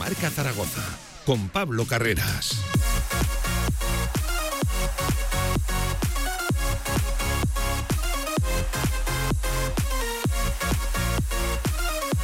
Marca Zaragoza con Pablo Carreras.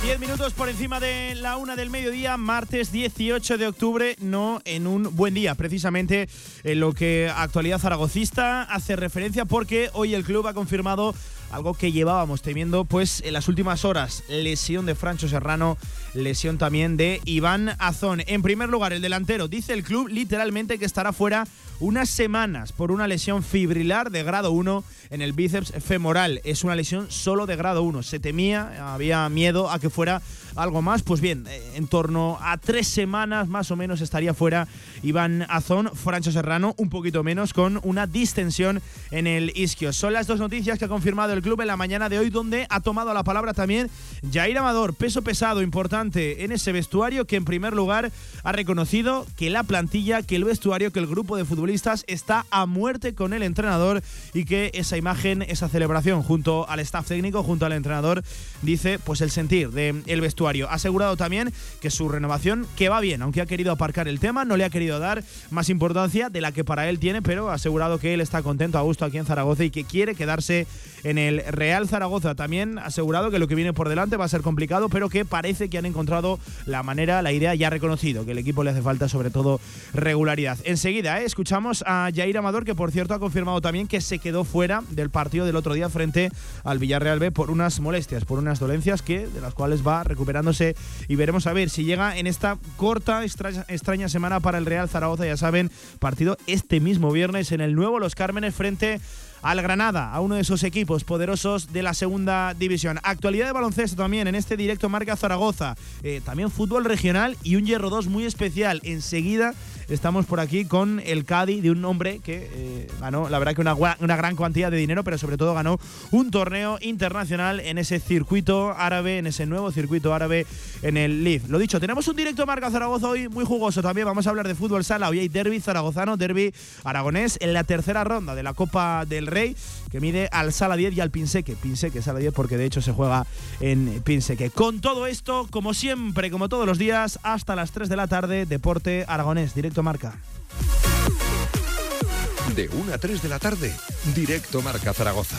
Diez minutos por encima de la una del mediodía, martes 18 de octubre, no en un buen día, precisamente en lo que actualidad zaragocista hace referencia porque hoy el club ha confirmado algo que llevábamos temiendo pues en las últimas horas, lesión de Francho Serrano, lesión también de Iván Azón. En primer lugar, el delantero dice el club literalmente que estará fuera unas semanas por una lesión fibrilar de grado 1 en el bíceps femoral. Es una lesión solo de grado 1. Se temía, había miedo a que fuera algo más. Pues bien, eh, en torno a tres semanas más o menos estaría fuera Iván Azón, Francho Serrano, un poquito menos, con una distensión en el isquio. Son las dos noticias que ha confirmado el club en la mañana de hoy, donde ha tomado la palabra también Jair Amador, peso pesado importante en ese vestuario, que en primer lugar ha reconocido que la plantilla, que el vestuario, que el grupo de futbolistas está a muerte con el entrenador y que esa imagen, esa celebración junto al staff técnico, junto al entrenador, dice pues el sentir del el vestuario. Ha asegurado también que su renovación, que va bien, aunque ha querido aparcar el tema, no le ha querido dar más importancia de la que para él tiene, pero ha asegurado que él está contento, a gusto aquí en Zaragoza y que quiere quedarse en el Real Zaragoza. También ha asegurado que lo que viene por delante va a ser complicado, pero que parece que han encontrado la manera, la idea ya reconocido, que el equipo le hace falta sobre todo regularidad. Enseguida, ¿eh? escuchamos a Jair Amador, que por cierto ha confirmado también que se quedó fuera del partido del otro día frente al Villarreal B por unas molestias, por unas dolencias que de las cuales va recuperándose y veremos a ver si llega en esta corta extraña, extraña semana para el Real Zaragoza, ya saben, partido este mismo viernes en el nuevo Los Cármenes frente al Granada, a uno de esos equipos poderosos de la segunda división. Actualidad de baloncesto también en este directo Marca Zaragoza. Eh, también fútbol regional y un Hierro 2 muy especial. Enseguida estamos por aquí con el Cádiz de un hombre que eh, ganó, la verdad que una, una, gran cantidad de dinero, pero sobre todo ganó un torneo internacional en ese circuito árabe, en ese nuevo circuito árabe en el LIV. Lo dicho, tenemos un directo Marca Zaragoza hoy muy jugoso también. Vamos a hablar de fútbol sala. Hoy hay derby zaragozano, derby aragonés en la tercera ronda de la Copa del Rey, que mide al Sala 10 y al Pinseque. Pinseque, Sala 10, porque de hecho se juega en Pinseque. Con todo esto, como siempre, como todos los días, hasta las 3 de la tarde, Deporte Aragonés, directo Marca. De 1 a 3 de la tarde, directo Marca Zaragoza.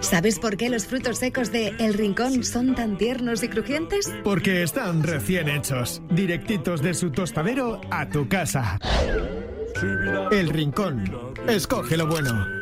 ¿Sabes por qué los frutos secos de El Rincón son tan tiernos y crujientes? Porque están recién hechos, directitos de su tostadero a tu casa. El Rincón. Escoge lo bueno.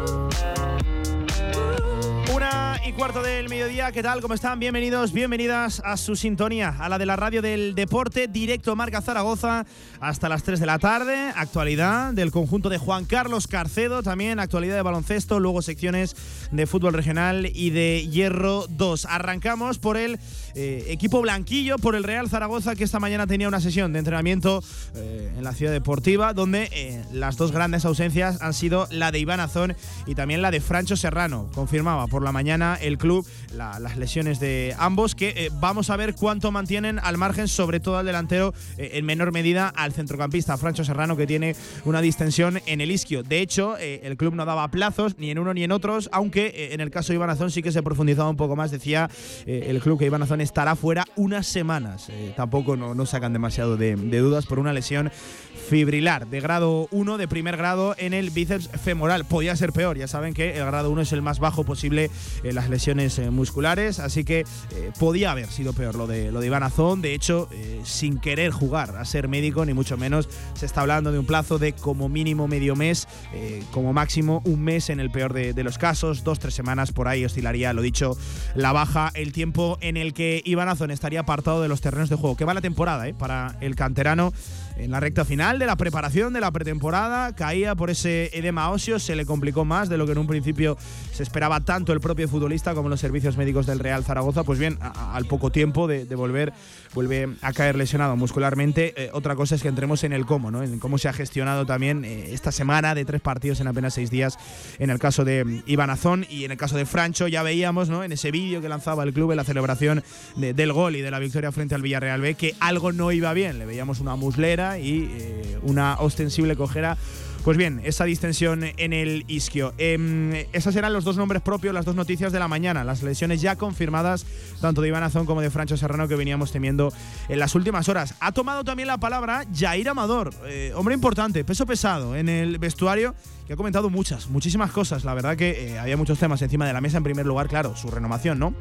Y cuarto del mediodía, ¿qué tal? ¿Cómo están? Bienvenidos, bienvenidas a su sintonía, a la de la radio del deporte, directo Marca Zaragoza, hasta las 3 de la tarde. Actualidad del conjunto de Juan Carlos Carcedo, también actualidad de baloncesto, luego secciones de fútbol regional y de hierro 2. Arrancamos por el eh, equipo blanquillo, por el Real Zaragoza, que esta mañana tenía una sesión de entrenamiento eh, en la ciudad deportiva, donde eh, las dos grandes ausencias han sido la de Iván Azón y también la de Francho Serrano. Confirmaba por la mañana el club la, las lesiones de ambos, que eh, vamos a ver cuánto mantienen al margen, sobre todo al delantero, eh, en menor medida al centrocampista Francho Serrano, que tiene una distensión en el isquio. De hecho, eh, el club no daba plazos ni en uno ni en otros, aunque en el caso de Iván Azón sí que se profundizaba un poco más. Decía el club que Iván Azón estará fuera unas semanas. tampoco no, no, sacan demasiado de, de dudas por una lesión fibrilar de grado 1, de primer grado en el bíceps femoral. Podía ser peor, ya saben que el grado 1 es el más bajo posible en las lesiones eh, musculares, así que eh, podía haber sido peor lo de, lo de Iván Azón. De hecho, sin querer jugar a ser médico, ni mucho menos, se está hablando de un plazo de como mínimo medio mes, como máximo un mes en el peor de, de los casos, dos, tres semanas por ahí oscilaría, lo dicho, la baja, el tiempo en el que Iván Azón estaría apartado de los terrenos de juego. Que va la temporada para el canterano en la recta final de la preparación de la pretemporada. Caía por ese edema óseo, se le complicó más de lo que en un principio esperaba tanto el propio futbolista como los servicios médicos del Real Zaragoza. Pues bien, al poco tiempo de, volver, vuelve a caer lesionado muscularmente. Eh, otra cosa es que entremos en el cómo, ¿no? en cómo se ha gestionado también eh, esta semana de tres partidos en apenas seis días en el caso de Iván Azón y en el caso de Francho. Ya veíamos ¿no? en ese vídeo que lanzaba el club en la celebración del gol y de la victoria frente al Villarreal B que algo no iba bien. Le veíamos una muslera y eh, una ostensible cojera. Pues bien, esa distensión en el isquio. Eh, esos eran los dos nombres propios, las dos noticias de la mañana. Las lesiones ya confirmadas, tanto de Iván Azón como de Francho Serrano, que veníamos temiendo en las últimas horas. Ha tomado también la palabra Jair Amador, eh, hombre importante, peso pesado en el vestuario, que ha comentado muchas, muchísimas cosas. La verdad que eh, había muchos temas encima de la mesa. En primer lugar, claro, su renovación, ¿no?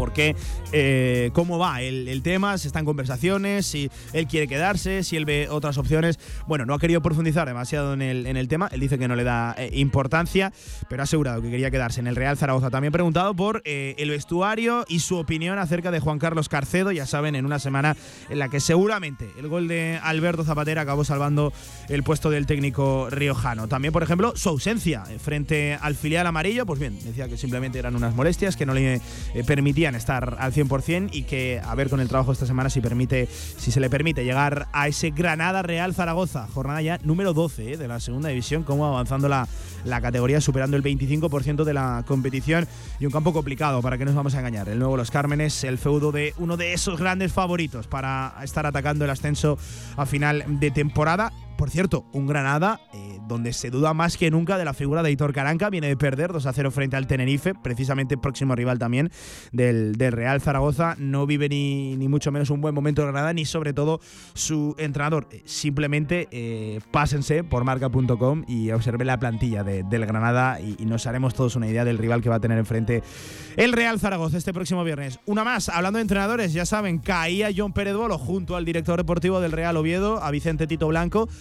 Por qué, eh, cómo va el, tema, si está en conversaciones, si él quiere quedarse, si él ve otras opciones. Bueno, no ha querido profundizar demasiado en el, en el tema, él dice que no le da eh, importancia, pero ha asegurado que quería quedarse en el Real Zaragoza. También preguntado por eh, el vestuario y su opinión acerca de Juan Carlos Carcedo, ya saben, en una semana en la que seguramente el gol de Alberto Zapatera acabó salvando el puesto del técnico riojano. También, por ejemplo, su ausencia frente al filial amarillo, pues bien, decía que simplemente eran unas molestias que no le permitían estar al 100% y que a ver con el trabajo esta semana si permite si se le permite llegar a ese Granada Real Zaragoza, jornada ya número 12 eh, de la segunda división, como avanzando la, la categoría, superando el 25% de la competición. Y un campo complicado, para que nos vamos a engañar. El nuevo Los Cármenes, el feudo de uno de esos grandes favoritos para estar atacando el ascenso a final de temporada por cierto, un Granada eh, donde se duda más que nunca de la figura de Hitor Caranca. Viene de perder 2 a 0 frente al Tenerife, precisamente próximo rival también del, Real Zaragoza. No vive ni, ni, mucho menos un buen momento Granada, ni sobre todo su entrenador. Eh, simplemente eh, pásense por marca.com y observen la plantilla del Granada y, nos haremos todos una idea del rival que va a tener enfrente el Real Zaragoza este próximo viernes. Una más, hablando de entrenadores, ya saben, caía John Pérez Bolo junto al director deportivo del Real Oviedo, a Vicente Tito Blanco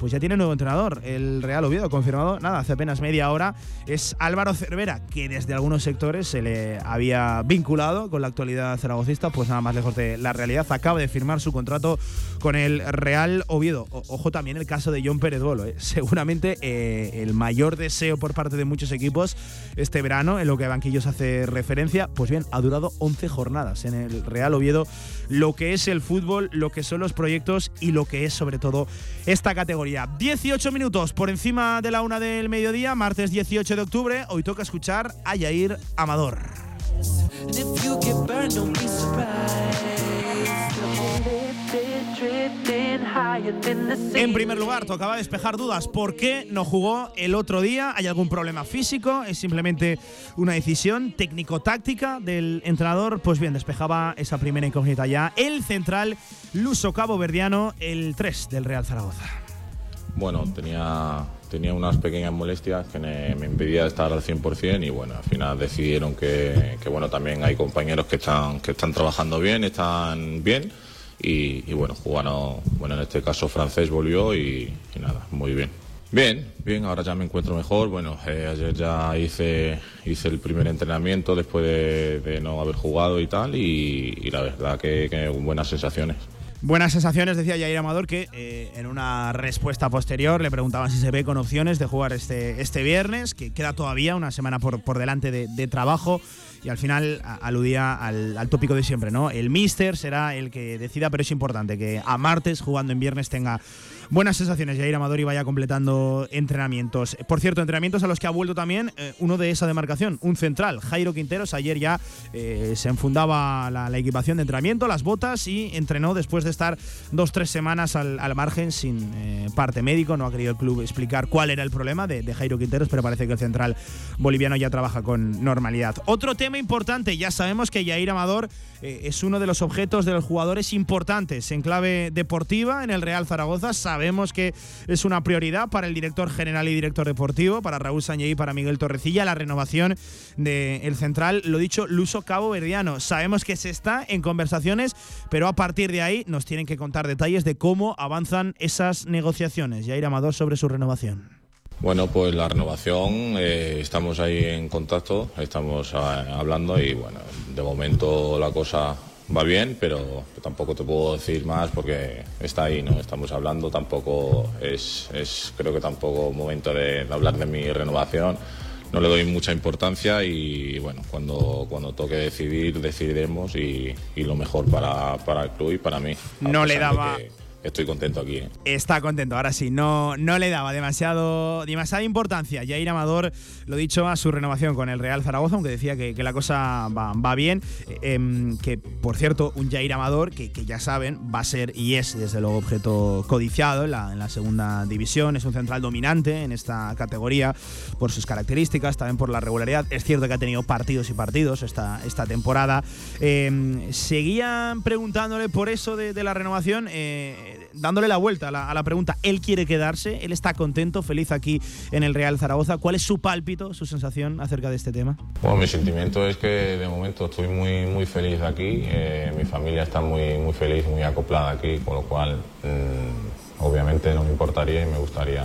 pues ya tiene nuevo entrenador. El Real Oviedo, confirmado, nada, hace apenas media hora, es Álvaro Cervera, que desde algunos sectores se le había vinculado con la actualidad zaragocista, pues nada más lejos de la realidad. Acaba de firmar su contrato con el Real Oviedo. ojo también el caso de John Pérez Bolo. ¿eh? Seguramente eh, el mayor deseo por parte de muchos equipos este verano, en lo que Banquillos hace referencia, pues bien, ha durado 11 jornadas en el Real Oviedo. Lo que es el fútbol, lo que son los proyectos y lo que es sobre todo esta categoría 18 minutos por encima de la una del mediodía, martes 18 de octubre. Hoy toca escuchar a Yair Amador. En primer lugar, tocaba despejar dudas. ¿Por qué no jugó el otro día? ¿Hay algún problema físico? ¿Es simplemente una decisión técnico-táctica del entrenador? Pues bien, despejaba esa primera incógnita ya. El central luso cabo verdiano, el 3 del Real Zaragoza bueno, tenía, tenía unas pequeñas molestias que me, me impedía estar al 100% y bueno, al final decidieron que, bueno, también hay compañeros que están, que están trabajando bien, están bien y, bueno, jugaron, bueno, en este caso francés volvió y, nada, muy bien. Bien, bien, ahora ya me encuentro mejor. Bueno, eh, ayer ya hice, hice el primer entrenamiento después de, no haber jugado y tal y, la verdad que, que buenas sensaciones. Buenas sensaciones, decía Jair Amador, que eh, en una respuesta posterior le preguntaban si se ve con opciones de jugar este, este viernes, que queda todavía una semana por, por delante de, trabajo y al final aludía al, tópico de siempre, ¿no? El míster será el que decida, pero es importante que a martes, jugando en viernes, tenga buenas sensaciones. Jair Amador y vaya completando entrenamientos. Por cierto, entrenamientos a los que ha vuelto también eh, uno de esa demarcación, un central, Jairo Quinteros. Ayer ya eh, se enfundaba la, equipación de entrenamiento, las botas y entrenó después de estar dos, tres semanas al, margen sin eh, parte médico. No ha querido el club explicar cuál era el problema de, Jairo Quinteros, pero parece que el central boliviano ya trabaja con normalidad. Otro tema importante, ya sabemos que Jair Amador es uno de los objetos de los jugadores importantes en clave deportiva en el Real Zaragoza sabemos que es una prioridad para el director general y director deportivo, para Raúl Sañé y para Miguel Torrecilla, la renovación del central, lo dicho, Luso Cabo Verdiano. Sabemos que se está en conversaciones, pero a partir de ahí nos tienen que contar detalles de cómo avanzan esas negociaciones. Yair Amador sobre su renovación. Bueno, pues la renovación, eh, estamos ahí en contacto, estamos ah, hablando y bueno, de momento la cosa va bien, pero tampoco te puedo decir más porque está ahí, ¿no? Estamos hablando, tampoco es, es creo que tampoco momento de, hablar de mi renovación. No le doy mucha importancia y bueno, cuando, cuando toque decidir, decidiremos y, y lo mejor para, para, el club y para mí. No le daba estoy contento aquí. ¿eh? Está contento, ahora sí, no, no le daba demasiado, demasiada importancia. Jair Amador, lo dicho, a su renovación con el Real Zaragoza, aunque decía que, la cosa va, bien. Em, que, por cierto, un Jair Amador, que, ya saben, va a ser y es, desde luego, objeto codiciado en la, segunda división. Es un central dominante en esta categoría por sus características, también por la regularidad. Es cierto que ha tenido partidos y partidos esta, esta temporada. Em, seguían preguntándole por eso de, la renovación. Dándole la vuelta a la, pregunta, él quiere quedarse, él está contento, feliz aquí en el Real Zaragoza. ¿Cuál es su pálpito, su sensación acerca de este tema? Bueno, mi sentimiento es que de momento estoy muy, muy feliz aquí, eh, mi familia está muy, muy feliz, muy acoplada aquí, con lo cual mm, obviamente no me importaría y me gustaría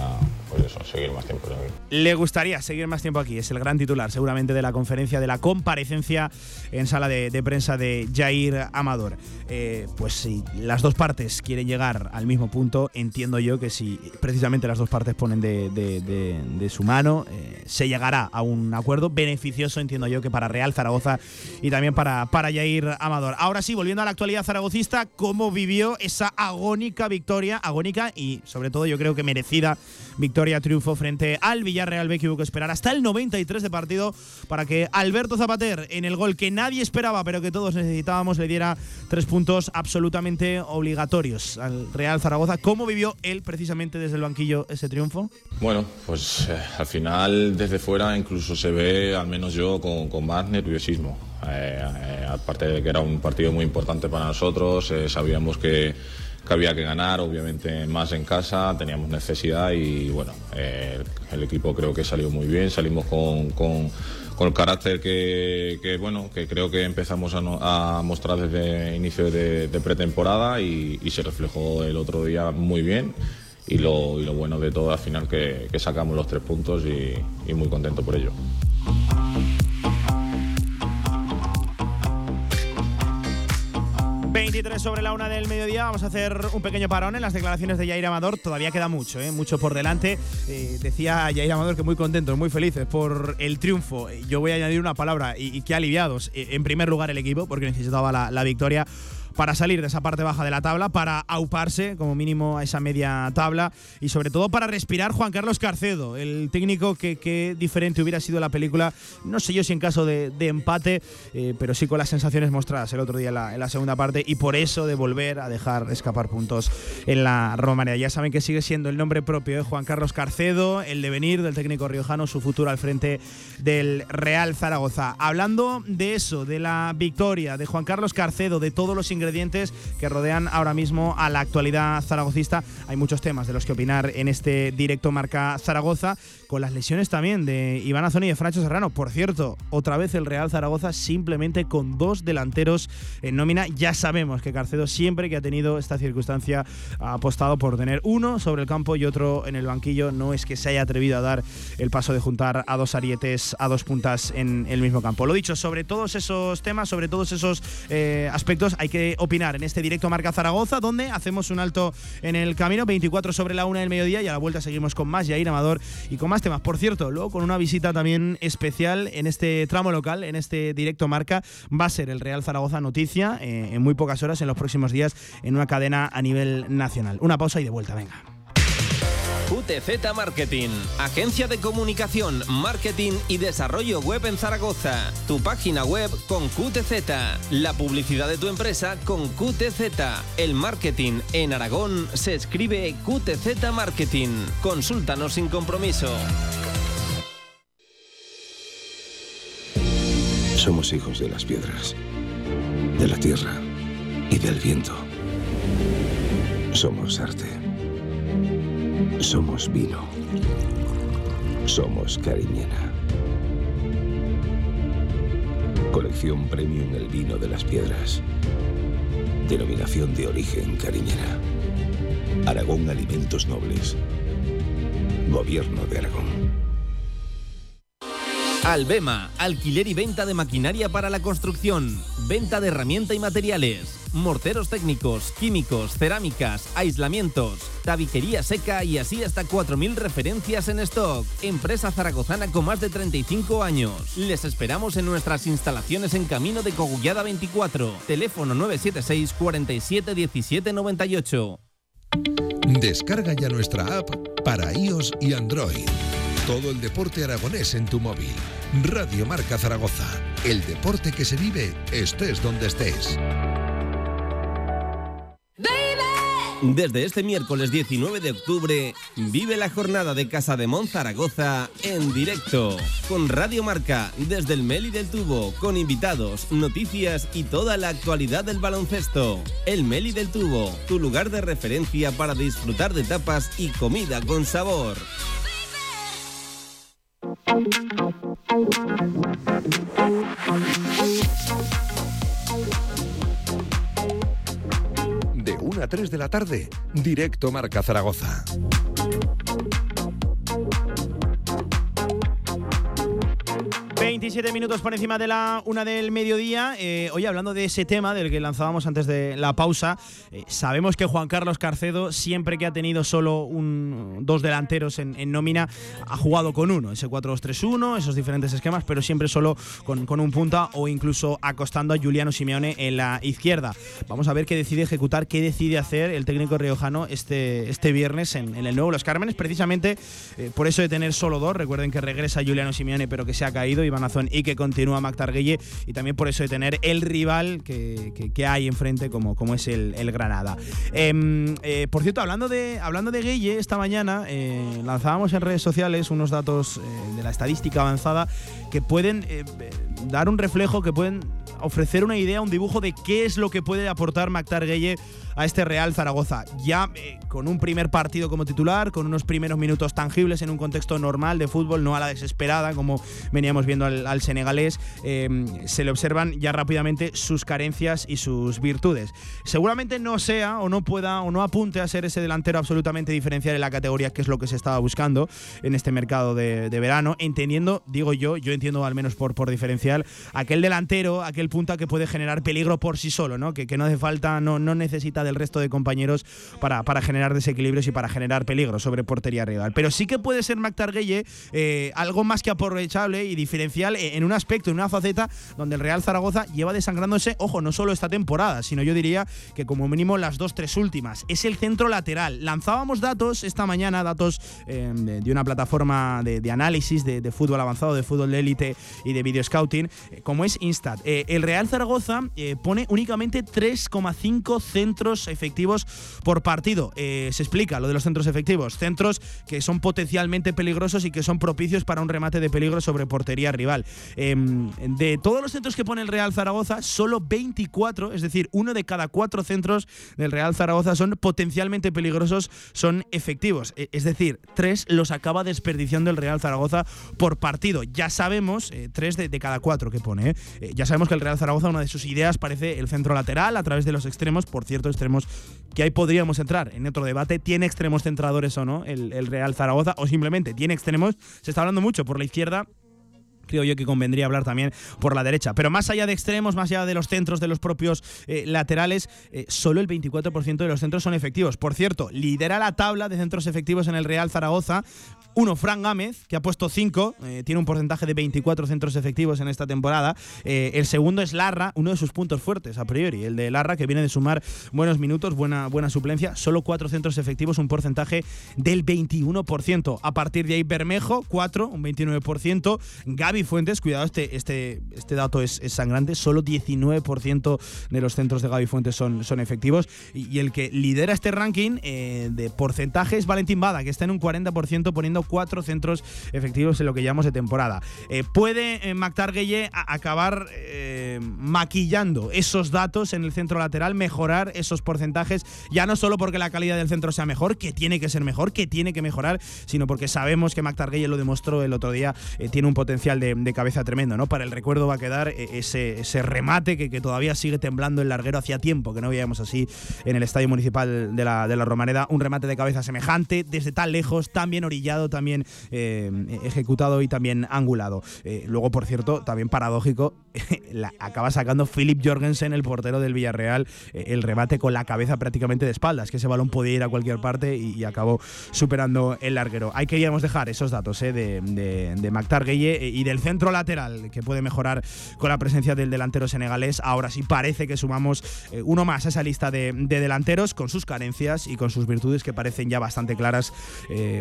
Le gustaría seguir más tiempo aquí, es el gran titular seguramente de la conferencia, de la comparecencia en sala de, prensa de Jair Amador. Eh, pues si las dos partes quieren llegar al mismo punto, entiendo yo que si precisamente las dos partes ponen de, su mano, eh, se llegará a un acuerdo beneficioso, entiendo yo, que para Real Zaragoza y también para, para Jair Amador. Ahora sí, volviendo a la actualidad zaragocista, ¿cómo vivió esa agónica victoria, agónica y sobre todo yo creo que merecida victoria, triunfo frente al Villarreal B que hubo que esperar hasta el 93 de partido para que Alberto Zapater, en el gol que nadie esperaba pero que todos necesitábamos, le diera tres puntos absolutamente obligatorios al Real Zaragoza. ¿Cómo vivió él precisamente desde el banquillo ese triunfo? Bueno, pues eh, al final desde fuera incluso se ve, al menos yo, con, más nerviosismo. Eh, eh, aparte de que era un partido muy importante para nosotros, sabíamos que que había que ganar, obviamente más en casa, teníamos necesidad y bueno, eh, el equipo creo que salió muy bien, salimos con, con, el carácter que, bueno, que creo que empezamos a, mostrar desde inicio de, pretemporada y, se reflejó el otro día muy bien. Y lo, y lo bueno de todo al final que, que sacamos los tres puntos y muy contento por ello. 23 sobre la una del mediodía. Vamos a hacer un pequeño parón en las declaraciones de Jair Amador. Todavía queda mucho, ¿eh? mucho por delante. Eh, decía Jair Amador que muy contentos, muy felices por el triunfo. Yo voy a añadir una palabra y, que aliviados. Eh, en primer lugar, el equipo, porque necesitaba la, la victoria para salir de esa parte baja de la tabla, para auparse como mínimo a esa media tabla y sobre todo para respirar Juan Carlos Carcedo, el técnico que, diferente hubiera sido la película, no sé yo si en caso de, empate, eh, pero sí con las sensaciones mostradas el otro día en la, segunda parte y por eso de volver a dejar escapar puntos en la Romanía. Ya saben que sigue siendo el nombre propio de Juan Carlos Carcedo, el devenir del técnico riojano, su futuro al frente del Real Zaragoza. Hablando de eso, de la victoria de Juan Carlos Carcedo, de todos los ingredientes ingredientes que rodean ahora mismo a la actualidad zaragocista. Hay muchos temas de los que opinar en este directo Marca Zaragoza, con las lesiones también de Iván Azoni y de Francho Serrano. Por cierto, otra vez el Real Zaragoza simplemente con dos delanteros en nómina. Ya sabemos que Carcedo siempre que ha tenido esta circunstancia ha apostado por tener uno sobre el campo y otro en el banquillo. No es que se haya atrevido a dar el paso de juntar a dos arietes, a dos puntas en el mismo campo. Lo dicho, sobre todos esos temas, sobre todos esos eh, aspectos, hay que opinar en este directo Marca Zaragoza, donde hacemos un alto en el camino, 24 sobre la una del mediodía, y a la vuelta seguimos con más Yair Amador y con más temas. Por cierto, luego con una visita también especial en este tramo local, en este directo Marca, va a ser el Real Zaragoza Noticia eh, en muy pocas horas, en los próximos días, en una cadena a nivel nacional. Una pausa y de vuelta, venga. QTZ Marketing, agencia de comunicación, marketing y desarrollo web en Zaragoza. Tu página web con QTZ, la publicidad de tu empresa con QTZ. El marketing en Aragón se escribe QTZ Marketing. Consúltanos sin compromiso. Somos hijos de las piedras, de la tierra y del viento. Somos arte Somos vino. Somos Cariñena. Colección Premium El Vino de las Piedras. Denominación de origen Cariñena. Aragón Alimentos Nobles. Gobierno de Aragón. Albema, alquiler y venta de maquinaria para la construcción, venta de herramienta y materiales, morteros técnicos, químicos, cerámicas, aislamientos, tabiquería seca y así hasta 4.000 referencias en stock. Empresa zaragozana con más de 35 años. Les esperamos en nuestras instalaciones en Camino de Cogullada 24. Teléfono 976 47 17 98. Descarga ya nuestra app para iOS y Android. Todo el deporte aragonés en tu móvil. Radio Marca Zaragoza. El deporte que se vive estés donde estés. Desde este miércoles 19 de octubre, vive la jornada de Casa de Mon Zaragoza en directo, con Radio Marca, desde el Meli del Tubo, con invitados, noticias y toda la actualidad del baloncesto. El Meli del Tubo, tu lugar de referencia para disfrutar de tapas y comida con sabor. 1 a 3 de la tarde, directo Marca Zaragoza. 27 minutos por encima de la una del mediodía. Eh, hoy hablando de ese tema del que lanzábamos antes de la pausa, eh, sabemos que Juan Carlos Carcedo, siempre que ha tenido solo un, dos delanteros en, en nómina, ha jugado con uno, ese 4-2-3-1, esos diferentes esquemas, pero siempre solo con, con un punta o incluso acostando a Juliano Simeone en la izquierda. Vamos a ver qué decide ejecutar, qué decide hacer el técnico riojano este, este viernes en, en el nuevo Los Cármenes, precisamente eh, por eso de tener solo dos. Recuerden que regresa Juliano Simeone, pero que se ha caído, Iván Y que continúa Mac Targuelle, y también por eso de tener el rival que, que- hay enfrente, como, como es el, Granada. Em, eh, por cierto, hablando de, hablando de Gueye, esta mañana eh, lanzábamos en redes sociales unos datos eh, de la estadística avanzada que pueden dar un reflejo, que pueden ofrecer una idea, un dibujo de qué es lo que puede aportar Mactar Gueye a este Real Zaragoza. Ya eh, con un primer partido como titular, con unos primeros minutos tangibles en un contexto normal de fútbol, no a la desesperada como veníamos viendo al, al senegalés, eh, se le observan ya rápidamente sus carencias y sus virtudes. Seguramente no sea o no pueda o no apunte a ser ese delantero absolutamente diferencial en la categoría, que es lo que se estaba buscando en este mercado de, de verano, entendiendo, digo yo, yo entiendo al menos por, por diferencial, aquel delantero, aquel punta que puede generar peligro por sí solo, ¿no? Que, que no hace falta, no, no necesita del resto de compañeros para, para generar desequilibrios y para generar peligro sobre portería rival. Pero sí que puede ser Mac Targuelle eh, algo más que aprovechable y diferencial en un aspecto, en una faceta donde el Real Zaragoza lleva desangrándose, ojo, no solo esta temporada, sino yo diría que como mínimo las dos, tres últimas. Es el centro lateral. Lanzábamos datos esta mañana, datos eh, de, una plataforma de, análisis de, fútbol avanzado, de fútbol de élite y de video scouting, eh, como es Instat. Eh, el Real Zaragoza pone únicamente 3,5 centros efectivos por partido. Eh, se explica lo de los centros efectivos. Centros que son potencialmente peligrosos y que son propicios para un remate de peligro sobre portería rival. Eh, de todos los centros que pone el Real Zaragoza, solo 24, es decir, uno de cada cuatro centros del Real Zaragoza son potencialmente peligrosos, son efectivos. E- Es decir, tres los acaba desperdiciando el Real Zaragoza por partido. Ya sabemos, eh, tres de, cada cuatro que pone. Eh, ya sabemos que el Real Zaragoza, una de sus ideas parece el centro lateral a través de los extremos. Por cierto, extremos que ahí podríamos entrar en otro debate. ¿Tiene extremos centradores o no el, Real Zaragoza? O simplemente tiene extremos. Se está hablando mucho por la izquierda creo yo que convendría hablar también por la derecha. Pero más allá de extremos, más allá de los centros de los propios eh, laterales, eh, solo el 24% de los centros son efectivos. Por cierto, lidera la tabla de centros efectivos en el Real Zaragoza. Uno, Fran Gámez, que ha puesto 5, tiene un porcentaje de 24 centros efectivos en esta temporada. Eh, el segundo es Larra, uno de sus puntos fuertes a priori. El de Larra, que viene de sumar buenos minutos, buena, buena suplencia. Solo 4 centros efectivos, un porcentaje del 21%. A partir de ahí, Bermejo, 4, un 29%. Gaby Fuentes, cuidado, este, este, este dato es, sangrante. Solo 19% de los centros de Gaby Fuentes son, son efectivos. Y, y el que lidera este ranking eh, de porcentaje es Valentín Bada, que está en un 40% poniendo cuatro centros efectivos en lo que llamamos de temporada. Eh, ¿Puede eh, acabar eh, maquillando esos datos en el centro lateral, mejorar esos porcentajes, ya no solo porque la calidad del centro sea mejor, que tiene que ser mejor, que tiene que mejorar, sino porque sabemos que McTargelle lo demostró el otro día, tiene un potencial de, cabeza tremendo, ¿no? Para el recuerdo va a quedar ese, remate que, que, todavía sigue temblando el larguero hacía tiempo, que no veíamos así en el estadio municipal de la, de la Romareda, un remate de cabeza semejante, desde tan lejos, tan bien orillado, también ejecutado y también angulado. luego, por cierto, también paradójico, acaba sacando Philip Jorgensen, el portero del Villarreal, eh, el remate con la cabeza prácticamente de espaldas, que ese balón podía ir a cualquier parte y, acabó superando el larguero. Que queríamos dejar esos datos eh, de, de, de y del centro lateral, que puede mejorar con la presencia del delantero senegalés. Ahora sí parece que sumamos eh, uno más a esa lista de, delanteros con sus carencias y con sus virtudes que parecen ya bastante claras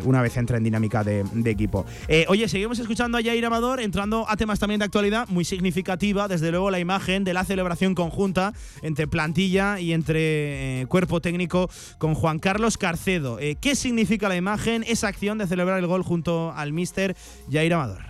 una vez entra en dinámica de, equipo. oye, seguimos escuchando a Jair Amador, entrando a temas también de actualidad muy significativa, desde luego la imagen de la celebración conjunta entre plantilla y entre eh, cuerpo técnico con Juan Carlos Carcedo. Eh, ¿Qué significa la imagen, esa acción de celebrar el gol junto al míster Jair Amador?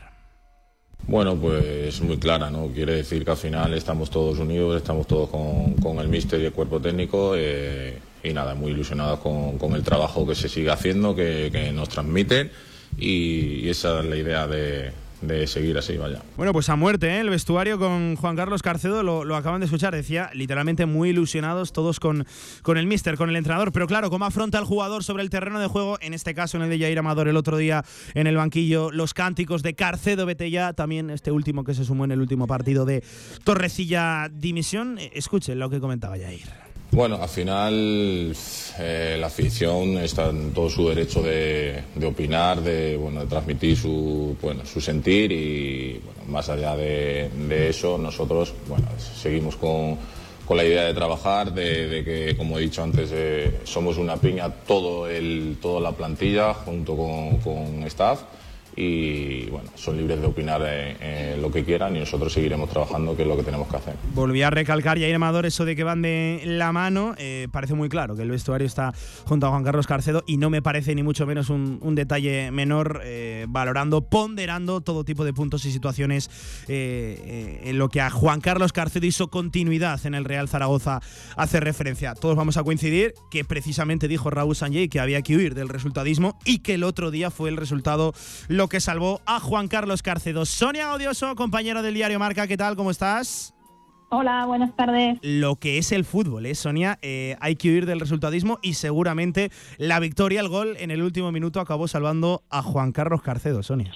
Bueno, pues muy clara, ¿no? Quiere decir que al final estamos todos unidos, estamos todos con, el míster y el cuerpo técnico eh, y nada, muy ilusionados con, el trabajo que se sigue haciendo, que, nos transmiten y esa es la idea de, de seguir así, vaya. Bueno, pues a muerte, ¿eh? el vestuario con Juan Carlos Carcedo, lo, acaban de escuchar, decía literalmente muy ilusionados todos con, con el míster, con el entrenador, pero claro, cómo afronta el jugador sobre el terreno de juego, en este caso en el de Jair Amador el otro día en el banquillo, los cánticos de Carcedo Betella, también este último que se sumó en el último partido de Torrecilla Dimisión, escuchen lo que comentaba Jair. Bueno, al final eh, la afición está en todo su derecho de, opinar, de, bueno, de transmitir su, bueno, su sentir y más allá de, eso nosotros bueno, seguimos con, la idea de trabajar, de, que, como he dicho antes, eh, somos una piña todo el, toda la plantilla junto con, con staff y bueno, son libres de opinar lo que quieran y nosotros seguiremos trabajando, que es lo que tenemos que hacer. Volví a recalcar, ya Amador, eso de que van de la mano. Eh, parece muy claro que el vestuario está junto a Juan Carlos Carcedo y no me parece ni mucho menos un, detalle menor, eh, valorando, ponderando todo tipo de puntos y situaciones eh, en lo que a Juan Carlos Carcedo hizo continuidad en el Real Zaragoza hace referencia. Todos vamos a coincidir que precisamente dijo Raúl Sanjay que había que huir del resultadismo y que el otro día fue el resultado lo que salvó a Juan Carlos Carcedo. Sonia Odioso, compañera del diario Marca, ¿qué tal? ¿Cómo estás? Hola, buenas tardes. Lo que es el fútbol, ¿eh, Sonia? Eh, hay que huir del resultadismo y seguramente la victoria, el gol en el último minuto acabó salvando a Juan Carlos Carcedo, Sonia.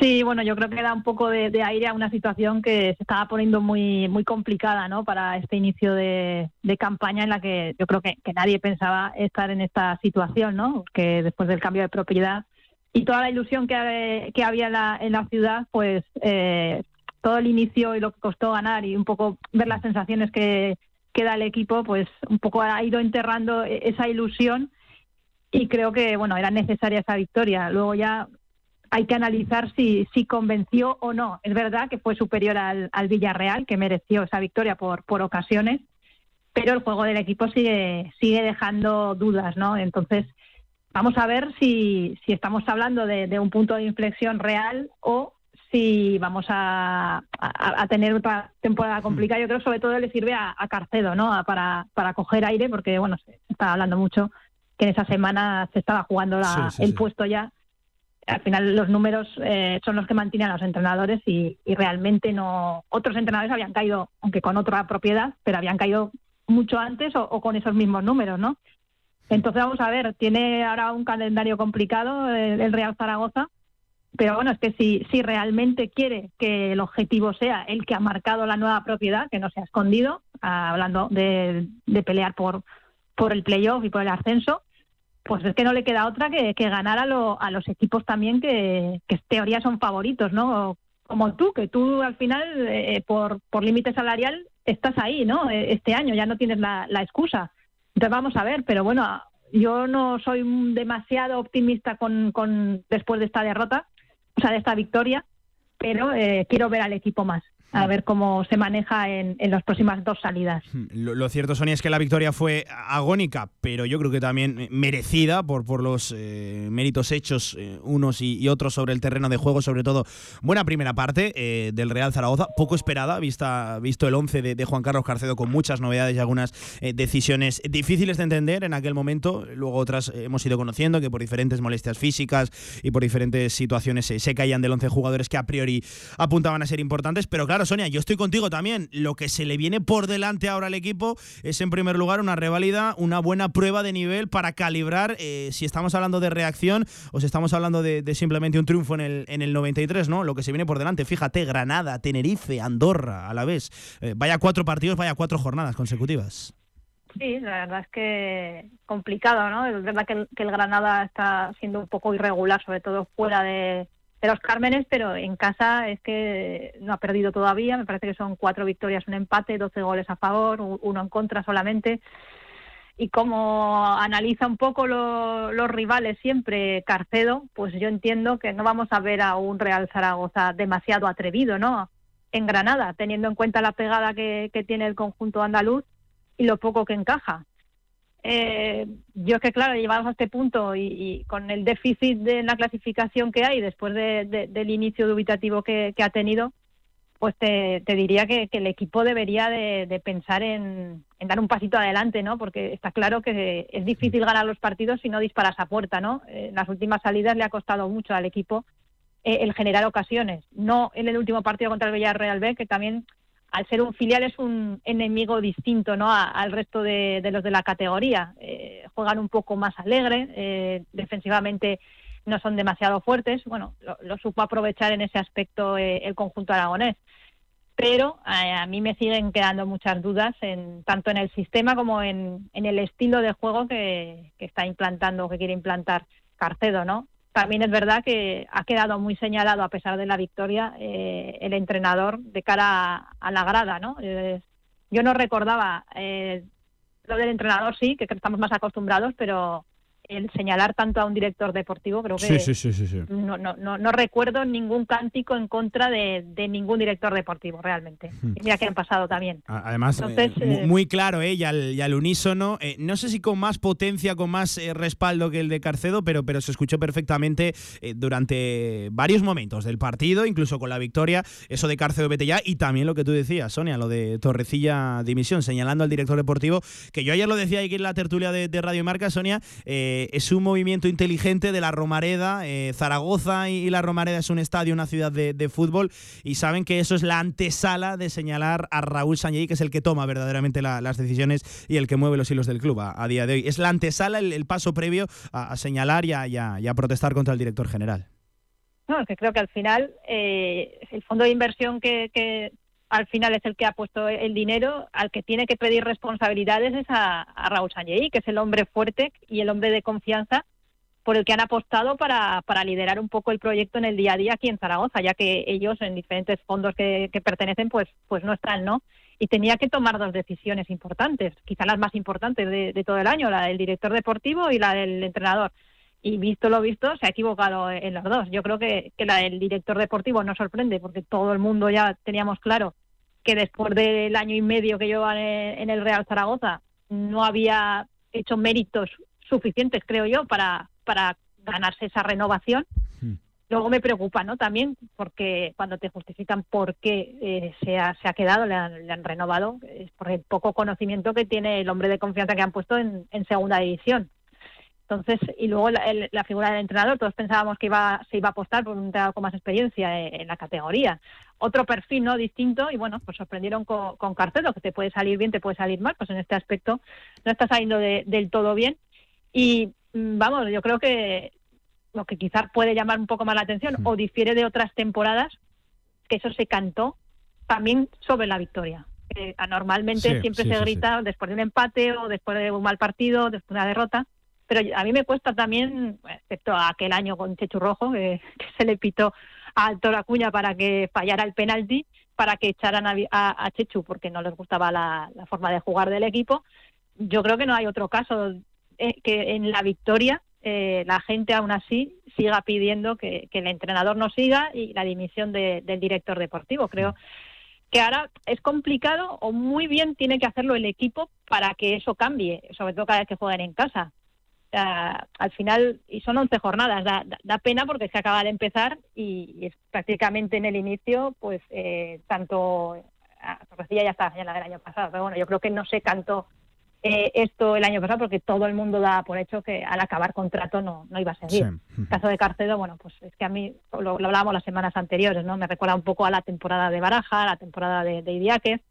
Sí, bueno, yo creo que da un poco de, aire a una situación que se estaba poniendo muy muy complicada, ¿no? Para este inicio de, campaña en la que yo creo que, que, nadie pensaba estar en esta situación, ¿no? Que después del cambio de propiedad y toda la ilusión que, que había en la, ciudad, pues eh, todo el inicio y lo que costó ganar y un poco ver las sensaciones que, da el equipo, pues un poco ha ido enterrando e, esa ilusión y creo que bueno era necesaria esa victoria. Luego ya hay que analizar si, convenció o no. Es verdad que fue superior al, al Villarreal, que mereció esa victoria por, por ocasiones, pero el juego del equipo sigue dejando dudas, ¿no? Entonces, Vamos a ver si, si estamos hablando de, un punto de inflexión real o si vamos a, tener otra temporada complicada. Yo creo que sobre todo le sirve a, Carcedo, ¿no? para, para coger aire, porque bueno, se está hablando mucho que en esa semana se estaba jugando el puesto ya. Al final los números eh, son los que mantienen a los entrenadores y, realmente no. Otros entrenadores habían caído, aunque con otra propiedad, pero habían caído mucho antes o, o con esos mismos números, ¿no? Entonces vamos a ver, tiene ahora un calendario complicado el, Real Zaragoza, pero bueno, es que si, si realmente quiere que el objetivo sea el que ha marcado la nueva propiedad, que no se ha escondido, hablando de, pelear por, por el playoff y por el ascenso, pues es que no le queda otra que, ganar a, a los equipos también que, que en teoría son favoritos, ¿no? Como tú, que tú al final, eh, por, por límite salarial, estás ahí, ¿no? Este año ya no tienes la excusa. Entonces vamos a ver, pero bueno, yo no soy demasiado optimista con, con después de esta derrota, o sea, de esta victoria, pero eh, quiero ver al equipo más. A ver cómo se maneja en, las próximas dos salidas. Hmm, lo, cierto, Sonia, es que la victoria fue agónica, pero yo creo que también merecida por, por los eh, méritos hechos eh, unos y, otros sobre el terreno de juego, sobre todo buena primera parte eh, del Real Zaragoza, poco esperada, vista, visto el 11 de, Juan Carlos Carcedo con muchas novedades y algunas decisiones difíciles de entender en aquel momento, luego otras hemos ido conociendo que por diferentes molestias físicas y por diferentes situaciones se caían del 11 jugadores que a priori apuntaban a ser importantes, pero claro, Sonia, yo estoy contigo también. Lo que se le viene por delante ahora al equipo es, en primer lugar, una reválida, una buena prueba de nivel para calibrar eh, si estamos hablando de reacción o si estamos hablando de, simplemente un triunfo en el, en el 93, ¿no? Lo que se viene por delante. Fíjate, Granada, Tenerife, Andorra, a la vez. Eh, vaya cuatro partidos, vaya cuatro jornadas consecutivas. Sí, la verdad es que complicado, ¿no? Es verdad que el Granada está siendo un poco irregular, sobre todo fuera de, de los Cármenes, pero en casa es que no ha perdido todavía. Me parece que son cuatro victorias, un empate, 12 goles a favor, uno en contra solamente. Y como analiza un poco los rivales siempre Carcedo, pues yo entiendo que no vamos a ver a un Real Zaragoza demasiado atrevido, ¿no? En Granada, teniendo en cuenta la pegada que, que tiene el conjunto andaluz y lo poco que encaja. Eh, yo es que, claro, llevados a este punto y, con el déficit de la clasificación que hay después del inicio dubitativo que, ha tenido, pues te, diría que, el equipo debería de, pensar en, dar un pasito adelante, ¿no? Porque está claro que es difícil ganar los partidos si no disparas a puerta, ¿no? En eh, las últimas salidas le ha costado mucho al equipo eh, el generar ocasiones. No en el último partido contra el Villarreal B, que también al ser un filial es un enemigo distinto ¿no? al resto de, los de la categoría. Eh, juegan un poco más alegre, eh, defensivamente no son demasiado fuertes. Bueno, lo, supo aprovechar en ese aspecto eh, el conjunto aragonés. Pero a mí me siguen quedando muchas dudas en, tanto en el sistema como en, el estilo de juego que, que está implantando, que quiere implantar Carcedo, ¿no? También es verdad que ha quedado muy señalado, a pesar de la victoria, eh, el entrenador de cara a, la grada, ¿no? Yo no recordaba eh, lo del entrenador, sí, que estamos más acostumbrados, pero el señalar tanto a un director deportivo, creo que sí, sí, sí, no, no, no, no, recuerdo ningún cántico en contra de, ningún director deportivo, realmente. Hmm. Mira que han pasado también. Además, eh, eh, muy claro, ¿eh? y, al, unísono, eh, no sé si con más potencia, con más respaldo que el de Carcedo, pero, pero se escuchó perfectamente durante varios momentos del partido, incluso con la victoria, eso de Carcedo vete ya, y también lo que tú decías, Sonia, lo de Torrecilla Dimisión, señalando al director deportivo, que yo ayer lo decía aquí en la tertulia de, de Radio Marca, Sonia, eh, eh, es un movimiento inteligente de la Romareda. Eh, Zaragoza y, la Romareda es un estadio, una ciudad de, fútbol, y saben que eso es la antesala de señalar a Raúl Sanjay, que es el que toma verdaderamente las decisiones y el que mueve los hilos del club a, día de hoy. Es la antesala, el, paso previo a, señalar y a, protestar contra el director general. No, que creo que al final eh, el fondo de inversión que, al final es el que ha puesto el dinero, al que tiene que pedir responsabilidades es a, Raúl Sanjei, que es el hombre fuerte y el hombre de confianza por el que han apostado para, para, liderar un poco el proyecto en el día a día aquí en Zaragoza, ya que ellos en diferentes fondos que, pertenecen pues, pues no están, ¿no? Y tenía que tomar dos decisiones importantes, quizá las más importantes de, todo el año, la del director deportivo y la del entrenador. Y visto lo visto, se ha equivocado en las dos. Yo creo que, que la del director deportivo no sorprende, porque todo el mundo ya teníamos claro que después del año y medio que lleva en el Real Zaragoza no había hecho méritos suficientes, creo yo, para, para ganarse esa renovación. Hmm. Luego me preocupa, ¿no? También porque cuando te justifican por qué eh, se, ha, se ha quedado, le han, renovado, es por el poco conocimiento que tiene el hombre de confianza que han puesto en, en segunda división. Entonces, y luego la, figura del entrenador, todos pensábamos que iba, se iba a apostar por un entrenador con más experiencia en, la categoría. Otro perfil no distinto, y bueno, pues sorprendieron con, con que te puede salir bien, te puede salir mal, pues en este aspecto no está saliendo del todo bien. Y mm, vamos, yo creo que lo que quizás puede llamar un poco más la atención, o difiere de otras temporadas, que eso se cantó también sobre la victoria. anormalmente siempre se grita después de un empate o después de un mal partido, después de una derrota pero a mí me cuesta también, excepto aquel año con Chechu Rojo, que, se le pitó a Alto Acuña para que fallara el penalti, para que echaran a, Chechu porque no les gustaba la, forma de jugar del equipo. Yo creo que no hay otro caso eh, que en la victoria eh, la gente aún así siga pidiendo que, el entrenador no siga y la dimisión del director deportivo. Creo que ahora es complicado o muy bien tiene que hacerlo el equipo para que eso cambie, sobre todo cada vez que juegan en casa. Al final, y son 11 jornadas, da, pena porque se acaba de empezar y, es prácticamente en el inicio, pues eh, tanto, Torrecilla ya estaba señalada el año pasado, pero bueno, yo creo que no se cantó eh, esto el año pasado porque todo el mundo da por hecho que al acabar contrato no, no iba a seguir. El caso de Carcedo, bueno, pues es que a mí lo, hablábamos las semanas anteriores, ¿no? Me recuerda un poco a la temporada de Baraja, a la temporada de, de Idiáquez,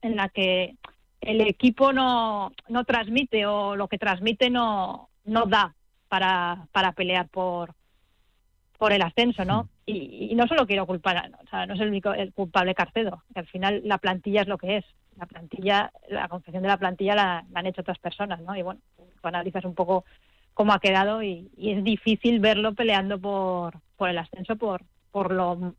en la que el equipo no, no transmite o lo que transmite no, no da para, para pelear por, por el ascenso, ¿no? Y, no solo quiero culpar, o sea, no es el único el culpable Carcedo, que al final la plantilla es lo que es la plantilla, la confección de la plantilla la, han hecho otras personas, ¿no? Y bueno, analizas un poco cómo ha quedado y, es difícil verlo peleando por, por el ascenso, por, por lo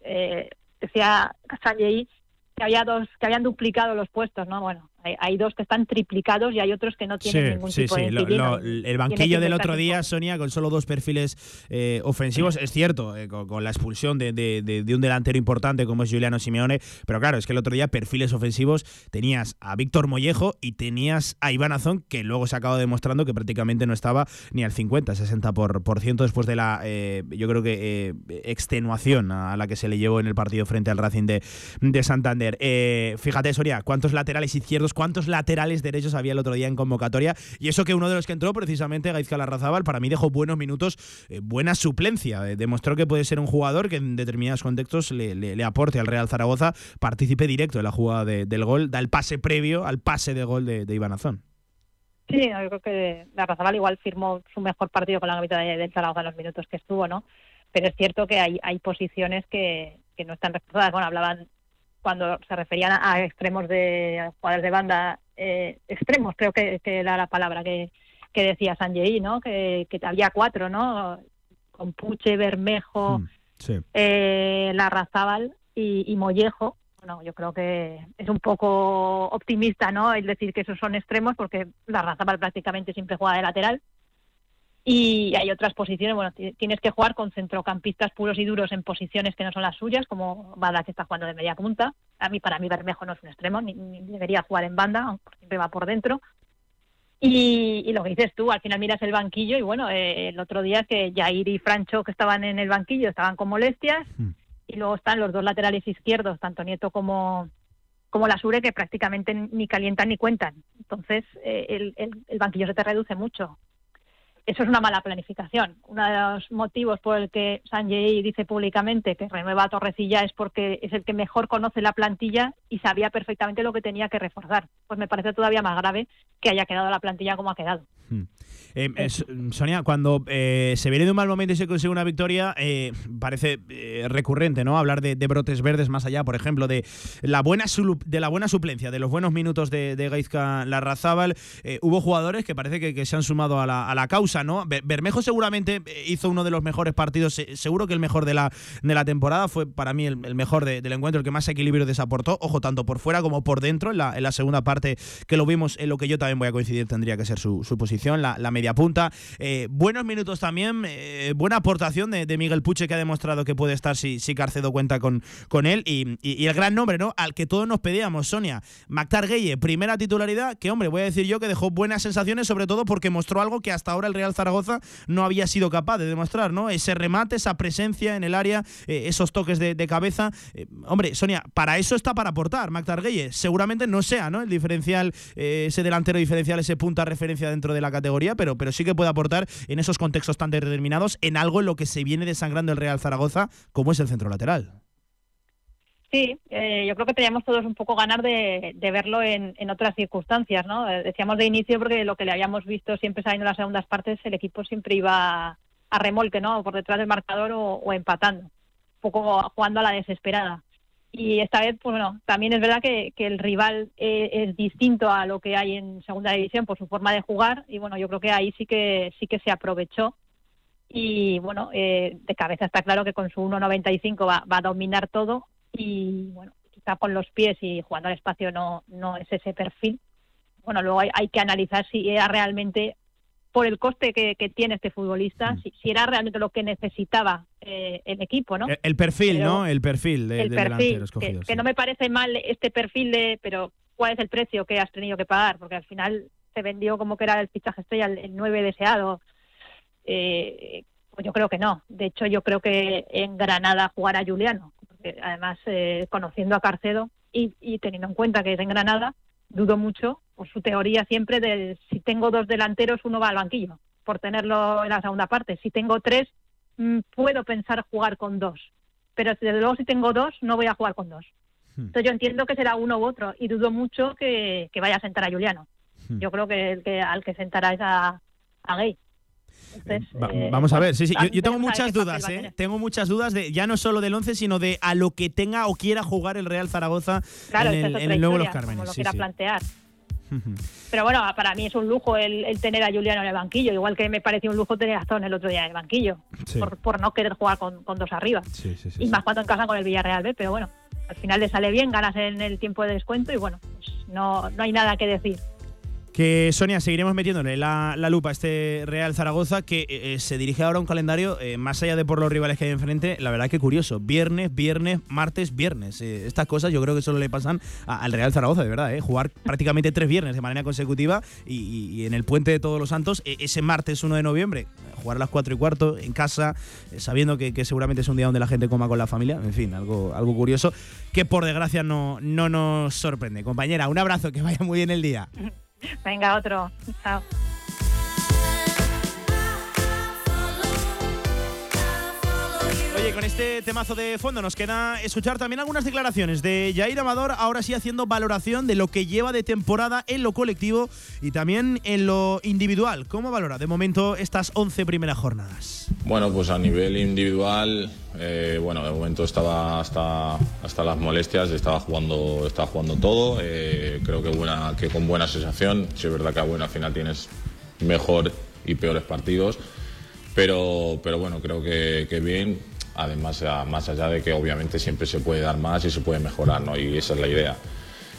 eh, decía Sanjay que había dos que habían duplicado los puestos, ¿no? Bueno, hay, dos que están triplicados y hay otros que no tienen ningún tipo de El banquillo del otro día, Sonia, con solo dos perfiles eh, ofensivos, es cierto, eh, con, la expulsión de, un delantero importante como es Juliano Simeone, pero claro, es que el otro día perfiles ofensivos tenías a Víctor Mollejo y tenías a Iván Azón, que luego se acaba demostrando que prácticamente no estaba ni al 50, 60 por, por ciento después de la, eh, yo creo que, extenuación a la que se le llevó en el partido frente al Racing de, de Santander. fíjate, Soria, ¿cuántos laterales izquierdos cuántos laterales derechos había el otro día en convocatoria. Y eso que uno de los que entró, precisamente Gaizka Larrazábal, para mí dejó buenos minutos, eh, buena suplencia. Eh, demostró que puede ser un jugador que en determinados contextos le, aporte al Real Zaragoza, participe directo en la jugada del gol, da el pase previo al pase de gol de, Iván Azón. Sí, yo creo que Larrazábal igual firmó su mejor partido con la mitad del Zaragoza en los minutos que estuvo, ¿no? Pero es cierto que hay, posiciones que, que no están reforzadas. Bueno, hablaban cuando se referían a extremos de jugadores de banda, eh, extremos creo que, era la palabra que, que decía Sanjei, ¿no? Que, que, había cuatro, ¿no? Con Puche, Bermejo, mm, eh, Larrazábal y, y Mollejo. Bueno, yo creo que es un poco optimista, ¿no? El decir que esos son extremos porque Larrazábal prácticamente siempre juega de lateral y hay otras posiciones, bueno, tienes que jugar con centrocampistas puros y duros en posiciones que no son las suyas, como Bada que está jugando de media punta. A mí, para mí, Bermejo no es un extremo, ni, debería jugar en banda, aunque siempre va por dentro. Y, lo que dices tú, al final miras el banquillo y bueno, eh, el otro día que Jair y Francho que estaban en el banquillo estaban con molestias hmm. y luego están los dos laterales izquierdos, tanto Nieto como, como la Sure, que prácticamente ni calientan ni cuentan. Entonces eh, el, el banquillo se te reduce mucho eso es una mala planificación. Uno de los motivos por el que Sanjay dice públicamente que renueva a Torrecilla es porque es el que mejor conoce la plantilla y sabía perfectamente lo que tenía que reforzar. Pues me parece todavía más grave que haya quedado la plantilla como ha quedado. Hmm. Eh, Sonia, cuando eh, se viene de un mal momento y se consigue una victoria, eh, parece recurrente, ¿no? Hablar de, brotes verdes más allá, por ejemplo, de la buena de la buena suplencia, de los buenos minutos de, de Gaizka Larrazábal. hubo jugadores que parece que, se han sumado a la, causa, ¿no? Bermejo seguramente hizo uno de los mejores partidos, seguro que el mejor de la, de la temporada, fue para mí el, mejor del encuentro, el que más equilibrio desaportó, ojo, tanto por fuera como por dentro, en la, en la segunda parte que lo vimos, en lo que yo también voy a coincidir, tendría que ser su, posición, la, la media punta. Eh, buenos minutos también, eh, buena aportación de, Miguel Puche que ha demostrado que puede estar si, si Carcedo cuenta con, con él y, el gran nombre, ¿no? Al que todos nos pedíamos, Sonia. Mactar Gueye, primera titularidad, que hombre, voy a decir yo que dejó buenas sensaciones, sobre todo porque mostró algo que hasta ahora el Real Zaragoza no había sido capaz de demostrar, ¿no? Ese remate, esa presencia en el área, eh, esos toques de, cabeza. hombre, Sonia, para eso está para aportar Mactar Gueye. Seguramente no sea, ¿no? El diferencial, ese delantero diferencial, ese punta referencia dentro de la categoría, pero pero sí que puede aportar en esos contextos tan determinados en algo en lo que se viene desangrando el Real Zaragoza, como es el centro lateral. Sí, eh, yo creo que teníamos todos un poco ganar de, verlo en, otras circunstancias, ¿no? Eh, decíamos de inicio porque lo que le habíamos visto siempre saliendo en las segundas partes, el equipo siempre iba a remolque, ¿no? Por detrás del marcador o empatando, un poco jugando a la desesperada y esta vez, pues bueno, también es verdad que, el rival eh, es distinto a lo que hay en segunda división por su forma de jugar y bueno, yo creo que ahí sí que sí que se aprovechó y bueno, eh, de cabeza está claro que con su 1.95 va, va a dominar todo y bueno, quizá con los pies y jugando al espacio no, no es ese perfil. Bueno, luego hay, hay que analizar si era realmente por el coste que, tiene este futbolista, mm. si, era realmente lo que necesitaba eh, el equipo, ¿no? El, perfil, ¿no? El perfil de, el perfil, que, no me parece mal este perfil de, pero ¿cuál es el precio que has tenido que pagar? Porque al final se vendió como que era el fichaje estrella, el, 9 deseado. Eh, pues yo creo que no. De hecho, yo creo que en Granada jugará Juliano. Porque además, eh, conociendo a Carcedo y, y teniendo en cuenta que es en Granada, dudo mucho por su teoría siempre de si tengo dos delanteros, uno va al banquillo, por tenerlo en la segunda parte. Si tengo tres, mm, puedo pensar jugar con dos. Pero desde luego si tengo dos, no voy a jugar con dos. Hmm. Entonces yo entiendo que será uno u otro y dudo mucho que, vaya a sentar a Juliano. Hmm. Yo creo que, el que al que sentará es a, Gay. Eh, eh, vamos a ver, sí, sí. Yo, tengo muchas dudas, ¿eh? Tengo muchas dudas de ya no solo del 11, sino de a lo que tenga o quiera jugar el Real Zaragoza en, el, nuevo Los Cármenes. Como lo quiera plantear. Pero bueno, para mí es un lujo el, tener a Juliano en el banquillo, igual que me pareció un lujo tener a Stone el otro día en el banquillo, por, no querer jugar con, dos arriba. y más cuando encajan con el Villarreal B, pero bueno, al final le sale bien, ganas en el tiempo de descuento y bueno, pues no, no hay nada que decir. Que Sonia, seguiremos metiéndole la, lupa a este Real Zaragoza que eh, eh, se dirige ahora a un calendario eh, más allá de por los rivales que hay enfrente. La verdad que curioso. Viernes, viernes, martes, viernes. estas cosas yo creo que solo le pasan al Real Zaragoza, de verdad. Jugar prácticamente tres viernes de manera consecutiva y, en el puente de Todos los Santos, ese martes 1 de noviembre, jugar a las 4 y cuarto en casa, sabiendo que, seguramente es un día donde la gente coma con la familia. En fin, algo, algo curioso que por desgracia no, no nos sorprende. Compañera, un abrazo, que vaya muy bien el día. Venga, otro. Chao. Con este temazo de fondo nos queda escuchar también algunas declaraciones de Jair Amador, ahora sí haciendo valoración de lo que lleva de temporada en lo colectivo y también en lo individual. ¿Cómo valora de momento estas 11 primeras jornadas? Bueno, pues a nivel individual, eh, bueno, de momento estaba hasta, hasta las molestias, estaba jugando, estaba jugando todo, eh, creo que, buena, que con buena sensación, si es verdad que a buena final tienes mejor y peores partidos, pero, pero bueno, creo que, que bien además más allá de que obviamente siempre se puede dar más y se puede mejorar, ¿no? Y esa es la idea.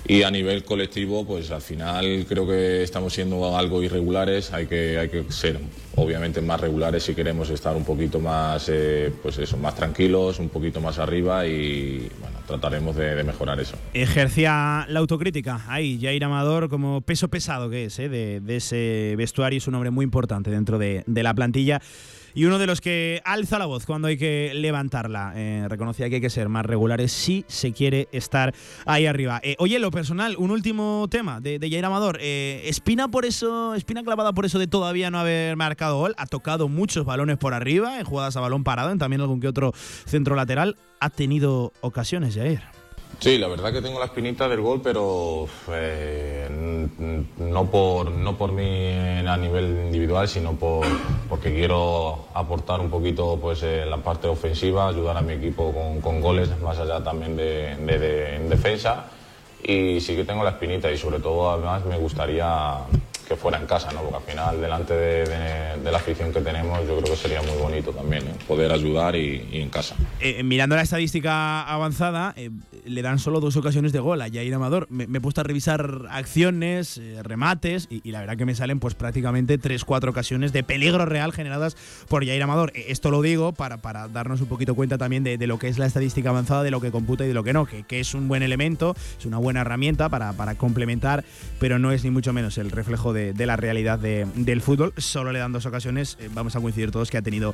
Y a nivel colectivo, pues al final creo que estamos siendo algo irregulares, hay que, hay que ser obviamente más regulares si queremos estar un poquito más, eh, pues eso, más tranquilos, un poquito más arriba y bueno, trataremos de, mejorar eso. Ejercía la autocrítica ahí, Jair Amador, como peso pesado que es, eh, de, de, ese vestuario, es un hombre muy importante dentro de, de la plantilla y uno de los que alza la voz cuando hay que levantarla. Eh, reconocía que hay que ser más regulares si se quiere estar ahí arriba. Eh, oye, lo personal, un último tema de, Jair Amador. Eh, espina por eso, espina clavada por eso de todavía no haber marcado gol. Ha tocado muchos balones por arriba, en jugadas a balón parado, en también algún que otro centro lateral. Ha tenido ocasiones, Jair. Sí, la verdad que tengo la espinita del gol, pero eh, no, por, no por mí a nivel individual, sino por, porque quiero aportar un poquito pues, en la parte ofensiva, ayudar a mi equipo con, goles, más allá también de, de defensa. Y sí que tengo la espinita y sobre todo además me gustaría que fuera en casa, ¿no? Porque al final, delante de, la afición que tenemos, yo creo que sería muy bonito también ¿eh? poder ayudar y, en casa. Eh, mirando la estadística avanzada, eh, le dan solo dos ocasiones de gol a Jair Amador. Me, he puesto a revisar acciones, remates, y, la verdad que me salen pues prácticamente tres, cuatro ocasiones de peligro real generadas por Jair Amador. esto lo digo para, para darnos un poquito cuenta también de, lo que es la estadística avanzada, de lo que computa y de lo que no, que, que es un buen elemento, es una buena herramienta para, para complementar, pero no es ni mucho menos el reflejo de de, la realidad del fútbol. Solo le dan dos ocasiones, eh, vamos a coincidir todos que ha tenido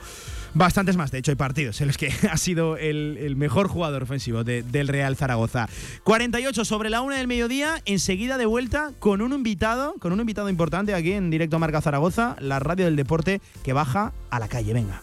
bastantes más. De hecho, hay partidos en los que ha sido el, mejor jugador ofensivo del Real Zaragoza. 48 sobre la una del mediodía, enseguida de vuelta con un invitado, con un invitado importante aquí en directo Marca Zaragoza, la radio del deporte que baja a la calle. Venga.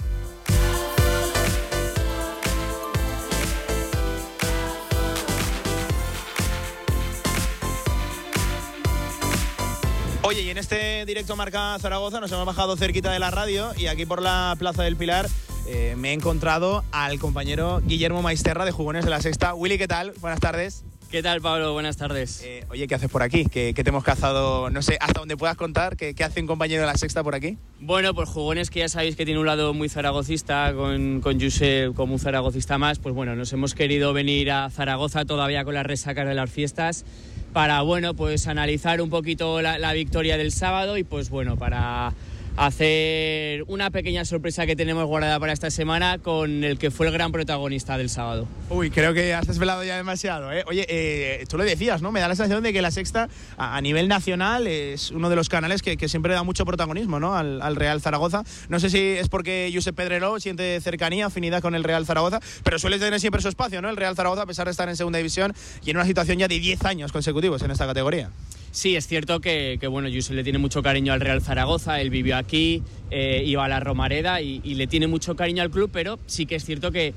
Oye, y en este directo Marca Zaragoza nos hemos bajado cerquita de la radio y aquí por la Plaza del Pilar eh, me he encontrado al compañero Guillermo Maisterra de Jugones de la Sexta. Willy, ¿qué tal? Buenas tardes. ¿Qué tal, Pablo? Buenas tardes. Eh, oye, ¿qué haces por aquí? ¿Qué, te hemos cazado? No sé, hasta donde puedas contar. ¿qué, hace un compañero de la sexta por aquí? Bueno, pues Jugones, que ya sabéis que tiene un lado muy zaragocista, con, con Josep como un zaragocista más, pues bueno, nos hemos querido venir a Zaragoza todavía con las resacas de las fiestas para bueno pues analizar un poquito la, victoria del sábado y pues bueno para hacer una pequeña sorpresa que tenemos guardada para esta semana con el que fue el gran protagonista del sábado. Uy, creo que has desvelado ya demasiado. ¿eh? Oye, eh, tú lo decías, ¿no? Me da la sensación de que la sexta a, nivel nacional es uno de los canales que, siempre da mucho protagonismo ¿no? Al, Real Zaragoza. No sé si es porque Josep Pedrero siente cercanía, afinidad con el Real Zaragoza, pero suele tener siempre su espacio, ¿no? El Real Zaragoza, a pesar de estar en segunda división y en una situación ya de 10 años consecutivos en esta categoría. Sí, es cierto que, bueno, Yusuf le tiene mucho cariño al Real Zaragoza, él vivió aquí, eh, iba a la Romareda y, le tiene mucho cariño al club, pero sí que es cierto que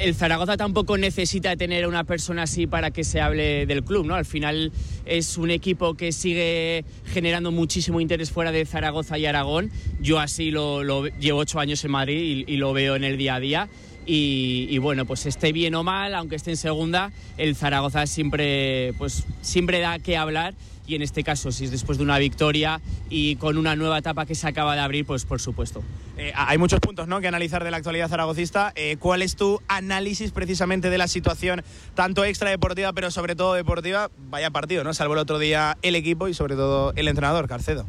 el Zaragoza tampoco necesita tener a una persona así para que se hable del club, ¿no? Al final es un equipo que sigue generando muchísimo interés fuera de Zaragoza y Aragón. Yo así lo, llevo ocho años en Madrid y, lo veo en el día a día. Y, y, bueno, pues esté bien o mal, aunque esté en segunda, el Zaragoza siempre, pues, siempre da que hablar y en este caso, si es después de una victoria y con una nueva etapa que se acaba de abrir, pues por supuesto. Eh, hay muchos puntos ¿no? que analizar de la actualidad zaragocista. Eh, ¿Cuál es tu análisis precisamente de la situación, tanto extra deportiva, pero sobre todo deportiva? Vaya partido, ¿no? Salvo el otro día el equipo y sobre todo el entrenador, Carcedo.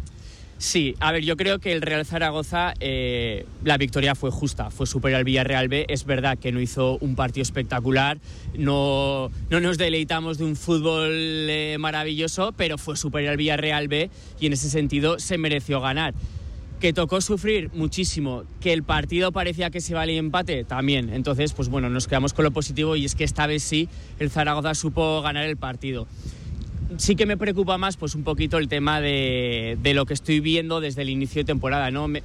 Sí, a ver, yo creo que el Real Zaragoza, eh, la victoria fue justa, fue superior al Villarreal B. Es verdad que no hizo un partido espectacular, no, no nos deleitamos de un fútbol eh, maravilloso, pero fue superior al Villarreal B y en ese sentido se mereció ganar. Que tocó sufrir muchísimo, que el partido parecía que se al empate, también. Entonces, pues bueno, nos quedamos con lo positivo y es que esta vez sí el Zaragoza supo ganar el partido sí que me preocupa más pues un poquito el tema de, lo que estoy viendo desde el inicio de temporada, ¿no? Me,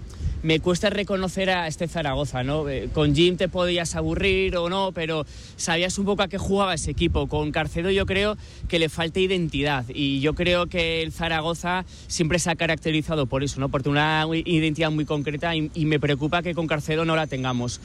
cuesta reconocer a este Zaragoza, ¿no? Eh, con Jim te podías aburrir o no, pero sabías un poco a qué jugaba ese equipo. Con Carcedo yo creo que le falta identidad y yo creo que el Zaragoza siempre se ha caracterizado por eso, ¿no? Por una identidad muy concreta y, me preocupa que con Carcedo no la tengamos.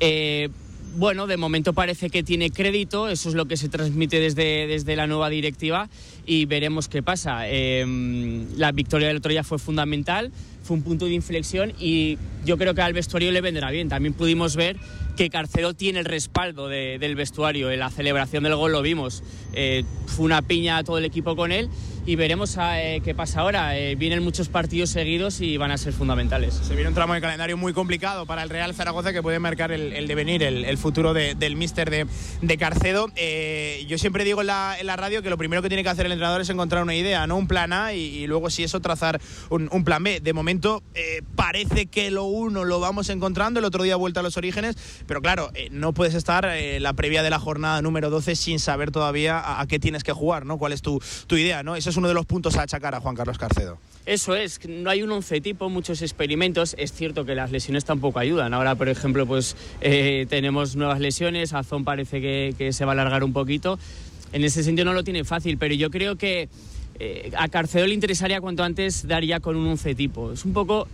Eh, bueno, de momento parece que tiene crédito, eso es lo que se transmite desde, desde la nueva directiva y veremos qué pasa. Em, la victoria del otro día fue fundamental, fue un punto de inflexión y yo creo que al vestuario le vendrá bien. También pudimos ver que Carcedo tiene el respaldo del vestuario, en la celebración del gol lo vimos, eh, fue una piña a todo el equipo con él y veremos eh, qué pasa ahora. Eh, vienen muchos partidos seguidos y van a ser fundamentales. Se viene un tramo de calendario muy complicado para el Real Zaragoza que puede marcar el, devenir, el, futuro del míster de, Carcedo. Eh, yo siempre digo en la, radio que lo primero que tiene que hacer el entrenador es encontrar una idea, no un plan A y, luego si eso trazar un, plan B. De momento parece que lo uno lo vamos encontrando, el otro día vuelta a los orígenes, pero claro, no puedes estar la previa de la jornada número 12 sin saber todavía a, qué tienes que jugar, ¿no? ¿Cuál es tu, tu idea, ¿no? Eso es uno de los puntos a achacar a Juan Carlos Carcedo. Eso es, no hay un once tipo, muchos experimentos. Es cierto que las lesiones tampoco ayudan. Ahora, por ejemplo, pues eh, tenemos nuevas lesiones, Azón parece que, se va a alargar un poquito. En ese sentido no lo tiene fácil, pero yo creo que eh, a Carcedo le interesaría cuanto antes daría con un once tipo. Es un poco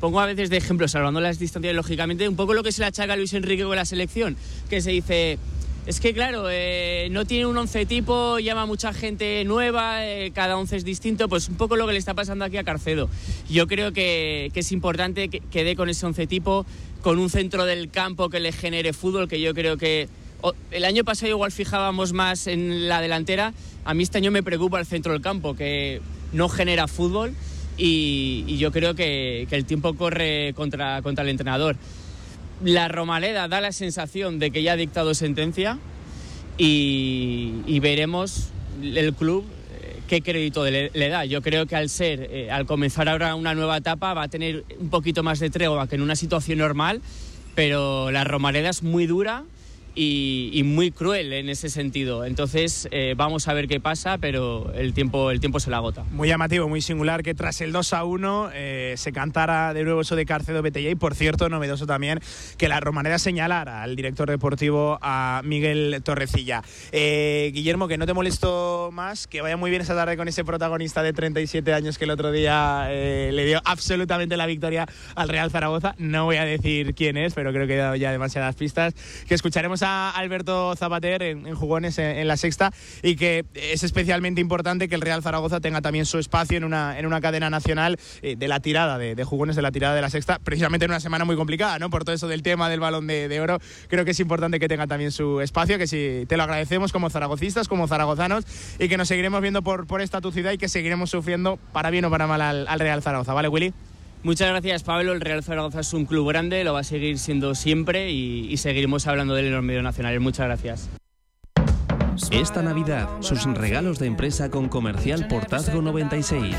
pongo a veces de ejemplo, salvando las distancias lógicamente, un poco lo que se le achaca a Luis Enrique con la selección, que se dice, es que claro, eh, no tiene un once tipo, llama mucha gente nueva, eh, cada once es distinto, pues un poco lo que le está pasando aquí a Carcedo. Yo creo que, es importante que, dé con ese once tipo, con un centro del campo que le genere fútbol, que yo creo que el año pasado igual fijábamos más en la delantera, a mí este año me preocupa el centro del campo, que no genera fútbol y, yo creo que, el tiempo corre contra, contra el entrenador la Romaleda da la sensación de que ya ha dictado sentencia y, veremos el club eh, qué crédito le, da. Yo creo que al ser, eh, al comenzar ahora una nueva etapa, va a tener un poquito más de tregua que en una situación normal, pero la Romaleda es muy dura y, muy cruel en ese sentido. Entonces eh, vamos a ver qué pasa, pero el tiempo, el tiempo se la agota. Muy llamativo, muy singular que tras el 2 a 1 eh, se cantara de nuevo eso de Carcedo Betella y por cierto, novedoso también que la Romanera señalara al director deportivo a Miguel Torrecilla. Eh, Guillermo, que no te molesto más, que vaya muy bien esa tarde con ese protagonista de 37 años que el otro día le dio absolutamente la victoria al Real Zaragoza. No voy a decir quién es, pero creo que he dado ya demasiadas pistas. Que escucharemos a Alberto Zapater en, jugones en, la sexta y que es especialmente importante que el Real Zaragoza tenga también su espacio en una, en una cadena nacional eh, de la tirada de, jugones de la tirada de la sexta, precisamente en una semana muy complicada, ¿no? Por todo eso del tema del balón de, oro, creo que es importante que tenga también su espacio, que sí, te lo agradecemos como zaragocistas, como zaragozanos y que nos seguiremos viendo por, por esta tu ciudad y que seguiremos sufriendo para bien o para mal al, al Real Zaragoza, ¿vale, Willy? Muchas gracias, Pablo. El Real Zaragoza es un club grande, lo va a seguir siendo siempre y, seguiremos hablando de él en los medios nacionales. Muchas gracias. Esta Navidad, sus regalos de empresa con Comercial Portazgo 96.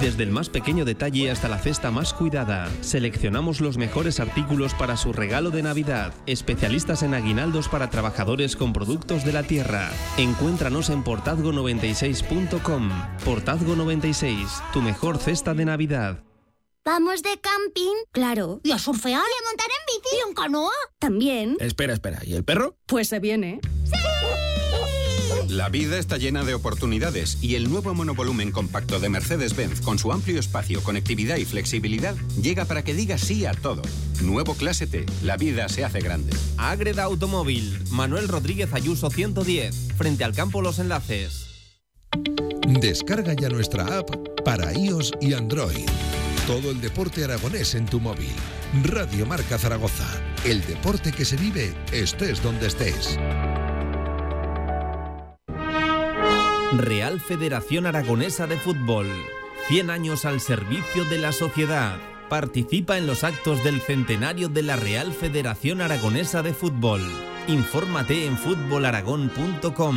Desde el más pequeño detalle hasta la cesta más cuidada, seleccionamos los mejores artículos para su regalo de Navidad. Especialistas en aguinaldos para trabajadores con productos de la tierra. Encuéntranos en portazgo96.com. Portazgo 96, tu mejor cesta de Navidad. ¿Vamos de camping? Claro. ¿Y a surfear? ¿Y a montar en bici? ¿Y en canoa? También. Espera, espera. ¿Y el perro? Pues se viene. ¡Sí! La vida está llena de oportunidades y el nuevo monovolumen compacto de Mercedes-Benz con su amplio espacio, conectividad y flexibilidad llega para que diga sí a todo. Nuevo Clase T. La vida se hace grande. Agreda Automóvil. Manuel Rodríguez Ayuso 110. Frente al campo Los Enlaces. Descarga ya nuestra app para iOS y Android. Todo el deporte aragonés en tu móvil. Radio Marca Zaragoza. El deporte que se vive estés donde estés. Real Federación Aragonesa de Fútbol. 100 años al servicio de la sociedad. Participa en los actos del centenario de la Real Federación Aragonesa de Fútbol. Infórmate en fútbolaragón.com.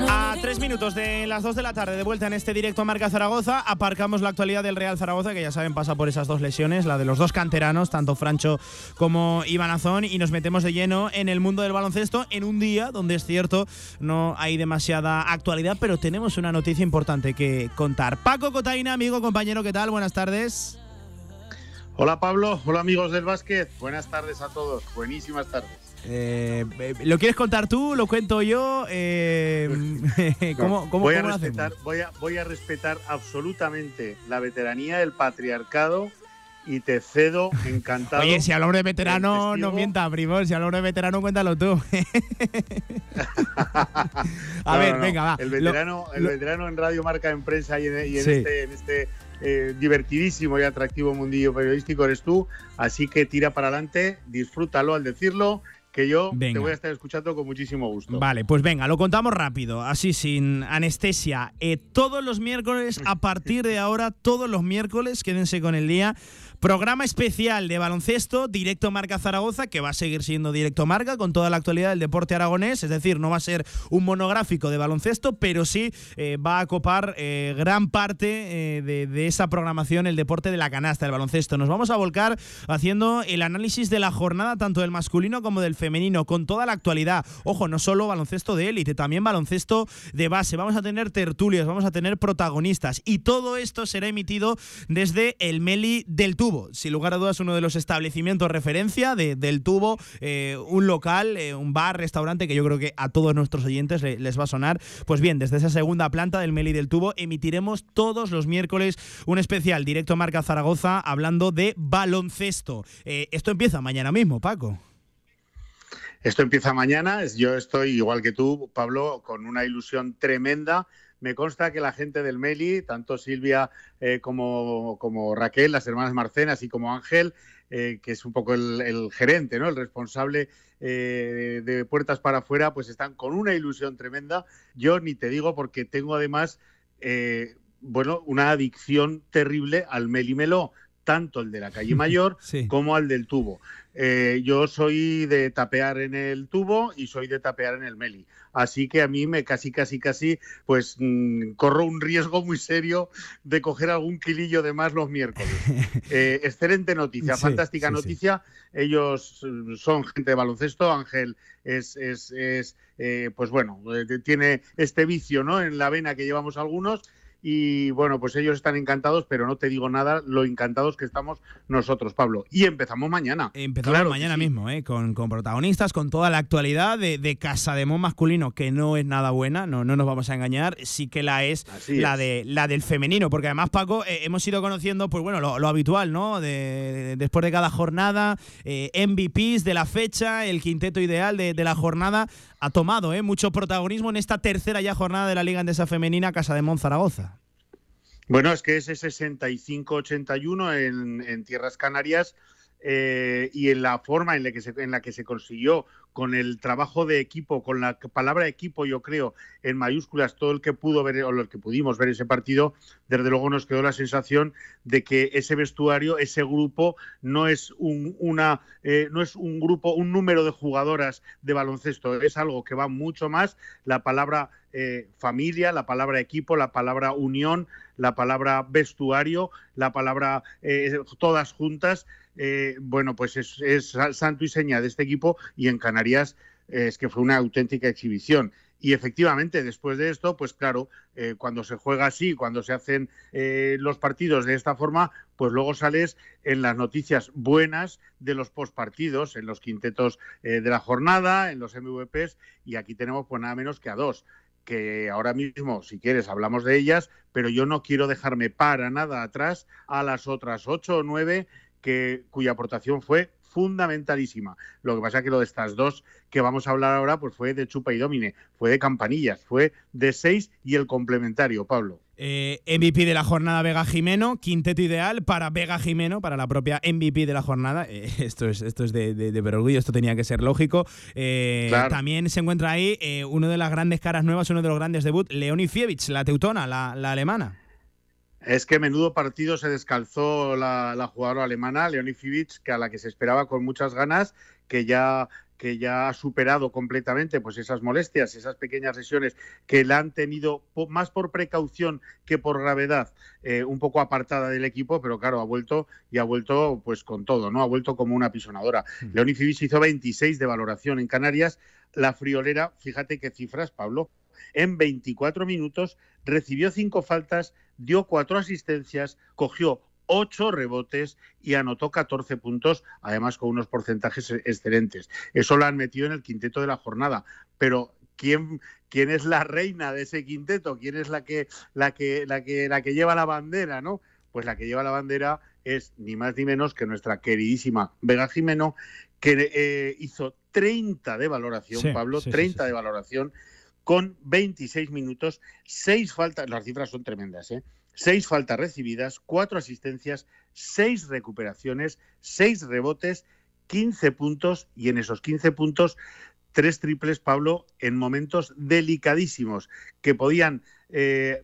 A tres minutos de las dos de la tarde, de vuelta en este directo Marca Zaragoza, aparcamos la actualidad del Real Zaragoza, que ya saben pasa por esas dos lesiones, la de los dos canteranos, tanto Francho como Iván Azón, y nos metemos de lleno en el mundo del baloncesto en un día donde es cierto no hay demasiada actualidad, pero tenemos una noticia importante que contar. Paco Cotaina, amigo, compañero, ¿qué tal? Buenas tardes. Hola Pablo, hola amigos del básquet, buenas tardes a todos, buenísimas tardes. Eh, ¿Lo quieres contar tú? ¿Lo cuento yo? Eh, ¿Cómo, cómo, voy, a cómo respetar, voy, a, voy a respetar absolutamente la veteranía del patriarcado y te cedo encantado. Oye, si hablamos de veterano, no testigo. mienta, primo. Si hablamos de veterano, cuéntalo tú. a No, ver, no, no. venga, va. El Lo- veterano, el veterano en Radio Marca en prensa y en, y en Sí. este, en este eh, divertidísimo y atractivo mundillo periodístico eres tú. Así que tira para adelante, disfrútalo al decirlo, que yo Venga. te voy a estar escuchando con muchísimo gusto. Vale, pues venga, lo contamos rápido, así sin anestesia. Eh, todos los miércoles, a partir de ahora, todos los miércoles, quédense con el día. Programa especial de baloncesto, directo Marca Zaragoza, que va a seguir siendo directo Marca con toda la actualidad del deporte aragonés. Es decir, no va a ser un monográfico de baloncesto, pero sí eh, va a copar eh, gran parte eh, de, esa programación, el deporte de la canasta, el baloncesto. Nos vamos a volcar haciendo el análisis de la jornada, tanto del masculino como del femenino, con toda la actualidad. Ojo, no solo baloncesto de élite, también baloncesto de base. Vamos a tener tertulias, vamos a tener protagonistas. Y todo esto será emitido desde el Meli del Tubo. Sin lugar a dudas, uno de los establecimientos referencia de- del Tubo, eh, un local, eh, un bar, restaurante que yo creo que a todos nuestros oyentes le- les va a sonar. Pues bien, desde esa segunda planta del Meli del Tubo emitiremos todos los miércoles un especial directo Marca Zaragoza hablando de baloncesto. Eh, esto empieza mañana mismo, Paco. Esto empieza mañana. Yo estoy, igual que tú, Pablo, con una ilusión tremenda. Me consta que la gente del Meli, tanto Silvia eh, como, como Raquel, las hermanas Marcenas y como Ángel, eh, que es un poco el, el gerente, ¿no? el responsable eh, de puertas para afuera, pues están con una ilusión tremenda. Yo ni te digo porque tengo además, bueno, una adicción terrible al Meli Meló tanto el de la calle Mayor como al del tubo. Eh, yo soy de tapear en el tubo y soy de tapear en el Meli. Así que a mí me casi, casi, casi, pues mm, corro un riesgo muy serio de coger algún kilillo de más los miércoles. Eh, excelente noticia, fantástica noticia. Ellos mm, son gente de baloncesto. Ángel es, es, es eh, pues bueno, tiene este vicio ¿no? en la vena que llevamos algunos y bueno, pues ellos están encantados, pero no te digo nada lo encantados que estamos nosotros, Pablo. Y empezamos mañana. Empezamos mañana mismo, ¿eh? con, protagonistas, con toda la actualidad de, de Casa de Mon masculino, que no es nada buena, no, no nos vamos a engañar, sí que la es la, De, la del femenino, porque además, Paco, eh, hemos ido conociendo, pues bueno, lo, habitual, ¿no? De, después de cada jornada, eh, MVPs de la fecha, el quinteto ideal de, de la jornada, ha tomado ¿eh? mucho protagonismo en esta tercera ya jornada de la Liga Andesa Femenina Casa de Monzaragoza. Bueno, es que ese 65-81 en, en Tierras Canarias eh, y en la forma en la, que se, en la que se consiguió, con el trabajo de equipo, con la palabra equipo, yo creo, en mayúsculas, todo el que pudo ver o los que pudimos ver ese partido, desde luego nos quedó la sensación de que ese vestuario, ese grupo, no es un, una, eh, no es un grupo, un número de jugadoras de baloncesto, es algo que va mucho más. La palabra eh, familia, la palabra equipo, la palabra unión, la palabra vestuario, la palabra todas juntas eh, bueno, pues es, santo y seña de este equipo y en Canarias eh, es que fue una auténtica exhibición. Y efectivamente, después de esto, pues claro, eh, cuando se juega así, cuando se hacen los partidos de esta forma, pues luego sales en las noticias buenas de los postpartidos, en los quintetos de la jornada, en los MVPs, y aquí tenemos pues nada menos que a dos que ahora mismo, si quieres, hablamos de ellas, pero yo no quiero dejarme para nada atrás a las otras ocho o nueve que, cuya aportación fue fundamentalísima. Lo que pasa es que lo de estas dos que vamos a hablar ahora, pues fue de chupa y domine, fue de campanillas, fue de seis y el complementario, Pablo. Eh, MVP de la jornada Vega Jimeno, quinteto ideal para Vega Jimeno, para la propia MVP de la jornada. Eh, esto es, esto es de, de, orgullo, esto tenía que ser lógico. Eh, también se encuentra ahí uno de las grandes caras nuevas, uno de los grandes debut, Leonie Fievich, la teutona, la alemana. Es que menudo partido se descalzó la, jugadora alemana, Leonie Fibic, que a la que se esperaba con muchas ganas, que ya que ya ha superado completamente pues esas molestias, esas pequeñas lesiones que la han tenido más por precaución que por gravedad, eh, un poco apartada del equipo, pero claro, ha vuelto y ha vuelto pues con todo, ¿no? Ha vuelto como una pisonadora. Mm. Leonie Fibic hizo 26 de valoración en Canarias, la friolera, fíjate qué cifras, Pablo, en 24 minutos recibió cinco faltas, dio cuatro asistencias, cogió ocho rebotes y anotó 14 puntos, además con unos porcentajes excelentes. Eso lo han metido en el quinteto de la jornada. Pero ¿quién, quién es la reina de ese quinteto? ¿Quién es la que, la que, la que, la que lleva la bandera, no? Pues la que lleva la bandera es ni más ni menos que nuestra queridísima Vega Jimeno, que eh, hizo 30 de valoración, Pablo, 30 de valoración con 26 minutos, seis faltas, las cifras son tremendas, ¿eh? seis faltas recibidas, cuatro asistencias, seis recuperaciones, seis rebotes, 15 puntos y en esos 15 puntos tres triples, Pablo, en momentos delicadísimos que podían eh,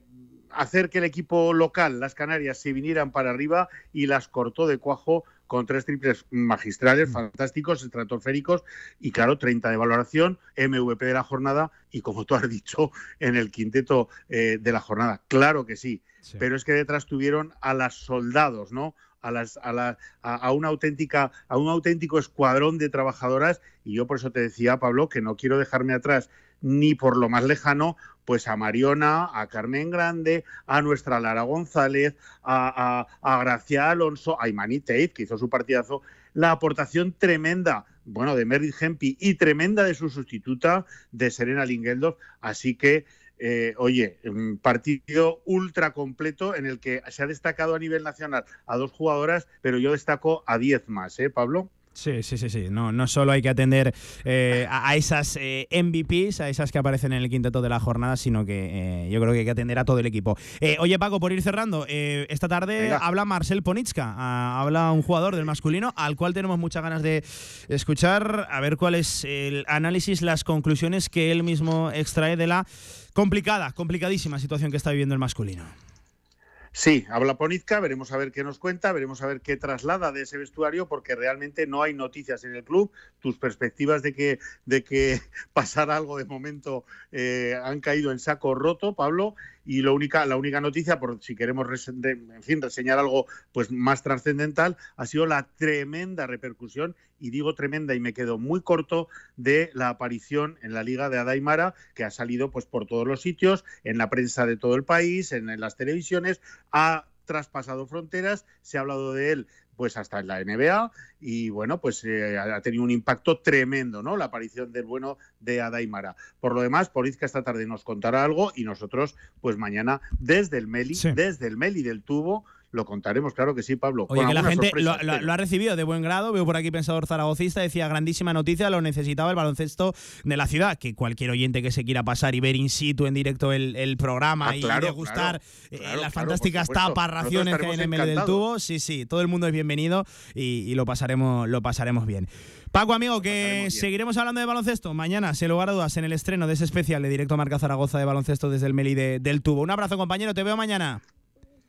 hacer que el equipo local, las Canarias, se vinieran para arriba y las cortó de cuajo con tres triples magistrales, mm. fantásticos, estratosféricos y claro, 30 de valoración, MVP de la jornada y como tú has dicho, en el quinteto eh, de la jornada. Claro que sí, pero es que detrás tuvieron a las soldados, ¿no? A, las, a, a, una auténtica, a un auténtico escuadrón de trabajadoras y yo por eso te decía, Pablo, que no quiero dejarme atrás ni por lo más lejano pues a Mariona, a Carmen Grande, a nuestra Lara González, a, Gracia Alonso, a Imani Tate, que hizo su partidazo, la aportación tremenda, bueno, de Merit Hempi y tremenda de su sustituta, de Serena Lingeldorf. Así que, eh, oye, partido ultra completo en el que se ha destacado a nivel nacional a dos jugadoras, pero yo destaco a diez más, ¿eh, Pablo? Sí, sí, sí, sí. No, no solo hay que atender eh, a, esas eh, MVPs, a esas que aparecen en el quinteto de la jornada, sino que eh, yo creo que hay que atender a todo el equipo. oye, Paco, por ir cerrando, esta tarde habla Marcel Ponitska, ah, habla un jugador del masculino al cual tenemos muchas ganas de escuchar, a ver cuál es el análisis, las conclusiones que él mismo extrae de la complicada, complicadísima situación que está viviendo el masculino. Sí, habla Ponizka, veremos a ver qué nos cuenta, veremos a ver qué traslada de ese vestuario, porque realmente no hay noticias en el club. Tus perspectivas de que, de que pasara algo de momento eh, han caído en saco roto, Pablo, y lo única, la única noticia, por si queremos en fin, reseñar algo pues, más trascendental, ha sido la tremenda repercusión, y digo tremenda y me quedo muy corto, de la aparición en la Liga de Adaimara, que ha salido pues, por todos los sitios, en la prensa de todo el país, en, en las televisiones, ha traspasado fronteras, se ha hablado de él pues hasta en la NBA y bueno, pues eh, ha tenido un impacto tremendo, ¿no? La aparición del bueno de Adaimara. Por lo demás, Polizca esta tarde nos contará algo y nosotros pues mañana desde el Meli, desde el Meli del tubo lo contaremos, claro que sí, Pablo. Oye, que la gente lo, ha recibido de buen grado. Veo por aquí pensador zaragocista, decía grandísima noticia, lo necesitaba el baloncesto de la ciudad. Que cualquier oyente que se quiera pasar y ver in situ en directo el, programa ah, y degustar eh, las fantásticas tapas, raciones que hay en el medio del tubo, sí, sí, todo el mundo es bienvenido y, lo, pasaremos, lo pasaremos bien. Paco, amigo, que seguiremos hablando de baloncesto mañana, sin lugar a dudas, en el estreno de ese especial de Directo Marca Zaragoza de baloncesto desde el Meli del Tubo. Un abrazo, compañero, te veo mañana.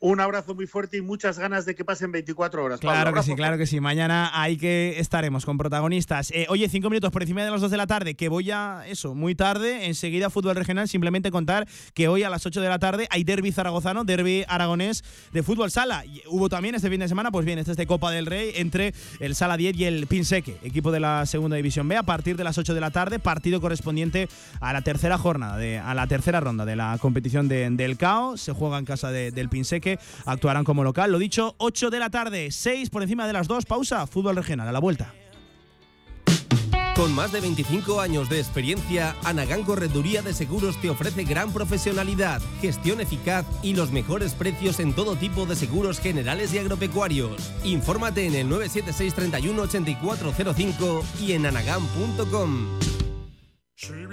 Un abrazo muy fuerte y muchas ganas de que pasen 24 horas. Claro que sí, claro que sí. Mañana hay que estaremos con protagonistas. Eh, oye, cinco minutos por encima de las dos de la tarde, que voy a eso, muy tarde. Enseguida, fútbol regional. Simplemente contar que hoy a las 8 de la tarde hay derby zaragozano, derby aragonés de fútbol sala. Y hubo también este fin de semana, pues bien, este es de Copa del Rey entre el Sala 10 y el Pinseque, equipo de la segunda división B. A partir de las 8 de la tarde, partido correspondiente a la tercera jornada, de, a la tercera ronda de la competición del CAO. Se juega en casa del Pinseque actuarán como local. Lo dicho, 8 de la tarde, 6 por encima de las 2. Pausa, fútbol regional, a la vuelta. Con más de 25 años de experiencia, Anagán Correduría de Seguros te ofrece gran profesionalidad, gestión eficaz y los mejores precios en todo tipo de seguros generales y agropecuarios. Infórmate en el 976 31 8405 y en anagán.com.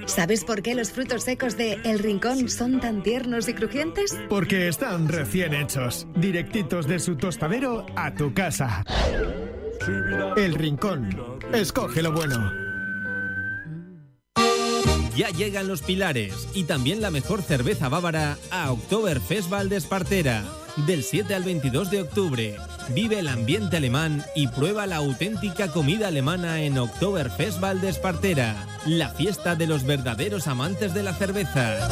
¿Sabes por qué los frutos secos de El Rincón son tan tiernos y crujientes? Porque están recién hechos, directitos de su tostadero a tu casa. El Rincón. Escoge lo bueno. Ya llegan los pilares y también la mejor cerveza bávara a Oktoberfest Valdespartera. Del 7 al 22 de octubre, vive el ambiente alemán y prueba la auténtica comida alemana en Oktoberfest Valdespartera, la fiesta de los verdaderos amantes de la cerveza.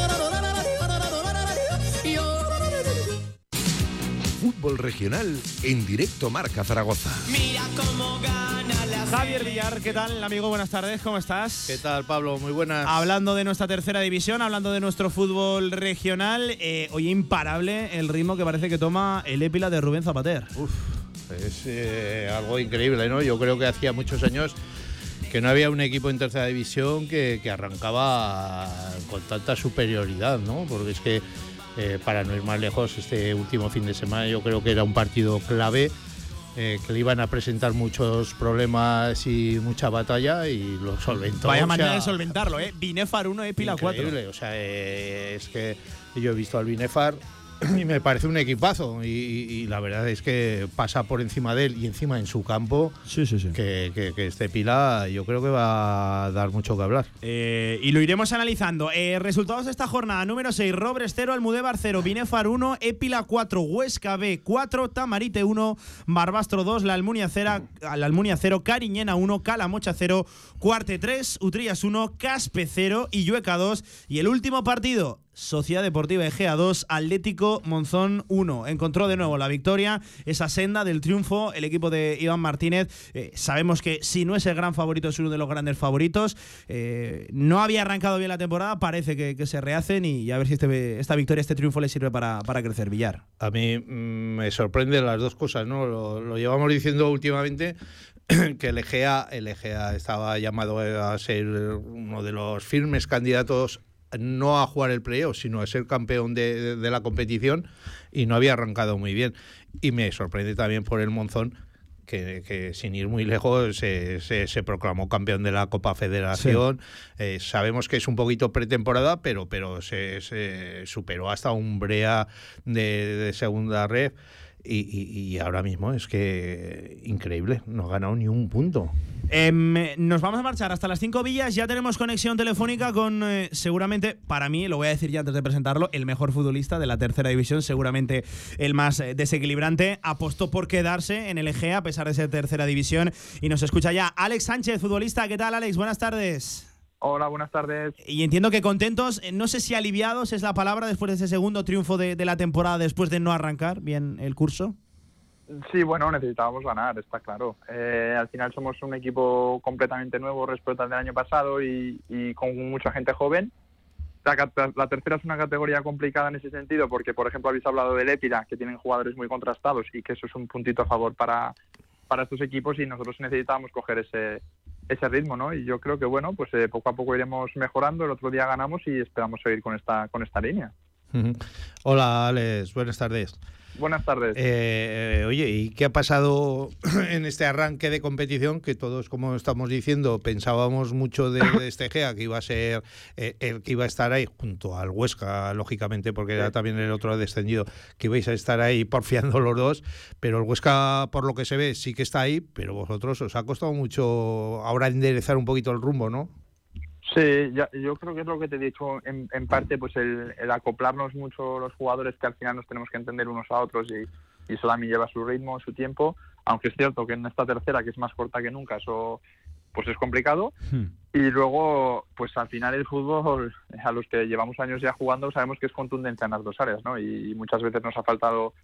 Fútbol regional en directo Marca Zaragoza. Mira cómo Javier Villar, ¿qué tal, amigo? Buenas tardes, ¿cómo estás? ¿Qué tal, Pablo? Muy buenas. Hablando de nuestra tercera división, hablando de nuestro fútbol regional, eh, hoy imparable el ritmo que parece que toma el Épila de Rubén Zapater. Uf, es eh, algo increíble, ¿no? Yo creo que hacía muchos años que no había un equipo en tercera división que, arrancaba con tanta superioridad, ¿no? Porque es que, eh, para no ir más lejos, este último fin de semana yo creo que era un partido clave eh, que le iban a presentar muchos problemas y mucha batalla y lo solventó. Vaya manera de solventarlo, ¿eh? Binefar 1, Epila 4. O sea, eh, es que yo he visto al Binefar y me parece un equipazo y, la verdad es que pasa por encima de él y encima en su campo sí, sí, sí. Que, este Pila yo creo que va a dar mucho que hablar. Eh, y lo iremos analizando. Eh, resultados de esta jornada, número 6, Robres 0, Almudévar 0, Binefar 1, Epila 4, Huesca B 4, Tamarite 1, Barbastro 2, La Almunia 0, la Almunia 0 Cariñena 1, Calamocha 0, Cuarte 3, Utrillas 1, Caspe 0 y Llueca 2. Y el último partido, Sociedad Deportiva Egea 2, Atlético Monzón 1. Encontró de nuevo la victoria, esa senda del triunfo, el equipo de Iván Martínez. Eh, sabemos que si no es el gran favorito, es uno de los grandes favoritos. Eh, no había arrancado bien la temporada, parece que, se rehacen y a ver si este, esta victoria, este triunfo le sirve para, crecer Villar. A mí mm, me sorprende las dos cosas, ¿no? Lo, llevamos diciendo últimamente que el Egea, el Egea estaba llamado a ser uno de los firmes candidatos no a jugar el playoff, sino a ser campeón de, la competición y no había arrancado muy bien. Y me sorprende también por el Monzón. Que, sin ir muy lejos se, se, proclamó campeón de la Copa Federación. Eh, sabemos que es un poquito pretemporada, pero, pero se, superó hasta un Brea de, segunda red. Y, ahora mismo es que increíble, no ha ganado ni un punto. Em, nos vamos a marchar hasta las 5 villas. Ya tenemos conexión telefónica con, eh, seguramente, para mí, lo voy a decir ya antes de presentarlo, el mejor futbolista de la tercera división, seguramente el más eh, desequilibrante. Apostó por quedarse en el Egea a pesar de ser tercera división. Y nos escucha ya Alex Sánchez, futbolista. ¿Qué tal, Alex? Buenas tardes. Hola, buenas tardes. Y entiendo que contentos, eh, no sé si aliviados es la palabra después de ese segundo triunfo de, de la temporada, después de no arrancar bien el curso. Sí, bueno, necesitábamos ganar, está claro. Eh, al final somos un equipo completamente nuevo respecto al del año pasado y, con mucha gente joven. La, tercera es una categoría complicada en ese sentido porque, por ejemplo, habéis hablado del Épira, que tienen jugadores muy contrastados y que eso es un puntito a favor para, para estos equipos y nosotros necesitábamos coger ese, ese ritmo, ¿no? Y yo creo que, bueno, pues eh, poco a poco iremos mejorando. El otro día ganamos y esperamos seguir con esta, con esta línea. Hola, Alex. Buenas tardes. Buenas tardes. Eh, eh, oye, ¿y qué ha pasado en este arranque de competición? Que todos, como estamos diciendo, pensábamos mucho de, este GEA, que iba a ser eh, el que iba a estar ahí, junto al Huesca, lógicamente, porque era también el otro descendido, que ibais a estar ahí porfiando los dos. Pero el Huesca, por lo que se ve, sí que está ahí, pero vosotros os ha costado mucho ahora enderezar un poquito el rumbo, ¿no? Sí, yo creo que es lo que te he dicho en, parte, pues el, acoplarnos mucho los jugadores que al final nos tenemos que entender unos a otros y, y eso también lleva su ritmo, su tiempo, aunque es cierto que en esta tercera, que es más corta que nunca, eso pues es complicado. Hmm. Y luego, pues al final el fútbol, a los que llevamos años ya jugando, sabemos que es contundencia en las dos áreas, ¿no? Y, muchas veces nos ha faltado,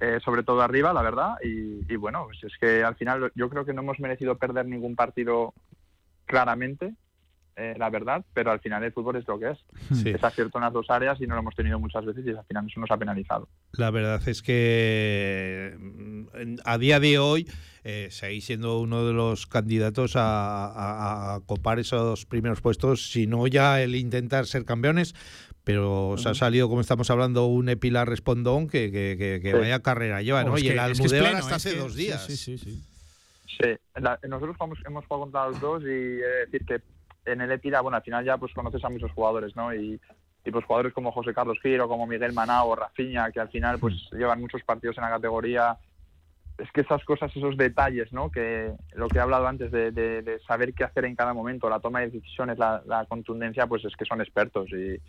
eh, sobre todo arriba, la verdad. Y, y bueno, pues es que al final yo creo que no hemos merecido perder ningún partido claramente eh, la verdad, pero al final el fútbol es lo que es. Sí. Es acierto en las dos áreas y no lo hemos tenido muchas veces y al final eso nos ha penalizado. La verdad es que mm, a día de hoy eh, seguís siendo uno de los candidatos a, copar esos primeros puestos, si no ya el intentar ser campeones, pero os ha salido, como estamos hablando, un Epilar Respondón que, que, vaya carrera lleva, ¿no? y el Almudena hasta hace dos días. Sí, sí, sí. sí. nosotros hemos jugado contra los dos y decir que en el Epira, bueno, al final ya pues conoces a muchos jugadores, ¿no? Y, y pues jugadores como José Carlos Giro, como Miguel Manao o Rafinha, que al final pues mm. llevan muchos partidos en la categoría. Es que esas cosas, esos detalles, ¿no? Que lo que he hablado antes de, de, saber qué hacer en cada momento, la toma de decisiones, la, la contundencia, pues es que son expertos y,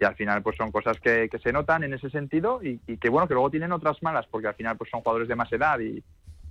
y al final pues son cosas que, que se notan en ese sentido y, y, que bueno que luego tienen otras malas porque al final pues son jugadores de más edad y,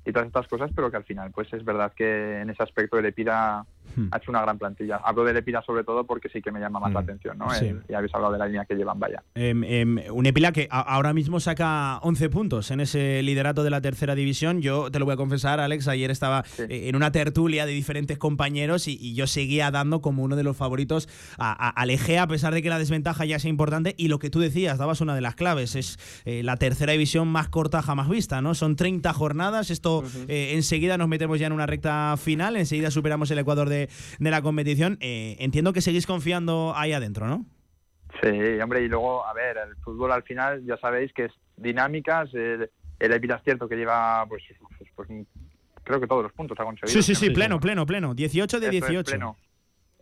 y todas estas cosas, pero que al final pues es verdad que en ese aspecto el Epira hmm. ha hecho una gran plantilla. Hablo del Epira sobre todo porque sí que me llama más la hmm. atención, ¿no? y habéis hablado de la línea que llevan, vaya. Em, em, un Epira que ahora mismo saca 11 puntos en ese liderato de la tercera división. Yo te lo voy a confesar, Alex, ayer estaba eh, en una tertulia de diferentes compañeros y, yo seguía dando como uno de los favoritos a, a, a pesar de que la desventaja ya sea importante. Y lo que tú decías, dabas una de las claves, es eh, la tercera división más corta jamás vista, ¿no? Son 30 jornadas, esto eh, enseguida nos metemos ya en una recta final, enseguida superamos el Ecuador de, la competición. Eh, entiendo que seguís confiando ahí adentro, ¿no? Sí, hombre, y luego, a ver, el fútbol al final ya sabéis que es dinámicas, el, el es cierto que lleva, pues, pues, pues, creo que todos los puntos ha conseguido. Sí, sí, sí, pleno, pleno, pleno, 18 de 18.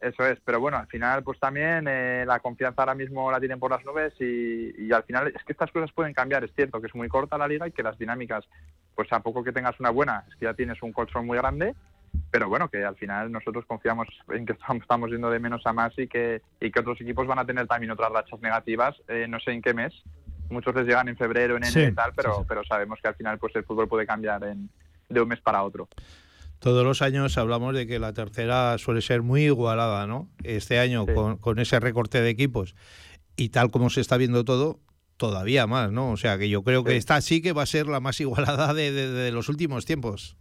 Eso es, pero bueno, al final pues también eh, la confianza ahora mismo la tienen por las nubes y, al final es que estas cosas pueden cambiar, es cierto que es muy corta la liga y que las dinámicas, pues a poco que tengas una buena, es que ya tienes un colchón muy grande, pero bueno, que al final nosotros confiamos en que estamos yendo de menos a más y que, y que otros equipos van a tener también otras rachas negativas, eh, no sé en qué mes, muchos les llegan en febrero, en enero y tal, pero, pero sabemos que al final pues el fútbol puede cambiar en, de un mes para otro. Todos los años hablamos de que la tercera suele ser muy igualada, ¿no? Este año con, ese recorte de equipos y tal como se está viendo todo, todavía más, ¿no? O sea que yo creo que esta sí que va a ser la más igualada de, los últimos tiempos.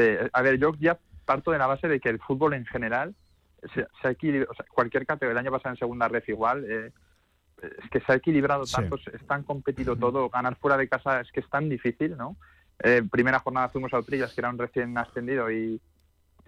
Sí, a ver, yo ya parto de la base de que el fútbol en general se, ha equilibrado, o sea, cualquier categoría, el año pasado en segunda red igual, eh, es que se ha equilibrado tanto, es tan competido todo, ganar fuera de casa es que es tan difícil, ¿no? Eh, primera jornada fuimos a Utrillas, que era un recién ascendido, y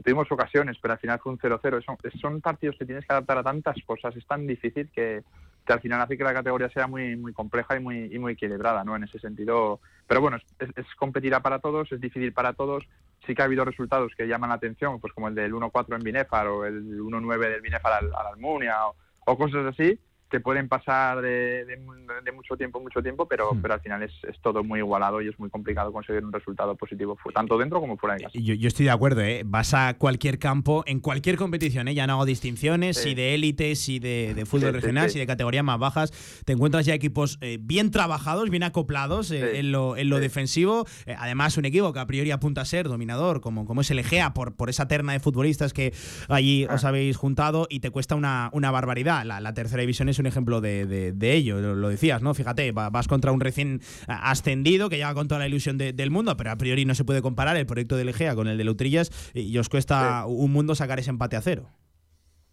tuvimos ocasiones, pero al final fue un 0-0. Son, son, partidos que tienes que adaptar a tantas cosas, es tan difícil que, al final hace que la categoría sea muy muy compleja y muy, y muy equilibrada, ¿no? En ese sentido. Pero bueno, es, es, competirá para todos, es difícil para todos. Sí que ha habido resultados que llaman la atención, pues como el del 1-4 en Binefar o el 1-9 del Binefar al, Almunia o, cosas así que pueden pasar de, de, mucho tiempo, mucho tiempo, pero, hmm. pero al final es, es, todo muy igualado y es muy complicado conseguir un resultado positivo, tanto dentro como fuera de casa. Yo, yo estoy de acuerdo, ¿eh? vas a cualquier campo, en cualquier competición, ¿eh? ya no hago distinciones, si de élites, si de, de fútbol regional, si de categorías más bajas, te encuentras ya equipos eh, bien trabajados, bien acoplados eh, en lo, en lo defensivo, eh, además un equipo que a priori apunta a ser dominador, como, como es el Egea, por, por esa terna de futbolistas que allí os ah. habéis juntado y te cuesta una, una barbaridad. La, la tercera división es un ejemplo de, ello, lo, decías, ¿no? Fíjate, vas contra un recién ascendido que llega con toda la ilusión del mundo, pero a priori no se puede comparar el proyecto de Legea con el de Loutrillas y os cuesta un mundo sacar ese empate a cero.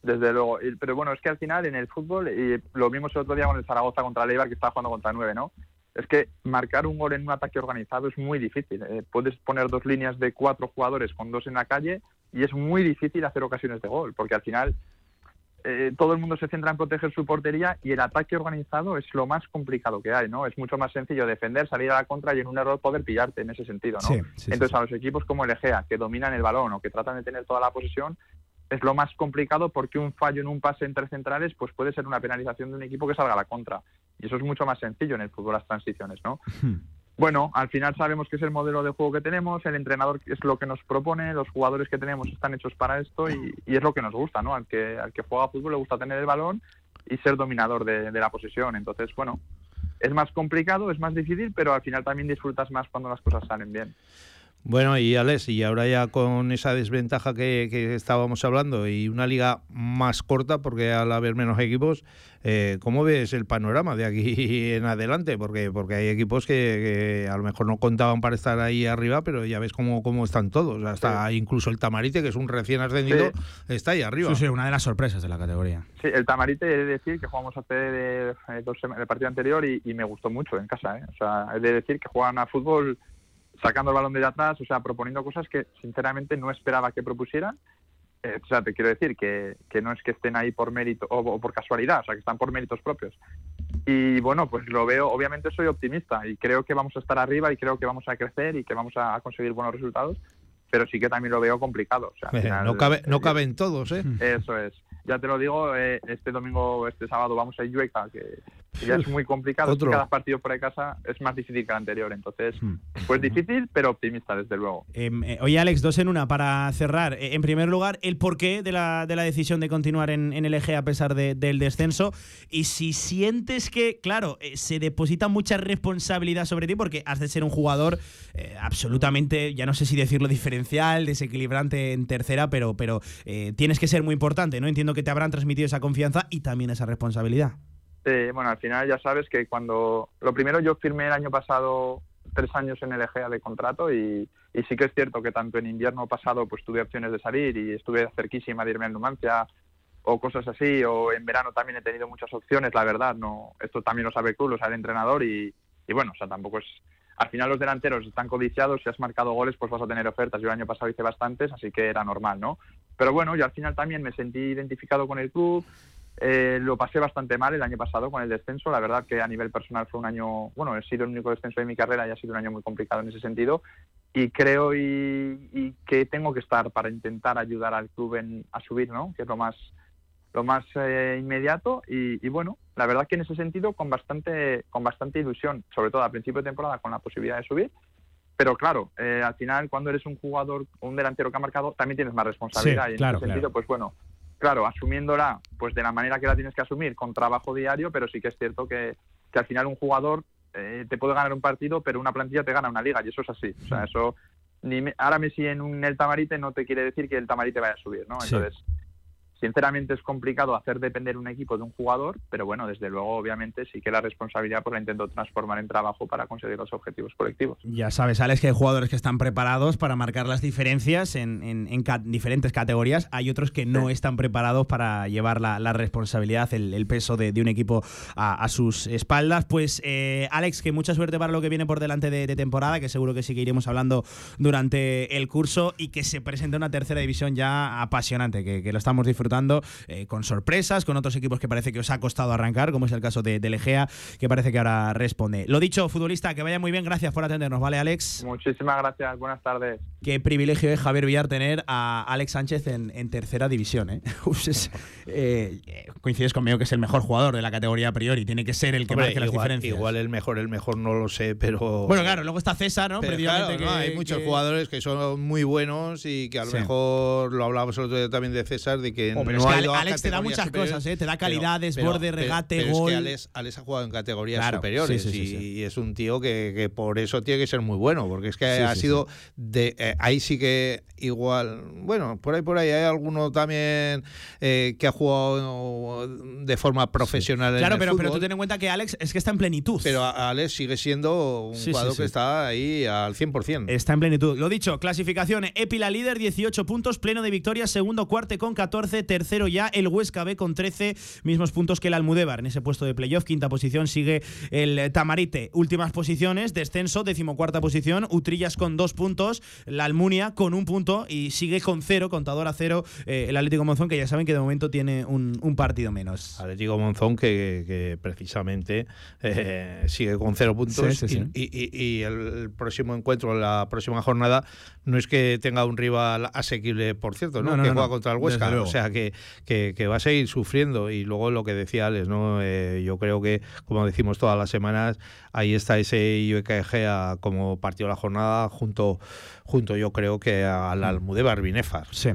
Desde luego, pero bueno, es que al final en el fútbol, y lo vimos el otro día con el Zaragoza contra el Eibar que estaba jugando contra nueve, ¿no? Es que marcar un gol en un ataque organizado es muy difícil. ¿eh? puedes poner dos líneas de cuatro jugadores con dos en la calle y es muy difícil hacer ocasiones de gol, porque al final eh, todo el mundo se centra en proteger su portería y el ataque organizado es lo más complicado que hay, ¿no? Es mucho más sencillo defender, salir a la contra y en un error poder pillarte en ese sentido, ¿no? Entonces a los equipos como el Egea, que dominan el balón o que tratan de tener toda la posesión, es lo más complicado porque un fallo en un pase entre centrales pues puede ser una penalización de un equipo que salga a la contra. Y eso es mucho más sencillo en el fútbol, las transiciones, ¿no? Hmm. Bueno, al final sabemos que es el modelo de juego que tenemos, el entrenador es lo que nos propone, los jugadores que tenemos están hechos para esto y, es lo que nos gusta, ¿no? Al que, al que juega fútbol le gusta tener el balón y ser dominador de, de la posesión. Entonces, bueno, es más complicado, es más difícil, pero al final también disfrutas más cuando las cosas salen bien. Bueno, y Alex, y ahora ya con esa desventaja que, estábamos hablando y una liga más corta, porque al haber menos equipos, eh, ¿cómo ves el panorama de aquí en adelante? Porque, porque hay equipos que, a lo mejor no contaban para estar ahí arriba, pero ya ves cómo, cómo están todos. Hasta incluso el Tamarite, que es un recién ascendido, está ahí arriba. Sí, sí, una de las sorpresas de la categoría. Sí, el Tamarite, he de decir que jugamos hace de, dos el partido anterior y, y, me gustó mucho en casa. ¿eh? O sea, he de decir que juegan a fútbol sacando el balón de atrás, o sea, proponiendo cosas que sinceramente no esperaba que propusieran. Eh, o sea, te quiero decir que, que, no es que estén ahí por mérito o, por casualidad, o sea, que están por méritos propios. Y bueno, pues lo veo, obviamente soy optimista y creo que vamos a estar arriba y creo que vamos a crecer y que vamos a conseguir buenos resultados, pero sí que también lo veo complicado. O sea, no, cabe, no caben todos, ¿eh? Eso es ya te lo digo, eh, este domingo, este sábado vamos a Illueca, que, ya es muy complicado. Cada partido por ahí casa es más difícil que el anterior. Entonces, hmm. pues difícil, pero optimista, desde luego. Em, eh, oye, Alex, dos en una para cerrar. Eh, en primer lugar, el porqué de la, de la decisión de continuar en, el eje a pesar del descenso. Y si sientes que, claro, se deposita mucha responsabilidad sobre ti, porque has de ser un jugador absolutamente, ya no sé si decirlo diferencial, desequilibrante en tercera, pero, pero tienes que ser muy importante, ¿no? Entiendo que te habrán transmitido esa confianza y también esa responsabilidad. Bueno, al final ya sabes que cuando... Lo primero, yo firmé el año pasado tres años en el EGEA de contrato y, sí que es cierto que tanto en invierno pasado pues tuve opciones de salir y estuve cerquísima de irme a Numancia o cosas así, o en verano también he tenido muchas opciones, la verdad, no esto también lo sabe tú, lo sabe el entrenador y, y bueno, o sea, tampoco es al final los delanteros están codiciados, si has marcado goles pues vas a tener ofertas. Yo el año pasado hice bastantes, así que era normal, ¿no? Pero bueno, yo al final también me sentí identificado con el club, eh, lo pasé bastante mal el año pasado con el descenso. La verdad que a nivel personal fue un año, bueno, he sido el único descenso de mi carrera y ha sido un año muy complicado en ese sentido. Y creo y, que tengo que estar para intentar ayudar al club en, a subir, ¿no? Que es lo más lo más eh, inmediato y, bueno, la verdad que en ese sentido con bastante, con bastante ilusión, sobre todo a principio de temporada con la posibilidad de subir, pero claro, eh, al final cuando eres un jugador, un delantero que ha marcado, también tienes más responsabilidad y en ese sentido, pues bueno, claro, asumiéndola pues de la manera que la tienes que asumir, con trabajo diario, pero sí que es cierto que, que al final un jugador eh, te puede ganar un partido, pero una plantilla te gana una liga y eso es así, o sea, eso ni ahora Messi en un el Tamarite no te quiere decir que el Tamarite vaya a subir, ¿no? Entonces, Sinceramente es complicado hacer depender un equipo de un jugador, pero bueno, desde luego, obviamente, sí que la responsabilidad pues la intento transformar en trabajo para conseguir los objetivos colectivos. Ya sabes, Alex, que hay jugadores que están preparados para marcar las diferencias en, diferentes categorías. Hay otros que no están preparados para llevar la, responsabilidad, el, peso de, un equipo a, sus espaldas. Pues, eh, Alex, que mucha suerte para lo que viene por delante de, temporada, que seguro que sí que iremos hablando durante el curso y que se presente una tercera división ya apasionante, que, que lo estamos disfrutando disfrutando eh, con sorpresas, con otros equipos que parece que os ha costado arrancar, como es el caso de, de Legea, que parece que ahora responde. Lo dicho, futbolista, que vaya muy bien, gracias por atendernos, ¿vale, Alex? Muchísimas gracias, buenas tardes. Qué privilegio es Javier Villar tener a Alex Sánchez en, en tercera división. ¿eh? eh, coincides conmigo que es el mejor jugador de la categoría a priori, tiene que ser el que Hombre, marque las diferencias. igual el mejor, el mejor no lo sé, pero. Bueno, claro, luego está César, ¿no? Pero hay muchos que- jugadores que son muy buenos y que a lo Sí. mejor lo hablábamos el otro día también de César, de que Pero no es que Alex te da muchas cosas, ¿eh? Te da calidad, desborde, regate, pero gol. Es que Alex, Alex ha jugado en categorías Claro, superiores sí, sí, sí, y, sí. y es un tío que, que por eso tiene que ser muy bueno, porque es que ha sido de eh, ahí sí que igual, bueno, por ahí por ahí hay alguno también eh, que ha jugado de forma profesional en Claro, el pero, pero tú ten en cuenta que Alex es que está en plenitud. Pero Alex sigue siendo un jugador que está ahí al 100%. Está en plenitud. Lo dicho, clasificación. Epila líder, 18 puntos, pleno de victorias. Segundo, cuarte con 14. Tercero ya el Huesca B con 13. Mismos puntos que el Almudévar en ese puesto de playoff. Quinta posición sigue el Tamarite. Últimas posiciones, descenso, decimocuarta posición. Utrillas con dos puntos. La Almunia con un punto y sigue con cero, contador a cero, eh, el Atlético Monzón, que ya saben que de momento tiene un, un partido menos. Atlético Monzón que, que precisamente eh, sigue con cero puntos Sí, sí, sí. Y, y- y- y el próximo encuentro, la próxima jornada, no es que tenga un rival asequible, por cierto, ¿no? No, no, que no, juega no. contra el Huesca. O sea, que, que- va a seguir sufriendo. Y luego lo que decía Alex, ¿no? Eh, yo creo que, como decimos todas las semanas, ahí está ese IBKG como partido de la jornada junto, junto yo creo que al Almudévar Binefar. Sí.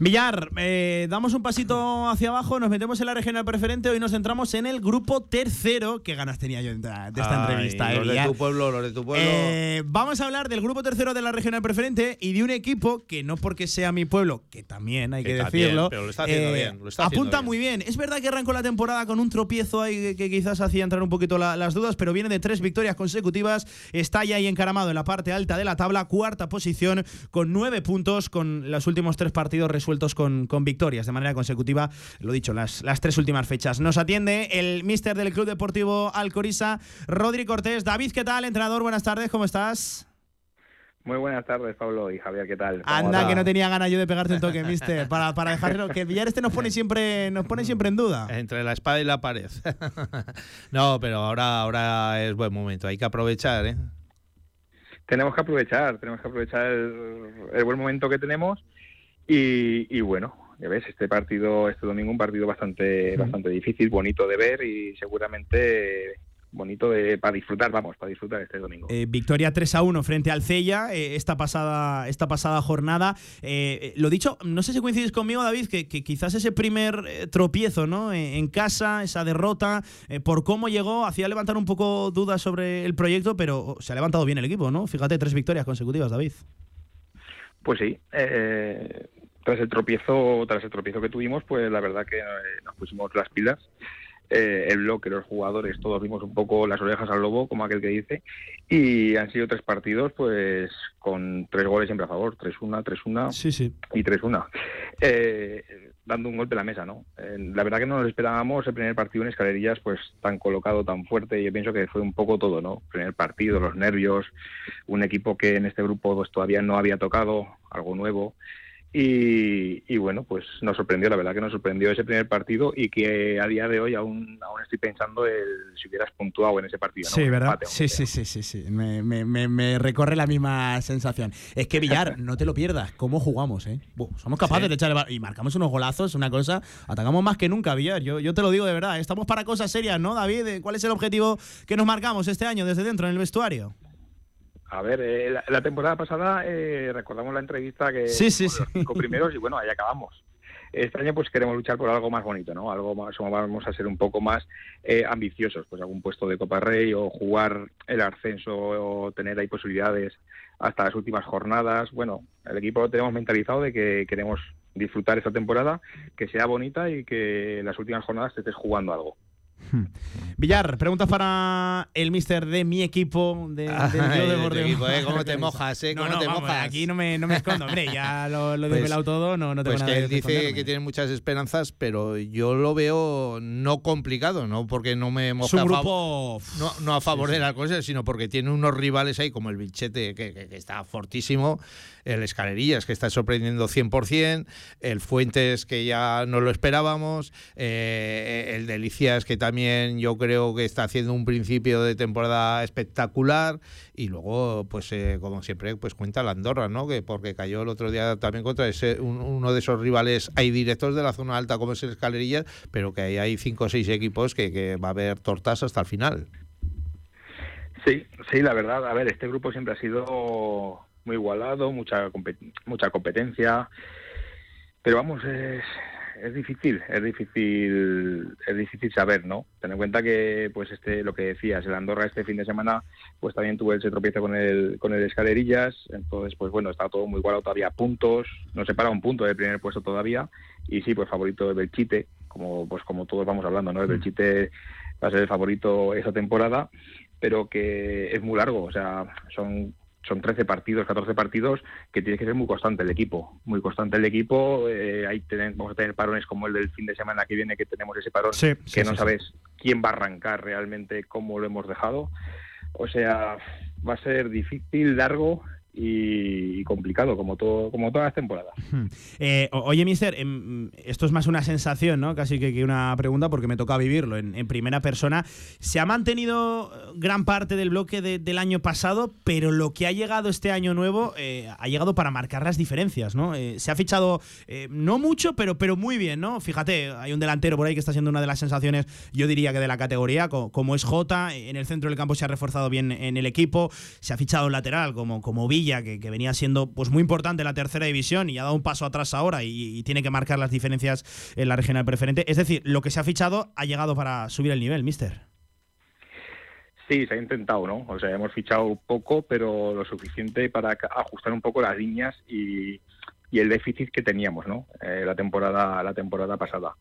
Villar, eh, damos un pasito hacia abajo, nos metemos en la regional preferente. Hoy nos centramos en el grupo tercero. ¿Qué ganas tenía yo de esta Ay, entrevista, eh, los de tu pueblo, los de tu pueblo. Eh, vamos a hablar del grupo tercero de la regional preferente y de un equipo que no porque sea mi pueblo, que también hay que, decirlo, eh, pero lo está haciendo bien, lo está haciendo apunta bien. muy bien. Es verdad que arrancó la temporada con un tropiezo ahí que, que quizás hacía entrar un poquito la- las dudas, pero viene de tres victorias consecutivas. Está ya ahí encaramado en la parte alta de la tabla, cuarta posición con nueve puntos, con los últimos tres partidos resueltos con, con victorias de manera consecutiva. Lo dicho, las, las tres últimas fechas. Nos atiende el mister del Club Deportivo Alcoriza, Rodri Cortés. David, ¿qué tal? Entrenador, buenas tardes, ¿cómo estás? Muy buenas tardes, Pablo y Javier, ¿qué tal? ¿Cómo Anda, que no tenía ganas yo de pegarte un toque, mister, para, para dejarlo. Que Villar este nos pone siempre, nos pone siempre en duda. Entre la espada y la pared. no, pero ahora, ahora es buen momento. Hay que aprovechar, ¿eh? Tenemos que aprovechar, tenemos que aprovechar el, el buen momento que tenemos y, y bueno, ya ves, este partido, este domingo un partido bastante, bastante difícil, bonito de ver y seguramente bonito de, para disfrutar, vamos, para disfrutar este domingo. Eh, victoria 3 a 1 frente al Cella eh, esta, pasada, esta pasada jornada. Eh, lo dicho, no sé si coincides conmigo, David, que, que quizás ese primer eh, tropiezo ¿no? Eh, en casa, esa derrota, por cómo llegó, hacía levantar un poco dudas sobre el proyecto, pero oh, se ha levantado bien el equipo, ¿no? Fíjate, tres victorias consecutivas, David. Pues sí, eh, tras el tropiezo, tras el tropiezo que tuvimos, pues la verdad que nos pusimos las pilas. Eh, el bloque, los jugadores, todos vimos un poco las orejas al lobo, como aquel que dice, y han sido tres partidos, pues con tres goles siempre a favor, 3-1, 3-1 Sí, sí. y 3-1, eh, dando un golpe a la mesa, ¿no? Eh, la verdad que no nos esperábamos el primer partido en escalerillas, pues tan colocado, tan fuerte, y yo pienso que fue un poco todo, ¿no? Primer partido, los nervios, un equipo que en este grupo pues todavía no había tocado, algo nuevo, y, y bueno, pues nos sorprendió, la verdad que nos sorprendió ese primer partido y que a día de hoy aún, aún estoy pensando el, si hubieras puntuado en ese partido. ¿no? Sí, ¿verdad? empate, Sí, sí, sí, sí, sí. Me, me- me- me recorre la misma sensación. Es que Villar, no te lo pierdas. ¿Cómo jugamos, eh? Buh, somos capaces Sí. de echar y marcamos unos golazos, una cosa. Atacamos más que nunca, Villar. Yo, yo te lo digo de verdad. Estamos para cosas serias, ¿no, David? Eh, ¿Cuál es el objetivo que nos marcamos este año desde dentro en el vestuario? A ver, eh, la, la temporada pasada eh, recordamos la entrevista que Sí, sí, los cinco primeros y bueno, ahí acabamos. Este año pues queremos luchar por algo más bonito, ¿no? Algo más, vamos a ser un poco más eh, ambiciosos, pues algún puesto de Copa Rey o jugar el ascenso o tener ahí posibilidades hasta las últimas jornadas. Bueno, el equipo lo tenemos mentalizado de que queremos disfrutar esta temporada, que sea bonita y que en las últimas jornadas te estés jugando algo. Villar, pregunta para el mister de mi equipo, de, del Club Deportivo. equipo, ¿eh? ¿Cómo te mojas, eh? ¿Cómo no, no, te vamos, mojas? Aquí no me, no me escondo, hombre, ya lo, lo he Pues- desvelado todo, no, no tengo Pues nada que él dice esconderme. que tiene muchas esperanzas, pero yo lo veo no complicado, no porque no me moja a grupo... no, no a favor de las cosas, sino porque tiene unos rivales ahí como el Vilchete, que, que- que está fortísimo, el Escalerillas, que está sorprendiendo 100%, el Fuentes, que ya no lo esperábamos, eh, el Delicias, que también yo creo que está haciendo un principio de temporada espectacular, y luego, pues eh, como siempre, pues cuenta la Andorra, ¿no? Que porque cayó el otro día también contra ese, un- uno de esos rivales hay directos de la zona alta como es el Escalerillas, pero que ahí hay cinco o seis equipos que, que va a haber tortas hasta el final. Sí, sí, la verdad. A ver, este grupo siempre ha sido muy igualado, mucha mucha competencia, pero vamos, es, es difícil, es difícil, es difícil saber, ¿no? Ten en cuenta que, pues, este, lo que decías, el Andorra este fin de semana, pues también tuvo ese tropiezo con el, con el Escalerillas, entonces, pues bueno, está todo muy igualado todavía, puntos, no separa un punto del primer puesto todavía, y sí, pues favorito de Belchite, como, pues como todos vamos hablando, ¿no? El Belchite va a ser el favorito esa temporada, pero que es muy largo, o sea, son son 13 partidos, 14 partidos, que tiene que ser muy constante el equipo, muy constante el equipo, eh, ahí tener- vamos a tener parones como el del fin de semana que viene, que tenemos ese parón, Sí, que no sí, sabes quién va a arrancar realmente, cómo lo hemos dejado, o sea, va a ser difícil, largo y, complicado, como todo como todas las temporadas. Eh, oye, mister, em, esto es más una sensación, ¿no? Casi que, una pregunta porque me toca vivirlo en, primera persona. Se ha mantenido gran parte del bloque de- del año pasado, pero lo que ha llegado este año nuevo eh, ha llegado para marcar las diferencias, ¿no? Eh, se ha fichado no mucho, pero, pero muy bien, ¿no? Fíjate, hay un delantero por ahí que está siendo una de las sensaciones, yo diría que de la categoría, co- como, es Jota. En el centro del campo se ha reforzado bien en el equipo. Se ha fichado un lateral como, como Villa, que, venía siendo pues muy importante la tercera división y ha dado un paso atrás ahora y, tiene que marcar las diferencias en la regional preferente. Es decir, lo que se ha fichado ha llegado para subir el nivel, mister. Sí, se ha intentado, ¿no? O sea, hemos fichado poco, pero lo suficiente para ajustar un poco las líneas y, el déficit que teníamos, ¿no? Eh, la temporada la temporada pasada.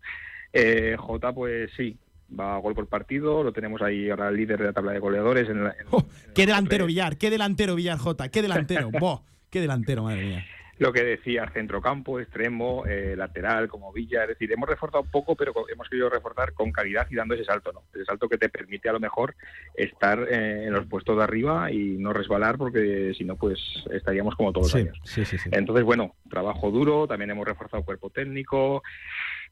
Eh, Jota, pues sí, va a gol por partido, lo tenemos ahí ahora el líder de la tabla de goleadores. En la- en- Qué delantero Villar, qué delantero Villar J, qué delantero, ¡Boh! qué delantero, madre mía. lo que decía, centrocampo, extremo, eh, lateral, como Villa. Es decir, hemos reforzado poco, pero hemos querido reforzar con calidad y dando ese salto, ¿no? Ese salto que te permite a lo mejor estar eh, en los puestos de arriba y no resbalar, porque si no, pues estaríamos como todos los años. sí, sí, sí. Entonces, bueno, trabajo duro, también hemos reforzado cuerpo técnico,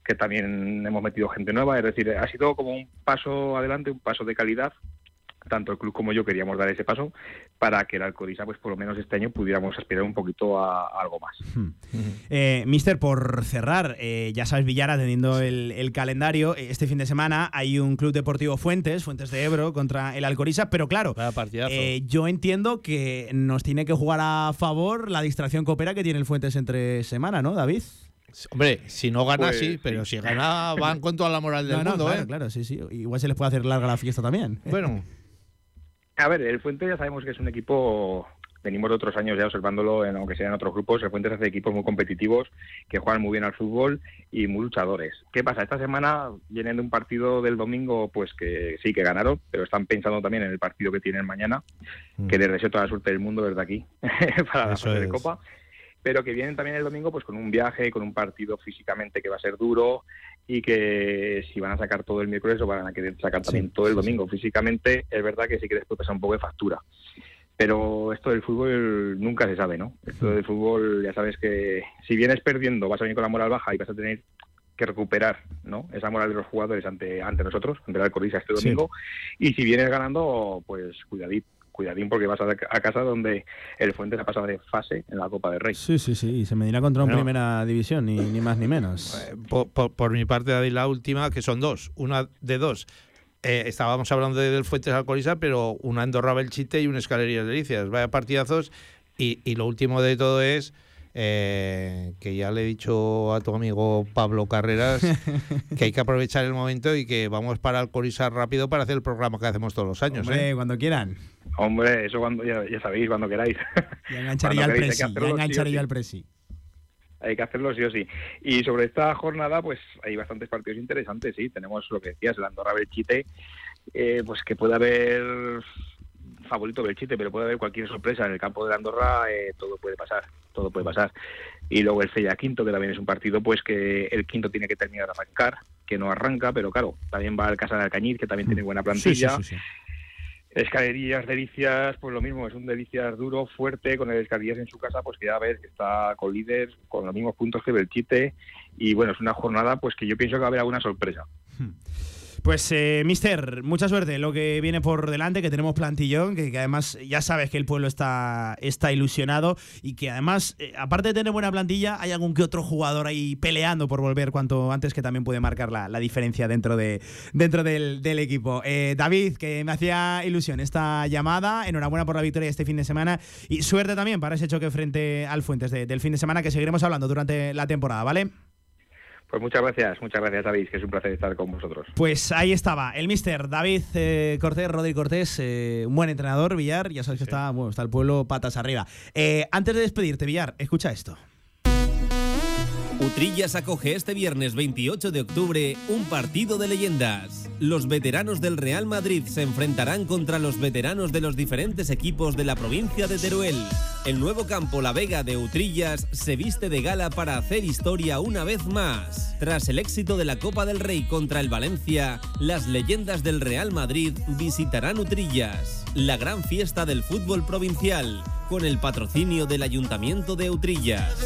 que también hemos metido gente nueva, es decir, ha sido como un paso adelante, un paso de calidad. Tanto el club como yo queríamos dar ese paso para que el Alcoriza, pues por lo menos este año pudiéramos aspirar un poquito a, a algo más. Eh, mister, por cerrar, eh, ya sabes, Villar, atendiendo el, el calendario, eh, este fin de semana hay un Club Deportivo Fuentes, Fuentes de Ebro, contra el Alcoriza, pero claro, eh, yo entiendo que nos tiene que jugar a favor la distracción coopera que tiene el Fuentes entre semana, ¿no, David? Hombre, si no gana, Pues, sí, pero si gana, van con toda la moral del No, no, mundo, claro, ¿eh? claro, sí, sí. Igual se les puede hacer larga la fiesta también. Bueno, A ver, el Fuente ya sabemos que es un equipo, venimos de otros años ya observándolo, en, aunque sea en otros grupos, el Fuentes hace equipos muy competitivos, que juegan muy bien al fútbol y muy luchadores. ¿Qué pasa? Esta semana vienen de un partido del domingo, pues que sí, que ganaron, pero están pensando también en el partido que tienen mañana, que les deseo toda la suerte del mundo desde aquí, para la Eso fase de es. Pero que vienen también el domingo pues con un viaje, con un partido físicamente que va a ser duro y que si van a sacar todo el miércoles lo van a querer sacar también todo el domingo. Físicamente es verdad que sí que después pasa un poco de factura. Pero esto del fútbol nunca se sabe, ¿no? Esto del fútbol ya sabes que si vienes perdiendo vas a venir con la moral baja y vas a tener que recuperar ¿no? esa moral de los jugadores ante, ante nosotros, ante la Alcoriza este Sí. domingo. Y si vienes ganando, pues cuidadín, cuidadín porque vas a, a casa donde el Fuentes ha pasado de fase en la Copa del Rey. Sí, sí, sí. Y se me dirá contra un Bueno. primera división, ni, ni más ni menos. por, por- por mi parte, David, la última, que son dos. Una de dos. Eh, estábamos hablando de- del Fuentes Alcoriza, pero una Andorra Belchite y una Escalerías Delicias. Vaya partidazos. Y, y lo último de todo es eh, que ya le he dicho a tu amigo Pablo Carreras que hay que aprovechar el momento y que vamos para Alcoriza rápido para hacer el programa que hacemos todos los años. Hombre, ¿eh? cuando quieran. Hombre, eso cuando ya, ya sabéis, cuando queráis. Ya engancharé hay presi. Ya engancharé sí. presi. hay que hacerlo sí o sí. Y sobre esta jornada, pues hay bastantes partidos interesantes, sí. Tenemos lo que decías, el Andorra Belchite, eh, pues que puede haber favorito Belchite, pero puede haber cualquier sorpresa en el campo de Andorra, eh, todo puede pasar, todo puede pasar. Y luego el Cella Quinto, que también es un partido, pues que el quinto tiene que terminar de arrancar, que no arranca, pero claro, también va al Casa de Alcañiz, que también tiene buena plantilla. Sí, sí, sí, sí. Escalerillas, Delicias, pues lo mismo, es un Delicias duro, fuerte, con el Escalerillas en su casa, pues que ya ves que está con líder, con los mismos puntos que Belchite, y bueno, es una jornada pues que yo pienso que va a haber alguna sorpresa. Pues, eh, Mister, mucha suerte lo que viene por delante, que tenemos plantillón, que, además ya sabes que el pueblo está, está ilusionado y que además, eh, aparte de tener buena plantilla, hay algún que otro jugador ahí peleando por volver cuanto antes que también puede marcar la, la diferencia dentro, de, dentro del, del equipo. Eh, David, que me hacía ilusión esta llamada, enhorabuena por la victoria este fin de semana y suerte también para ese choque frente al Fuentes de- del fin de semana que seguiremos hablando durante la temporada, ¿vale? Pues muchas gracias, muchas gracias David, que es un placer estar con vosotros. Pues ahí estaba, el mister David eh, Cortés, Rodri Cortés, eh, un buen entrenador, Villar, ya sabes que está, bueno, está el pueblo patas arriba. Eh, antes de despedirte, Villar, escucha esto. Utrillas acoge este viernes 28 de octubre un partido de leyendas. Los veteranos del Real Madrid se enfrentarán contra los veteranos de los diferentes equipos de la provincia de Teruel. El nuevo campo La Vega de Utrillas se viste de gala para hacer historia una vez más. Tras el éxito de la Copa del Rey contra el Valencia, las leyendas del Real Madrid visitarán Utrillas, la gran fiesta del fútbol provincial, con el patrocinio del Ayuntamiento de Utrillas.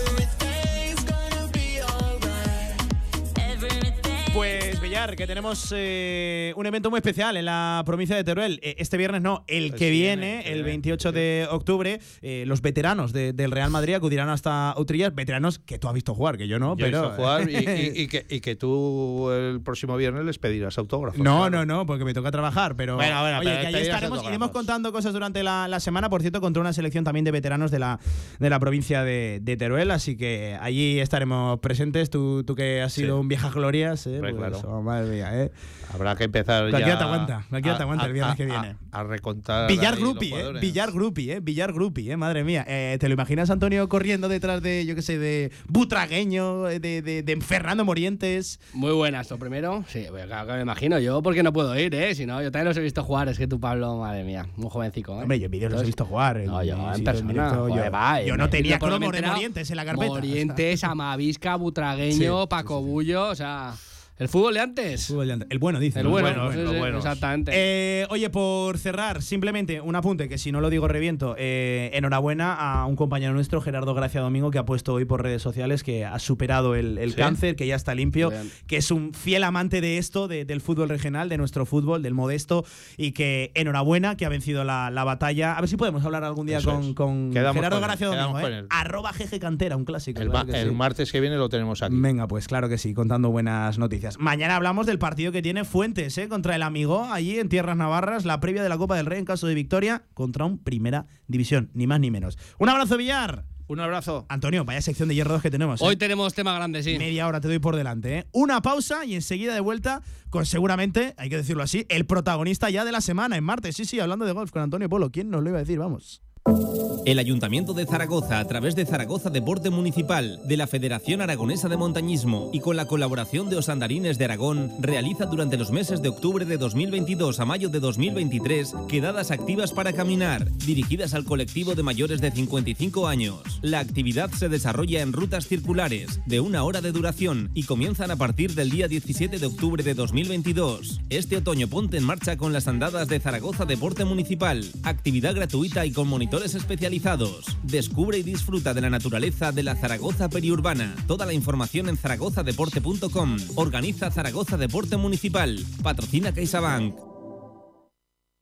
Que tenemos eh, un evento muy especial en la provincia de Teruel. Eh, este viernes no, el que viene, el 28 de octubre, eh, los veteranos de- del Real Madrid acudirán hasta Utrillas, veteranos que tú has visto jugar, que yo no, Yo he pero... visto jugar y, y- y que, y que tú el próximo viernes les pedirás autógrafos. No, claro. no, no, porque me toca trabajar, pero Bueno, bueno, oye, pero que ahí estaremos, iremos contando cosas durante la, la semana, por cierto, contra una selección también de veteranos de la, de la provincia de, de Teruel, así que allí estaremos presentes, tú, tú que has sido un vieja glorias, eh, pues, claro. Madre mía, eh. Habrá que empezar Cualquiera ya te aguanta, cualquiera te aguanta el viernes que viene. A, recontar. Villar Grupi, eh. Villar Grupi, eh. Villar Grupi, eh. Madre mía. Eh, ¿Te lo imaginas, Antonio, corriendo detrás de, yo qué sé, de Butragueño, eh, de, de, de Fernando Morientes? Muy buenas, lo primero. Sí, claro que me imagino. Yo, porque no puedo ir, ¿eh? Si no, yo también los he visto jugar. Es que tú, Pablo, madre mía, muy jovencico, ¿eh? Hombre, yo en vídeos los he visto jugar. No, yo Sí, en sí, persona. directo, joder, yo, va, yo no tenía cromo de Morientes en la carpeta. Morientes, Amavisca, Butragueño, Sí, Paco Bullo, o sea, el fútbol de antes. El bueno, dice. El ¿no? bueno, sí, exactamente. Eh, oye, por cerrar, simplemente un apunte, que si no lo digo reviento. Eh, enhorabuena a un compañero nuestro, Gerardo Gracia Domingo, que ha puesto hoy por redes sociales que ha superado el, el Sí. cáncer, que ya está limpio, Bien. que es un fiel amante de esto, de- del fútbol regional, de nuestro fútbol, del modesto, y que enhorabuena, que ha vencido la, la batalla. A ver si podemos hablar algún día Eso con, Gerardo con Gracia Domingo. eh. Arroba GG Cantera, un clásico. El, claro ma- que el sí. martes que viene lo tenemos aquí. Venga, pues claro que sí, contando buenas noticias. Mañana hablamos del partido que tiene Fuentes ¿eh? contra el Amigo, allí en Tierras Navarras, la previa de la Copa del Rey en caso de victoria contra un Primera División, ni más ni menos. Un abrazo, Villar. Un abrazo. Antonio, vaya sección de hierros que tenemos. ¿eh? Hoy tenemos tema grande, sí. Media hora te doy por delante. ¿eh? Una pausa y enseguida de vuelta con seguramente, hay que decirlo así, el protagonista ya de la semana, en martes. Sí, sí, hablando de golf con Antonio Polo. ¿Quién nos lo iba a decir? Vamos. El Ayuntamiento de Zaragoza, a través de Zaragoza Deporte Municipal, de la Federación Aragonesa de Montañismo y con la colaboración de Osandarines de Aragón, realiza durante los meses de octubre de 2022 a mayo de 2023 quedadas activas para caminar, dirigidas al colectivo de mayores de 55 años. La actividad se desarrolla en rutas circulares de una hora de duración y comienzan a partir del día 17 de octubre de 2022. Este otoño ponte en marcha con las andadas de Zaragoza Deporte Municipal, actividad gratuita y con especializados. Descubre y disfruta de la naturaleza de la Zaragoza periurbana. Toda la información en zaragozadeporte.com. Organiza Zaragoza Deporte Municipal. Patrocina CaixaBank.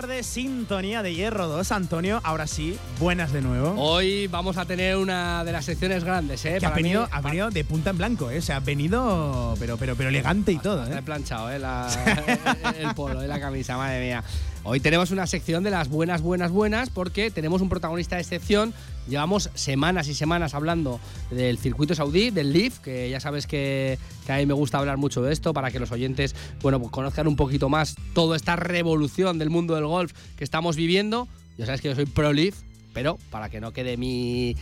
Tarde, sintonía de Hierro 2. Antonio, ahora sí, buenas de nuevo. Hoy vamos a tener una de las secciones grandes, ¿eh? Que ha venido, ha venido de punta en blanco, ¿eh? O sea, ha venido, pero, pero, pero elegante y todo, Está planchado, ¿eh? el, polo y la camisa, madre mía. Hoy tenemos una sección de las buenas, buenas, buenas, porque tenemos un protagonista de excepción. Llevamos semanas y semanas hablando del circuito saudí, del Leaf, que ya sabes que, a mí me gusta hablar mucho de esto para que los oyentes bueno, pues conozcan un poquito más toda esta revolución del mundo del golf que estamos viviendo. Ya sabes que yo soy pro Leaf, pero para que no quede mi,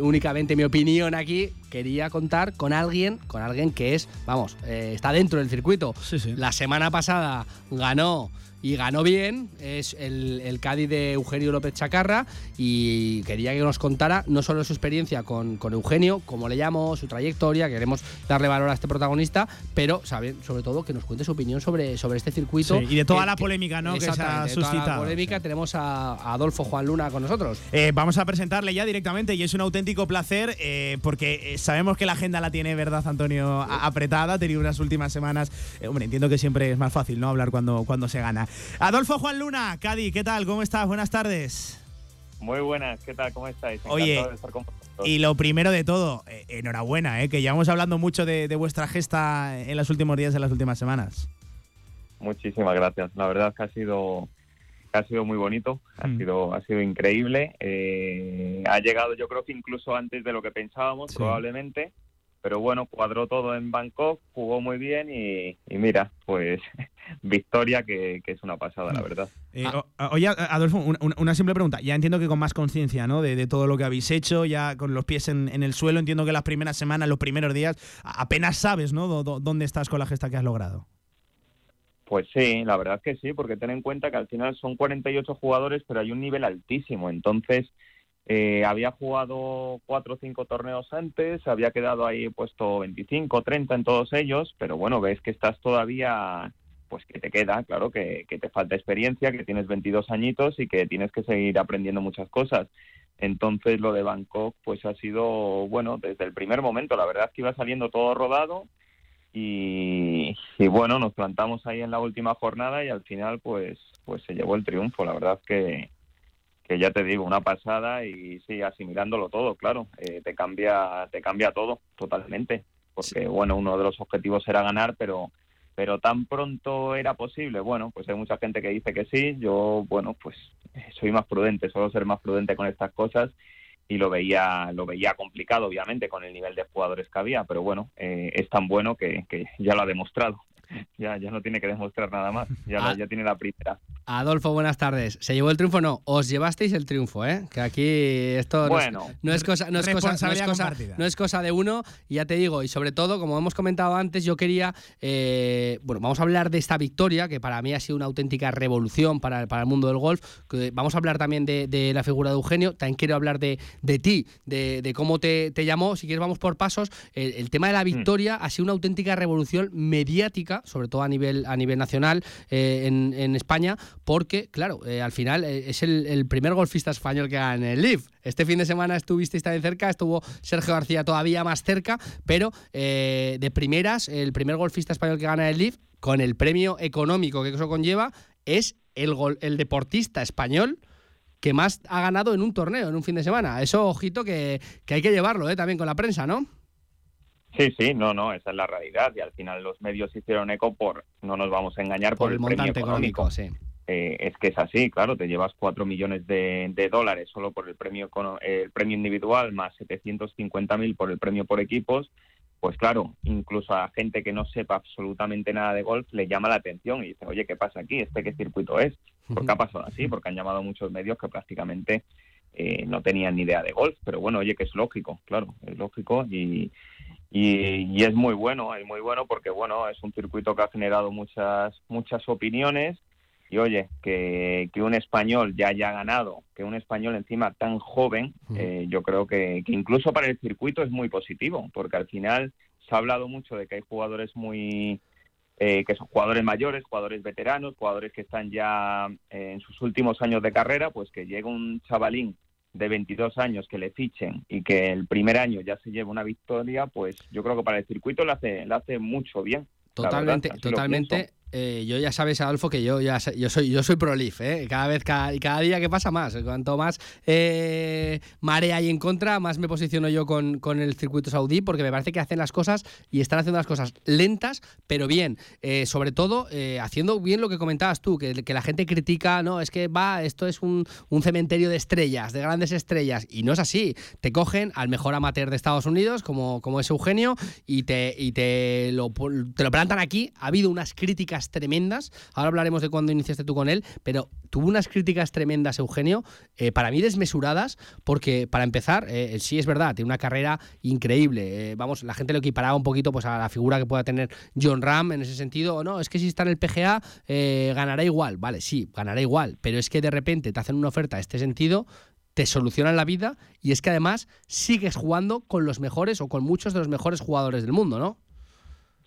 únicamente mi opinión aquí, quería contar con alguien, con alguien que es, vamos, eh, está dentro del circuito. La semana pasada ganó y ganó bien, es el, el Cádiz de Eugenio López Chacarra y quería que nos contara no solo su experiencia con, con Eugenio, como le llamo, su trayectoria, queremos darle valor a este protagonista, pero sabe, sobre todo que nos cuente su opinión sobre, sobre este circuito. y de toda la polémica ¿no? que se ha suscitado. la polémica tenemos a, Adolfo Juan Luna con nosotros. Eh, vamos a presentarle ya directamente y es un auténtico placer eh, porque eh, sabemos que la agenda la tiene, ¿verdad, Antonio? apretada, ha tenido unas últimas semanas. hombre, entiendo que siempre es más fácil, ¿no? Hablar cuando, cuando se gana. Adolfo Juan Luna, Cadi, ¿qué tal? ¿Cómo estás? Buenas tardes. Muy buenas, ¿qué tal? ¿Cómo estáis? Oye, y lo primero de todo, eh, enhorabuena, eh, que llevamos hablando mucho de, vuestra gesta en los últimos días, en las últimas semanas. Muchísimas gracias. La verdad es que ha sido, ha sido muy bonito, ha mm. sido, ha sido increíble. Eh, ha llegado, yo creo que incluso antes de lo que pensábamos, probablemente pero bueno, cuadró todo en Bangkok, jugó muy bien y, mira, pues victoria que, es una pasada, la verdad. Eh, oye, Adolfo, una, simple pregunta. Ya entiendo que con más conciencia ¿no? De, todo lo que habéis hecho, ya con los pies en, el suelo, entiendo que las primeras semanas, los primeros días, apenas sabes ¿no? dónde estás con la gesta que has logrado. Pues sí, la verdad es que sí, porque ten en cuenta que al final son 48 jugadores, pero hay un nivel altísimo. Entonces, eh, había jugado cuatro o cinco torneos antes, había quedado ahí puesto 25, 30 en todos ellos, pero bueno, ves que estás todavía, pues que te queda, claro, que, te falta experiencia, que tienes 22 añitos y que tienes que seguir aprendiendo muchas cosas. Entonces lo de Bangkok pues ha sido, bueno, desde el primer momento, la verdad es que iba saliendo todo rodado y, y bueno, nos plantamos ahí en la última jornada y al final pues, pues se llevó el triunfo, la verdad es que que ya te digo, una pasada y sí, asimilándolo todo, claro, eh, te cambia te cambia todo totalmente, porque bueno, uno de los objetivos era ganar, pero pero tan pronto era posible, bueno, pues hay mucha gente que dice que sí, yo bueno, pues soy más prudente, suelo ser más prudente con estas cosas y lo veía lo veía complicado obviamente con el nivel de jugadores que había, pero bueno, eh, es tan bueno que, que ya lo ha demostrado. Ya, ya no tiene que demostrar nada más, ya, ah. ya tiene la primera. Adolfo, buenas tardes. ¿Se llevó el triunfo o no? Os llevasteis el triunfo, ¿eh? Que aquí esto no, es, cosa, no es cosa, de uno. Y ya te digo, y sobre todo, como hemos comentado antes, yo quería, eh, bueno, vamos a hablar de esta victoria, que para mí ha sido una auténtica revolución para, el mundo del golf. vamos a hablar también de, la figura de Eugenio. También quiero hablar de, ti, de, cómo te, llamó. Si quieres, vamos por pasos. El, tema de la mm. victoria ha sido una auténtica revolución mediática, sobre todo a nivel, a nivel nacional eh, en, España porque, claro, eh, al final eh, es el, primer golfista español que gana el Leaf. Este fin de semana estuvisteis también cerca, estuvo Sergio García todavía más cerca, pero de primeras, el primer golfista español que gana el Leaf, con el premio económico que eso conlleva, es el, el deportista español que más ha ganado en un torneo, en un fin de semana. Eso, ojito, que, hay que llevarlo también con la prensa, ¿no? Sí, sí, no, no, esa es la realidad. Y al final los medios hicieron eco por, no nos vamos a engañar, por, el, montante económico. sí. Eh, es que es así, claro, te llevas 4 millones de, dólares solo por el premio, el premio individual, más 750.000 por el premio por equipos, pues claro, incluso a gente que no sepa absolutamente nada de golf le llama la atención y dice, oye, ¿qué pasa aquí? ¿Este qué circuito es? ¿Por qué ha pasado así? Porque han llamado muchos medios que prácticamente eh, no tenían ni idea de golf, pero bueno, oye, que es lógico, claro, es lógico y, y, es muy bueno, es muy bueno porque bueno, es un circuito que ha generado muchas, muchas opiniones Y oye, que, que un español ya haya ganado, que un español encima tan joven, eh, yo creo que, que incluso para el circuito es muy positivo, porque al final se ha hablado mucho de que hay jugadores muy eh, que son jugadores mayores, jugadores veteranos, jugadores que están ya eh, en sus últimos años de carrera, pues que llega un chavalín de 22 años que le fichen y que el primer año ya se lleve una victoria, pues yo creo que para el circuito le hace, le hace mucho bien. Totalmente, totalmente. Eh, yo ya sabes, Adolfo, que yo yo soy yo soy prolif, ¿eh? Cada vez, cada, cada día que pasa más. Cuanto más eh, marea hay en contra, más me posiciono yo con, con, el circuito saudí, porque me parece que hacen las cosas y están haciendo las cosas lentas, pero bien. Eh, sobre todo, haciendo bien lo que comentabas tú, que, que, la gente critica, no, es que va, esto es un, un, cementerio de estrellas, de grandes estrellas, y no es así. Te cogen al mejor amateur de Estados Unidos, como, como es Eugenio, y te, y te lo, te lo plantan aquí. Ha habido unas críticas tremendas. Ahora hablaremos de cuándo iniciaste tú con él, pero tuvo unas críticas tremendas, Eugenio, eh, para mí desmesuradas, porque para empezar, eh, sí es verdad, tiene una carrera increíble. Eh, vamos, la gente lo equiparaba un poquito pues, a la figura que pueda tener John Ram en ese sentido. No, es que si está en el PGA, ganará igual. Vale, sí, ganará igual, pero es que de repente te hacen una oferta en este sentido te solucionan la vida y es que además sigues jugando con los mejores o con muchos de los mejores jugadores del mundo, ¿no?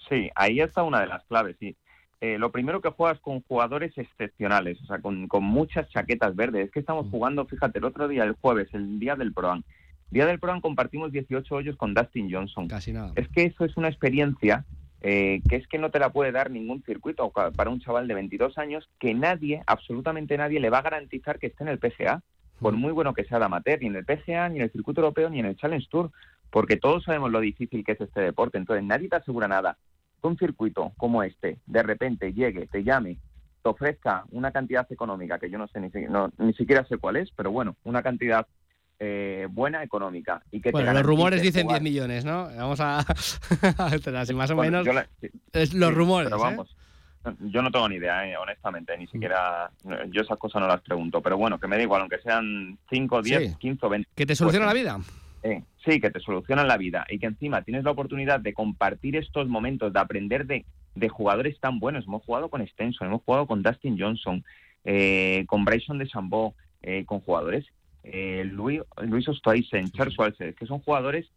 Sí, ahí está una de las claves, sí. Eh, lo primero que juegas con jugadores excepcionales, o sea, con, muchas chaquetas verdes. Es que estamos mm. jugando, fíjate, el otro día, el jueves, el día del Proan. Día del Proan compartimos 18 hoyos con Dustin Johnson. Casi nada. Es que eso es una experiencia eh, que es que no te la puede dar ningún circuito para un chaval de 22 años que nadie, absolutamente nadie, le va a garantizar que esté en el PGA, por mm. muy bueno que sea de amateur, ni en el PGA, ni en el circuito europeo, ni en el Challenge Tour, porque todos sabemos lo difícil que es este deporte. Entonces nadie te asegura nada un circuito como este de repente llegue, te llame, te ofrezca una cantidad económica, que yo no sé ni, ni siquiera sé cuál es, pero bueno, una cantidad eh, buena económica. Y que bueno, los rumores dicen 10 millones, ¿no? Vamos a... más o menos... es los rumores. Pero ¿eh? vamos, yo no tengo ni idea, ¿eh? honestamente, ni siquiera... Yo esas cosas no las pregunto, pero bueno, que me da igual, aunque sean 5, 10, 15 o 20. ¿Que te soluciona pues, la vida? Sí, que te solucionan la vida y que encima tienes la oportunidad de compartir estos momentos, de aprender de, jugadores tan buenos. Hemos jugado con Stenson, hemos jugado con Dustin Johnson, eh, con Bryson de Chambó, eh, con jugadores, eh, Luis, Luis Charles Walser, que son jugadores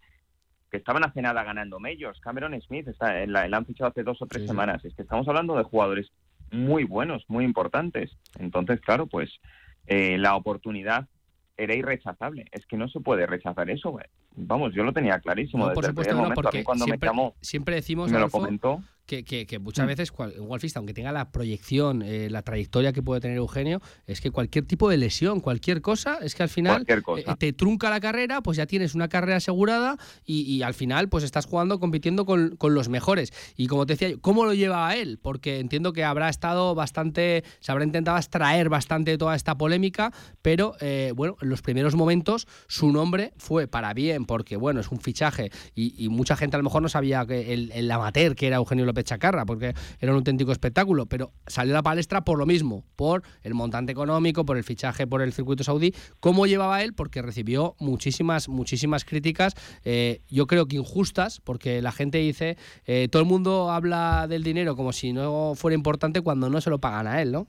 que estaban hace nada ganando medios. Cameron Smith está, la, han fichado hace dos o tres semanas. Es que estamos hablando de jugadores muy buenos, muy importantes. Entonces, claro, pues la oportunidad era irrechazable. Es que no se puede rechazar eso. Vamos, yo lo tenía clarísimo desde el primer momento. cuando siempre, me llamó, siempre decimos, me lo comentó que, muchas mm. veces un golfista, aunque tenga la proyección, eh, la trayectoria que puede tener Eugenio, es que cualquier tipo de lesión, cualquier cosa, es que al final eh, te trunca la carrera, pues ya tienes una carrera asegurada y, al final pues estás jugando, compitiendo con, los mejores. Y como te decía, ¿cómo lo lleva a él? Porque entiendo que habrá estado bastante, se habrá intentado extraer bastante de toda esta polémica, pero eh, bueno, en los primeros momentos su nombre fue para bien, porque bueno, es un fichaje y, mucha gente a lo mejor no sabía que el, el amateur que era Eugenio López chacarra, porque era un auténtico espectáculo, pero salió a la palestra por lo mismo, por el montante económico, por el fichaje por el circuito saudí. ¿Cómo llevaba él? Porque recibió muchísimas, muchísimas críticas, eh, yo creo que injustas, porque la gente dice, eh, todo el mundo habla del dinero como si no fuera importante cuando no se lo pagan a él, ¿no?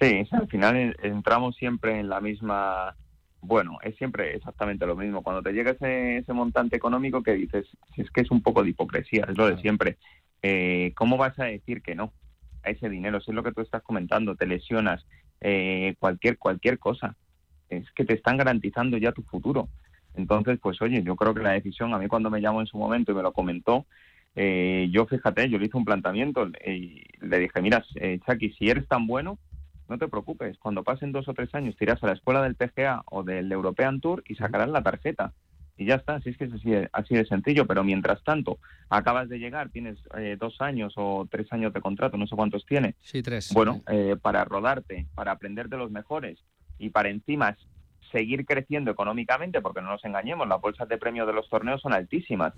Sí, al final entramos siempre en la misma bueno, es siempre exactamente lo mismo. Cuando te llega ese, ese montante económico que dices, es que es un poco de hipocresía, es lo de siempre. Eh, ¿Cómo vas a decir que no a ese dinero? Si es lo que tú estás comentando, te lesionas, eh, cualquier, cualquier cosa. Es que te están garantizando ya tu futuro. Entonces, pues oye, yo creo que la decisión, a mí cuando me llamó en su momento y me lo comentó, eh, yo fíjate, yo le hice un planteamiento y le dije, mira, eh, Chucky, si eres tan bueno, no te preocupes, cuando pasen dos o tres años te irás a la escuela del PGA o del European Tour y sacarás la tarjeta. Y ya está, así es que es así, de sencillo, pero mientras tanto, acabas de llegar, tienes eh, dos años o tres años de contrato, no sé cuántos tiene. Sí, tres. Bueno, eh, para rodarte, para aprender de los mejores y para encima seguir creciendo económicamente, porque no nos engañemos, las bolsas de premios de los torneos son altísimas.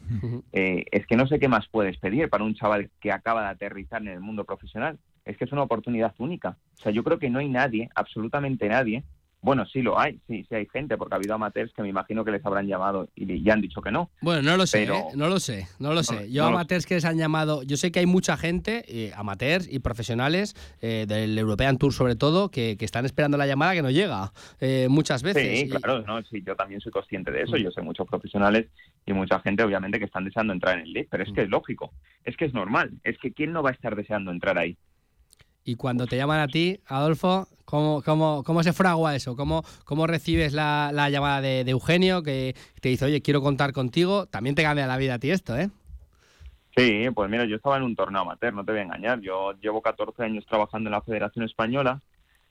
Eh, es que no sé qué más puedes pedir para un chaval que acaba de aterrizar en el mundo profesional es que es una oportunidad única. O sea, yo creo que no hay nadie, absolutamente nadie, Bueno, sí lo hay, sí, sí hay gente, porque ha habido amateurs que me imagino que les habrán llamado y ya han dicho que no. Bueno, no lo sé, ¿eh? no lo sé, no lo sé. yo amateurs que les han llamado, yo sé que hay mucha gente, eh, amateurs y profesionales eh, del European Tour sobre todo, que, están esperando la llamada que no llega muchas veces. Sí, claro, no, sí, yo también soy consciente de eso. Mm. Yo sé muchos profesionales y mucha gente, obviamente, que están deseando entrar en el league, pero es mm. que es lógico, es que es normal, es que quién no va a estar deseando entrar ahí. Y cuando te llaman a ti, Adolfo, ¿cómo, cómo, cómo se fragua eso? ¿Cómo, cómo recibes la, llamada de, Eugenio que te dice, oye, quiero contar contigo? También te cambia la vida a ti esto, ¿eh? Sí, pues mira, yo estaba en un torneo amateur, no te voy a engañar. Yo llevo 14 años trabajando en la Federación Española.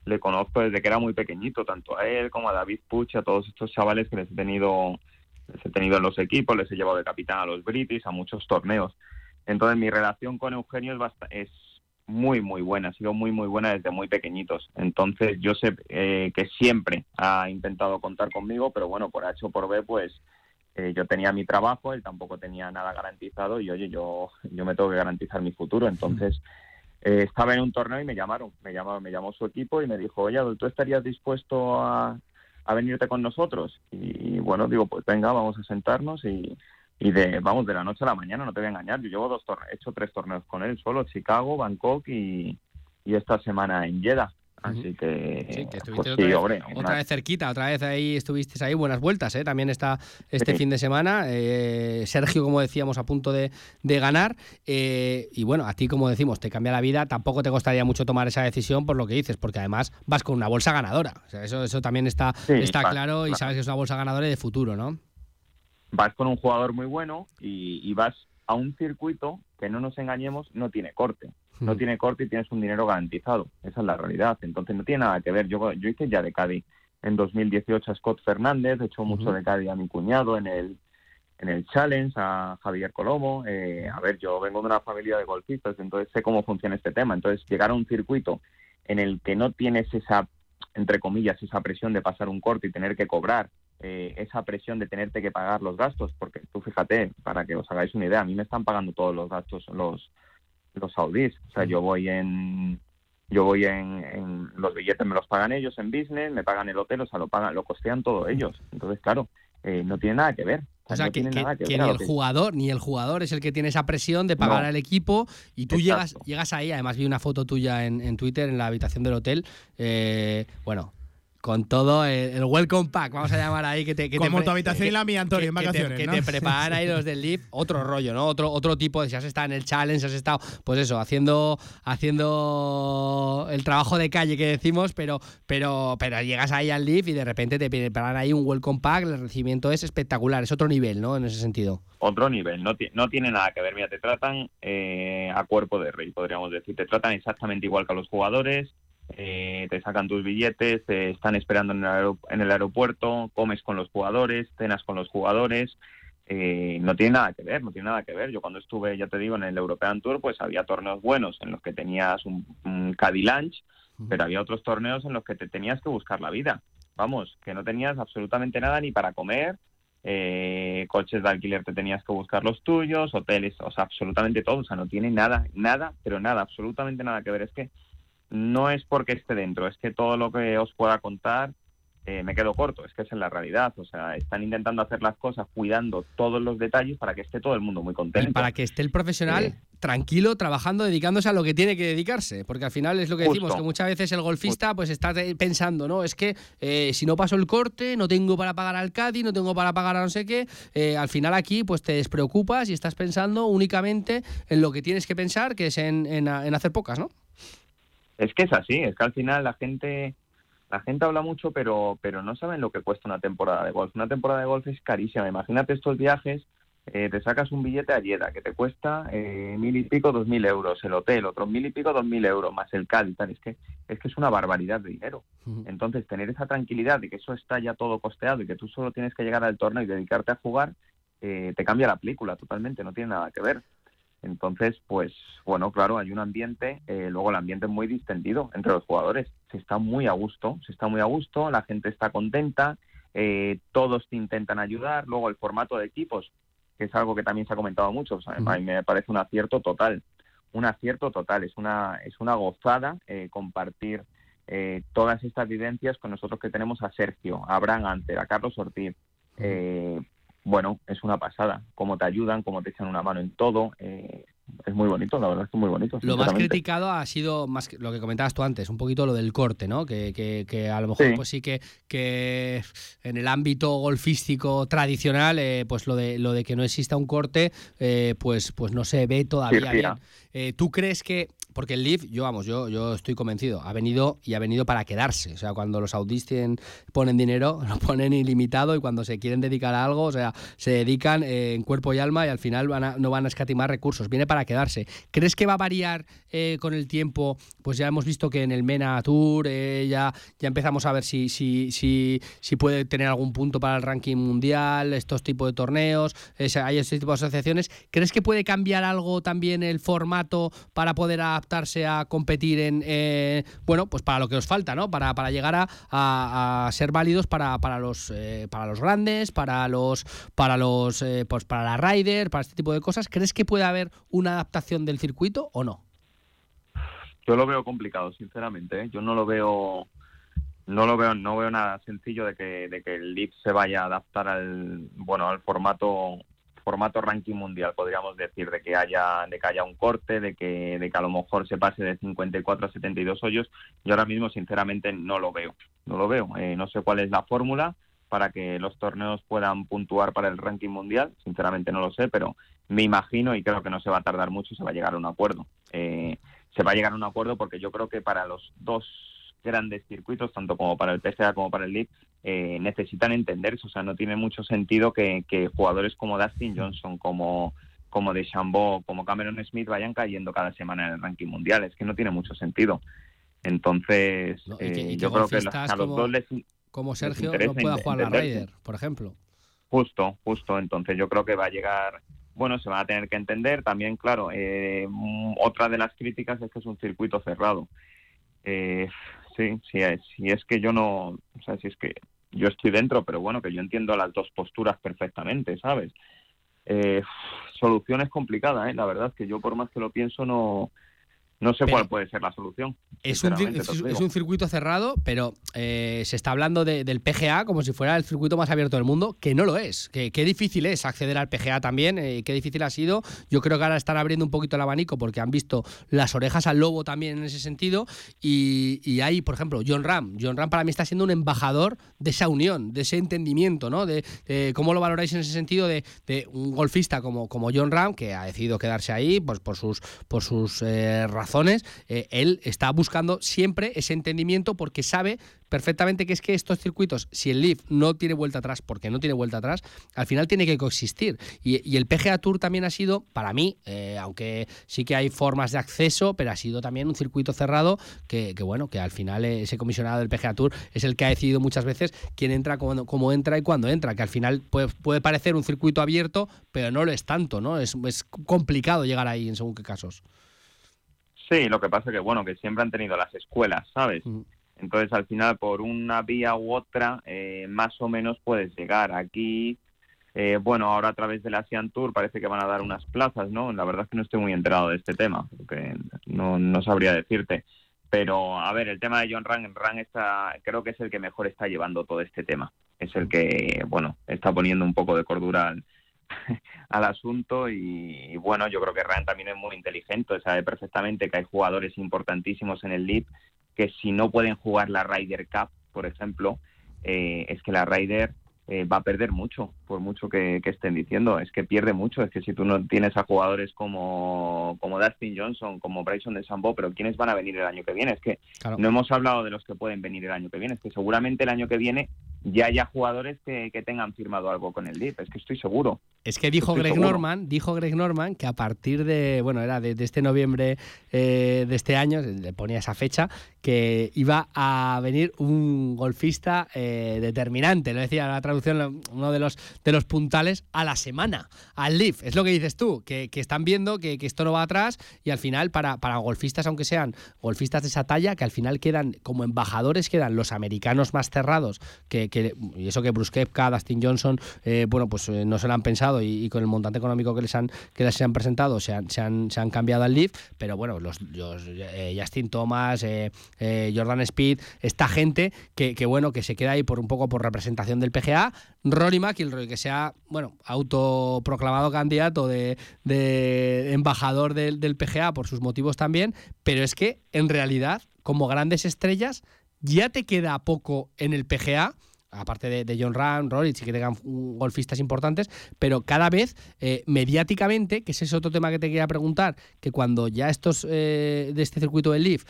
Le conozco desde que era muy pequeñito, tanto a él como a David Puch, a todos estos chavales que les he tenido, les he tenido en los equipos, les he llevado de capitán a los British, a muchos torneos. Entonces mi relación con Eugenio es, es muy, muy buena, ha sido muy, muy buena desde muy pequeñitos. Entonces yo sé eh, que siempre ha intentado contar conmigo, pero bueno, por H o por B, pues eh, yo tenía mi trabajo, él tampoco tenía nada garantizado y oye, yo, yo me tengo que garantizar mi futuro. Entonces eh, estaba en un torneo y me llamaron, me llamó, me llamó su equipo y me dijo, oye, ¿tú estarías dispuesto a, a venirte con nosotros? Y bueno, digo, pues venga, vamos a sentarnos y y de, vamos, de la noche a la mañana, no te voy a engañar, yo llevo dos torneos, he hecho tres torneos con él solo, Chicago, Bangkok y, y esta semana en Jeddah. Así que, sí, que pues otra, vez, cerquita, otra vez ahí estuviste ahí, buenas vueltas, ¿eh? también está este fin de semana. Eh, Sergio, como decíamos, a punto de, ganar. Eh, y bueno, a ti, como decimos, te cambia la vida. Tampoco te costaría mucho tomar esa decisión por lo que dices, porque además vas con una bolsa ganadora. O sea, eso, eso también está, está claro y sabes que es una bolsa ganadora y de futuro, ¿no? Vas con un jugador muy bueno y, vas a un circuito que no nos engañemos, no tiene corte. No hmm. tiene corte y tienes un dinero garantizado. Esa es la realidad. Entonces no tiene nada que ver. Yo, yo hice ya de Cádiz en 2018 a Scott Fernández, he hecho mucho de Cádiz a mi cuñado en el, en el Challenge, a Javier Colomo. Eh, a ver, yo vengo de una familia de golfistas, entonces sé cómo funciona este tema. Entonces llegar a un circuito en el que no tienes esa, entre comillas, esa presión de pasar un corte y tener que cobrar eh, esa presión de tenerte que pagar los gastos, porque tú fíjate, para que os hagáis una idea, a mí me están pagando todos los gastos los, los saudíes, o sea, yo voy en yo voy en, los billetes me los pagan ellos en business, me pagan el hotel, o sea, lo pagan, lo costean todos ellos. Entonces, claro, eh, no tiene nada que ver. O sea, que, ni el jugador, ni el jugador es el que tiene esa presión de pagar al equipo y tú llegas, llegas ahí, además vi una foto tuya en, en Twitter en la habitación del hotel, eh, bueno, con todo el, welcome pack, vamos a llamar ahí, que te... Que Como tu habitación y la mía, Antonio, en vacaciones, Que, te, preparan ahí los del Leaf, otro rollo, ¿no? Otro, otro tipo de... Si has estado en el challenge, has estado, pues eso, haciendo, haciendo el trabajo de calle que decimos, pero, pero, pero llegas ahí al Leaf y de repente te preparan ahí un welcome pack, el recibimiento es espectacular, es otro nivel, ¿no? En ese sentido. Otro nivel, no, no tiene nada que ver, mira, te tratan eh, a cuerpo de rey, podríamos decir, te tratan exactamente igual que a los jugadores, eh, te sacan tus billetes, te están esperando en el, aeropuerto, comes con los jugadores, cenas con los jugadores. Eh, no tiene nada que ver, no tiene nada que ver. Yo cuando estuve, ya te digo, en el European Tour, pues había torneos buenos en los que tenías un, un Caddy Lunch, pero había otros torneos en los que te tenías que buscar la vida. Vamos, que no tenías absolutamente nada ni para comer, eh, coches de alquiler te tenías que buscar los tuyos, hoteles, o sea, absolutamente todo. O sea, no tiene nada, nada, pero nada, absolutamente nada que ver. Es que no es porque esté dentro, es que todo lo que os pueda contar eh, me quedo corto, es que es en la realidad. O sea, están intentando hacer las cosas cuidando todos los detalles para que esté todo el mundo muy contento. Para que esté el profesional eh, tranquilo, trabajando, dedicándose a lo que tiene que dedicarse. Porque al final es lo que decimos, que muchas veces el golfista pues está pensando, ¿no? Es que eh, si no paso el corte, no tengo para pagar al Cádiz, no tengo para pagar a no sé qué. al final aquí pues te despreocupas y estás pensando únicamente en lo que tienes que pensar, que es en, en hacer pocas, ¿no? Es que es así, es que al final la gente la gente habla mucho, pero pero no saben lo que cuesta una temporada de golf. Una temporada de golf es carísima. Imagínate estos viajes, eh, te sacas un billete a Lleda que te cuesta eh, mil y pico, dos mil euros, el hotel, otros mil y pico, dos mil euros, más el cal y tal. Es que, es que es una barbaridad de dinero. Entonces, tener esa tranquilidad de que eso está ya todo costeado y que tú solo tienes que llegar al torneo y dedicarte a jugar, eh, te cambia la película totalmente, no tiene nada que ver. Entonces, pues bueno, claro, hay un ambiente, eh, luego el ambiente es muy distendido entre los jugadores. Se está muy a gusto, se está muy a gusto, la gente está contenta, eh, todos te intentan ayudar. Luego el formato de equipos, que es algo que también se ha comentado mucho, a mí me parece un acierto total, un acierto total. Es una, es una gozada eh, compartir eh, todas estas vivencias con nosotros que tenemos a Sergio, a Abraham Anter, a Carlos Ortiz. Eh, bueno, es una pasada. Cómo te ayudan, cómo te echan una mano en todo. Eh, es muy bonito, la verdad es que es muy bonito. Lo más criticado ha sido más lo que comentabas tú antes, un poquito lo del corte, ¿no? Que, que, a lo mejor pues sí que, que en el ámbito golfístico tradicional, eh, pues lo de lo de que no exista un corte, eh, pues, pues no se ve todavía bien. ¿Tú crees que porque el Leaf, yo vamos, yo, yo estoy convencido, ha venido y ha venido para quedarse. O sea, cuando los Audis ponen dinero, lo ponen ilimitado y cuando se quieren dedicar a algo, o sea, se dedican eh, en cuerpo y alma y al final van no van a escatimar recursos. Viene para quedarse. ¿Crees que va a variar eh, con el tiempo? Pues ya hemos visto que en el MENA Tour eh, ya, ya empezamos a ver si, si, si, si puede tener algún punto para el ranking mundial, estos tipos de torneos, hay este tipo de asociaciones. ¿Crees que puede cambiar algo también el formato para poder a adaptarse a competir en, eh, bueno, pues para lo que os falta, ¿no? Para, para llegar a, a, ser válidos para, para los, eh, para los grandes, para los, para los, eh, pues para la rider, para este tipo de cosas. ¿Crees que puede haber una adaptación del circuito o no? Yo lo veo complicado, sinceramente. Yo no lo veo no lo veo no veo nada sencillo de que, de que el Leaf se vaya a adaptar al bueno al formato formato ranking mundial, podríamos decir, de que haya, de que haya un corte, de que, de que a lo mejor se pase de 54 a 72 hoyos. Yo ahora mismo, sinceramente, no lo veo. No lo veo. Eh, no sé cuál es la fórmula para que los torneos puedan puntuar para el ranking mundial. Sinceramente no lo sé, pero me imagino y creo que no se va a tardar mucho se va a llegar a un acuerdo. Eh, se va a llegar a un acuerdo porque yo creo que para los dos grandes circuitos, tanto como para el PSA como para el League, eh, necesitan entenderse. O sea, no tiene mucho sentido que, jugadores como Dustin Johnson, como como de Chambó, como Cameron Smith vayan cayendo cada semana en el ranking mundial. Es que no tiene mucho sentido. Entonces, eh, yo creo que a los dos les, como Sergio no pueda jugar la Raider, por ejemplo. Justo, justo. Entonces yo creo que va a llegar, bueno, se va a tener que entender. También, claro, eh, otra de las críticas es que es un circuito cerrado. Eh, sí, sí, si es que yo no, o sea, si es que yo estoy dentro, pero bueno, que yo entiendo las dos posturas perfectamente, ¿sabes? Eh, solución es complicada, ¿eh? La verdad es que yo por más que lo pienso no, no sé cuál puede ser la solución. Es un, es un, circuito cerrado, pero eh, se está hablando del PGA como si fuera el circuito más abierto del mundo, que no lo es. Que, qué difícil es acceder al PGA también, eh, qué difícil ha sido. Yo creo que ahora están abriendo un poquito el abanico porque han visto las orejas al lobo también en ese sentido. Y, y hay, por ejemplo, John Ram. John Ram para mí está siendo un embajador de esa unión, de ese entendimiento, ¿no? De, cómo lo valoráis en ese sentido de, un golfista como, como John Ram, que ha decidido quedarse ahí pues, por sus, por sus eh, razones eh, él está buscando siempre ese entendimiento porque sabe perfectamente que es que estos circuitos, si el Leaf no tiene vuelta atrás, porque no tiene vuelta atrás, al final tiene que coexistir. Y, el PGA Tour también ha sido, para mí, eh, aunque sí que hay formas de acceso, pero ha sido también un circuito cerrado que, bueno, que al final ese comisionado del PGA Tour es el que ha decidido muchas veces quién entra, cómo, entra y cuándo entra, que al final puede, parecer un circuito abierto, pero no lo es tanto, ¿no? Es, es complicado llegar ahí en según qué casos. Sí, lo que pasa es que, bueno, que siempre han tenido las escuelas, ¿sabes? Entonces, al final, por una vía u otra, eh, más o menos puedes llegar. Aquí, eh, bueno, ahora a través del Asian Tour parece que van a dar unas plazas, ¿no? La verdad es que no estoy muy enterado de este tema, porque no, no sabría decirte. Pero, a ver, el tema de John Rang, Rang está, creo que es el que mejor está llevando todo este tema. Es el que, bueno, está poniendo un poco de cordura al, al asunto y, bueno, yo creo que Ryan también es muy inteligente, sabe perfectamente que hay jugadores importantísimos en el League que si no pueden jugar la Ryder Cup, por ejemplo, eh, es que la Ryder eh, va a perder mucho, por mucho que, estén diciendo. Es que pierde mucho. Es que si tú no tienes a jugadores como, como Dustin Johnson, como Bryson de Sambo, pero ¿quiénes van a venir el año que viene? Es que no hemos hablado de los que pueden venir el año que viene. Es que seguramente el año que viene ya haya jugadores que, tengan firmado algo con el DIP. Es que estoy seguro. Es que dijo Greg Norman, dijo Greg Norman que a partir de, bueno, era de, este noviembre eh, de este año, le ponía esa fecha, que iba a venir un golfista eh, determinante. Lo decía la traducción, uno de los, de los puntales a la semana, al Leaf. Es lo que dices tú, que, están viendo que, esto no va atrás y al final para, para golfistas, aunque sean golfistas de esa talla, que al final quedan como embajadores, quedan los americanos más cerrados, que, y eso que Bruce Dustin Johnson, eh, bueno, pues eh, no se lo han pensado y, con el montante económico que les han, que les han presentado se han, se han, se han cambiado al Leaf, pero bueno, los, eh, Justin Thomas, Jordan Speed, esta gente que, que, bueno, que se queda ahí por un poco por representación del PGA, Rory McIlroy, que se ha, bueno, autoproclamado candidato de, embajador del, PGA por sus motivos también, pero es que en realidad, como grandes estrellas, ya te queda poco en el PGA aparte de, John Ram, Rory, y que tengan golfistas importantes, pero cada vez eh, mediáticamente, que ese es otro tema que te quería preguntar, que cuando ya estos eh, de este circuito del Leaf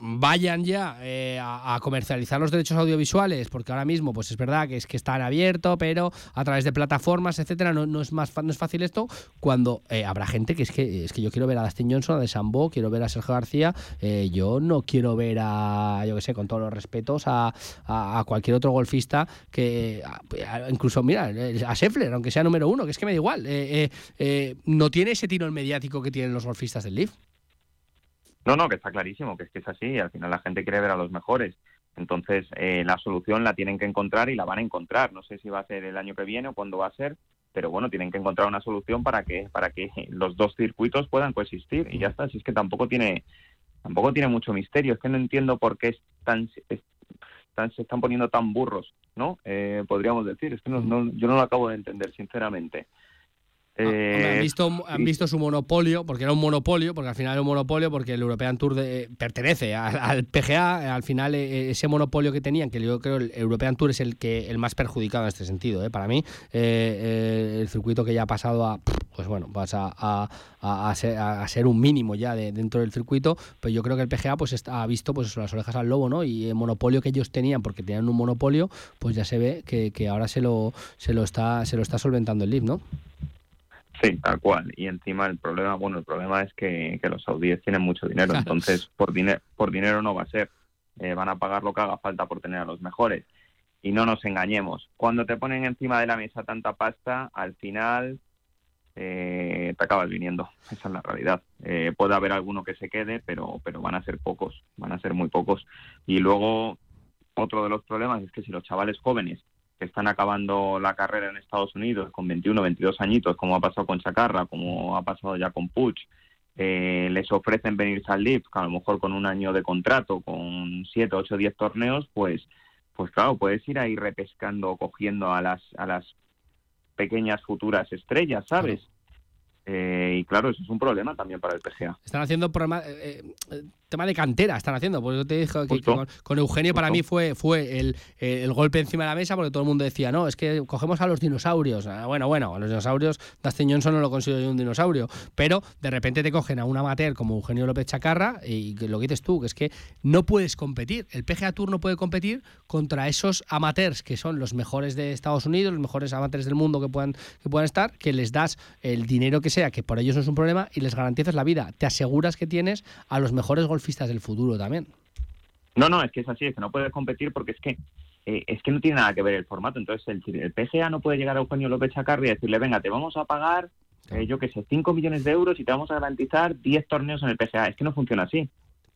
vayan ya eh, a, comercializar los derechos audiovisuales, porque ahora mismo, pues es verdad que es que están abiertos, pero a través de plataformas, etcétera, no, no es más no es fácil esto, cuando eh, habrá gente que es que es que yo quiero ver a Dustin Johnson, a De Sambo, quiero ver a Sergio García, eh, yo no quiero ver a, yo que sé, con todos los respetos, a, cualquier otro golfista que incluso, mira, a Scheffler, aunque sea número uno, que es que me da igual, no tiene ese tiro mediático que tienen los golfistas del Leaf. No, no, que está clarísimo, que es que es así, al final la gente quiere ver a los mejores. Entonces, eh, la solución la tienen que encontrar y la van a encontrar. No sé si va a ser el año que viene o cuándo va a ser, pero bueno, tienen que encontrar una solución para que para que los dos circuitos puedan coexistir y ya está. Si es que tampoco tiene tampoco tiene mucho misterio. Es que no entiendo por qué están, se están poniendo tan burros, ¿no? Eh, podríamos decir. Es que no, yo no lo acabo de entender, sinceramente. Ah, han, eh, visto, han visto su monopolio, porque era un monopolio, porque al final era un monopolio, porque el European Tour pertenece al, PGA, al final eh, ese monopolio que tenían, que yo creo el European Tour es el que el más perjudicado en este sentido, eh, para mí, el circuito que ya ha pasado a, pues bueno, pasa a, a, ser, un mínimo ya de, dentro del circuito, pero yo creo que el PGA pues ha visto pues las orejas al lobo, ¿no? Y el monopolio que ellos tenían, porque tenían un monopolio, pues ya se ve que, que ahora se lo, se lo está, se lo está solventando el LIV, ¿no? Sí, tal cual. Y encima el problema, bueno, el problema es que, los saudíes tienen mucho dinero, entonces por, dinero por dinero no va a ser. Eh, van a pagar lo que haga falta por tener a los mejores. Y no nos engañemos, cuando te ponen encima de la mesa tanta pasta, al final eh, te acabas viniendo. Esa es la realidad. Eh, puede haber alguno que se quede, pero, pero van a ser pocos, van a ser muy pocos. Y luego, otro de los problemas es que si los chavales jóvenes que están acabando la carrera en Estados Unidos con 21, 22 añitos, como ha pasado con Chacarra, como ha pasado ya con Puch, eh, les ofrecen venirse al LIV, a lo mejor con un año de contrato, con 7, 8, 10 torneos, pues, pues claro, puedes ir ahí repescando, cogiendo a las, a las pequeñas futuras estrellas, ¿sabes? Eh, y claro, eso es un problema también para el PGA. Están haciendo problema, eh, tema de cantera están haciendo. Porque yo te dije que, con, Eugenio para mí fue, fue el, el, golpe encima de la mesa porque todo el mundo decía, no, es que cogemos a los dinosaurios. Ah, bueno, bueno, a los dinosaurios, Dustin Johnson no lo considero un dinosaurio, pero de repente te cogen a un amateur como Eugenio López Chacarra y lo que dices tú, que es que no puedes competir. El PGA Tour no puede competir contra esos amateurs que son los mejores de Estados Unidos, los mejores amateurs del mundo que puedan, que puedan estar, que les das el dinero que sea, que por ellos no es un problema, y les garantizas la vida. Te aseguras que tienes a los mejores golfistas del futuro también. No, no, es que es así, es que no puedes competir porque es que eh, es que no tiene nada que ver el formato. Entonces el, el PGA no puede llegar a Eugenio López Chacarri y decirle, venga, te vamos a pagar, eh, yo qué sé, 5 millones de euros y te vamos a garantizar 10 torneos en el PGA. Es que no funciona así.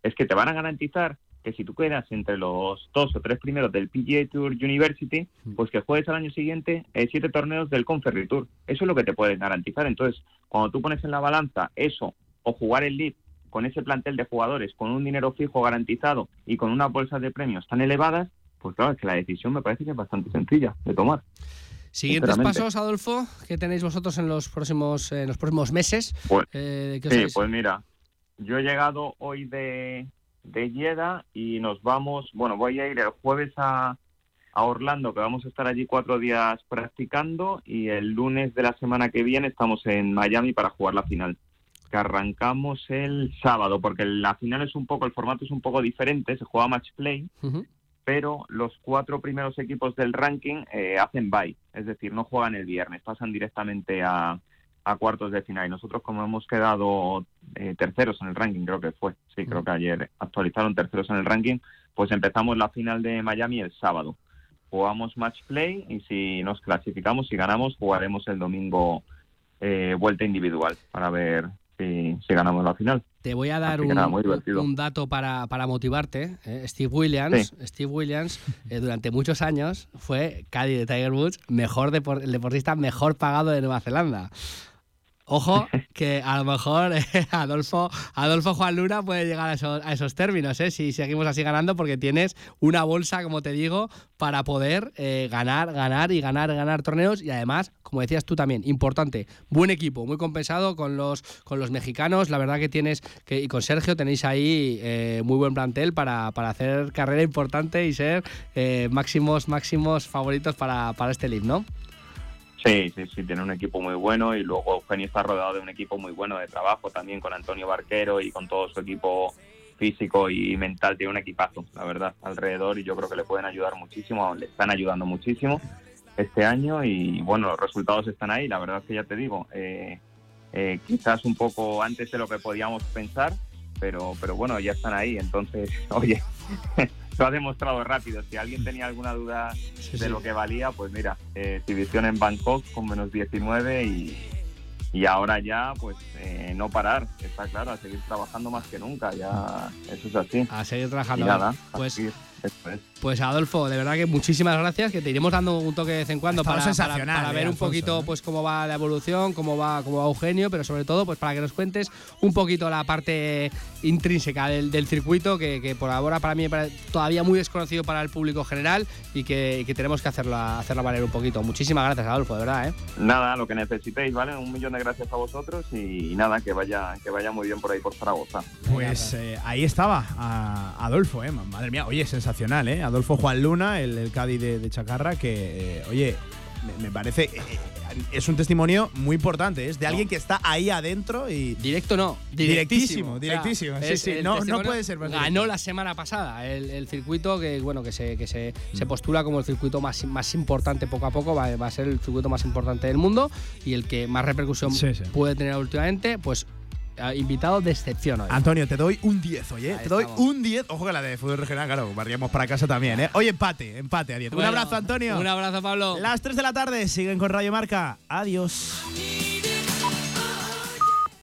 Es que te van a garantizar que si tú quedas entre los dos o tres primeros del PGA Tour University, mm. pues que juegues al año siguiente eh, siete torneos del Conferry Tour. Eso es lo que te pueden garantizar. Entonces, cuando tú pones en la balanza eso o jugar el lead con ese plantel de jugadores, con un dinero fijo garantizado y con unas bolsas de premios tan elevadas, pues claro, es que la decisión me parece que es bastante sencilla de tomar. Siguientes pasos, Adolfo, ¿qué tenéis vosotros en los próximos, en los próximos meses? Pues, eh, sí, pues mira, yo he llegado hoy de, de y nos vamos, bueno, voy a ir el jueves a, a Orlando, que vamos a estar allí cuatro días practicando y el lunes de la semana que viene estamos en Miami para jugar la final que arrancamos el sábado, porque la final es un poco, el formato es un poco diferente, se juega match play, pero los cuatro primeros equipos del ranking eh, hacen bye, es decir, no juegan el viernes, pasan directamente a, a cuartos de final. Y nosotros, como hemos quedado eh, terceros en el ranking, creo que fue, sí, creo que ayer actualizaron terceros en el ranking, pues empezamos la final de Miami el sábado. jugamos match play y si nos clasificamos y ganamos, jugaremos el domingo eh, vuelta individual para ver si, ganamos la final. Te voy a dar un, un, dato para, para motivarte. ¿eh? Steve Williams, Steve Williams eh, durante muchos años fue Caddy de Tiger Woods, mejor el deportista mejor pagado de Nueva Zelanda. Ojo, que a lo mejor eh, Adolfo, Adolfo Juan Luna puede llegar a esos, términos, ¿eh? si seguimos así ganando, porque tienes una bolsa, como te digo, para poder eh, ganar, ganar y ganar, ganar torneos. Y además, como decías tú también, importante, buen equipo, muy compensado con los, con los mexicanos. La verdad que tienes, y con Sergio tenéis ahí eh, muy buen plantel para, para, hacer carrera importante y ser máximos, máximos favoritos para, para este live, ¿no? Sí, sí, sí, tiene un equipo muy bueno y luego Eugenio está rodeado de un equipo muy bueno de trabajo también con Antonio Barquero y con todo su equipo físico y mental. Tiene un equipazo, la verdad, alrededor y yo creo que le pueden ayudar muchísimo, le están ayudando muchísimo este año y bueno, los resultados están ahí. La verdad es que ya te digo, eh, eh, quizás un poco antes de lo que podíamos pensar, pero, pero bueno, ya están ahí. Entonces, oye, lo ha demostrado rápido. Si alguien tenía alguna duda de lo que valía, pues mira, eh, exhibición en Bangkok con menos 19 y, y ahora ya, pues eh, no parar, está claro, a seguir trabajando más que nunca, ya eso es así. A seguir trabajando. nada, pues, pues Adolfo, de verdad que muchísimas gracias, que te iremos dando un toque de vez en cuando para, para, ver eh, un poquito pues cómo va la evolución, cómo va, cómo va Eugenio, pero sobre todo pues para que nos cuentes un poquito la parte intrínseca del, circuito, que, por ahora para mí es todavía muy desconocido para el público general y que, tenemos que hacerlo, hacerlo valer un poquito. Muchísimas gracias, Adolfo, de verdad. ¿eh? Nada, lo que necesitéis, ¿vale? Un millón de gracias a vosotros y, nada, que vaya, que vaya muy bien por ahí por Zaragoza. Pues eh, ahí estaba Adolfo, ¿eh? Madre mía, oye, sensacional, ¿eh? Adolfo Juan Luna, el, el Cádiz de, Chacarra, que, eh, oye, me, parece. Eh, es un testimonio muy importante, es de alguien que está ahí adentro y. Directo no, directísimo. Directísimo, sí, sí. No, no, puede ser. Ganó la semana pasada el, circuito que, bueno, que se, que se, se, mm. postula como el circuito más, más importante poco a poco, va, va, a ser el circuito más importante del mundo y el que más repercusión puede tener últimamente, pues invitado de excepción hoy. Antonio, te doy un 10 oye. te doy un 10. Ojo que la de fútbol regional, claro, barríamos para casa también, ¿eh? Hoy empate, empate a 10. un abrazo, Antonio. Un abrazo, Pablo. Las 3 de la tarde siguen con Radio Marca. Adiós.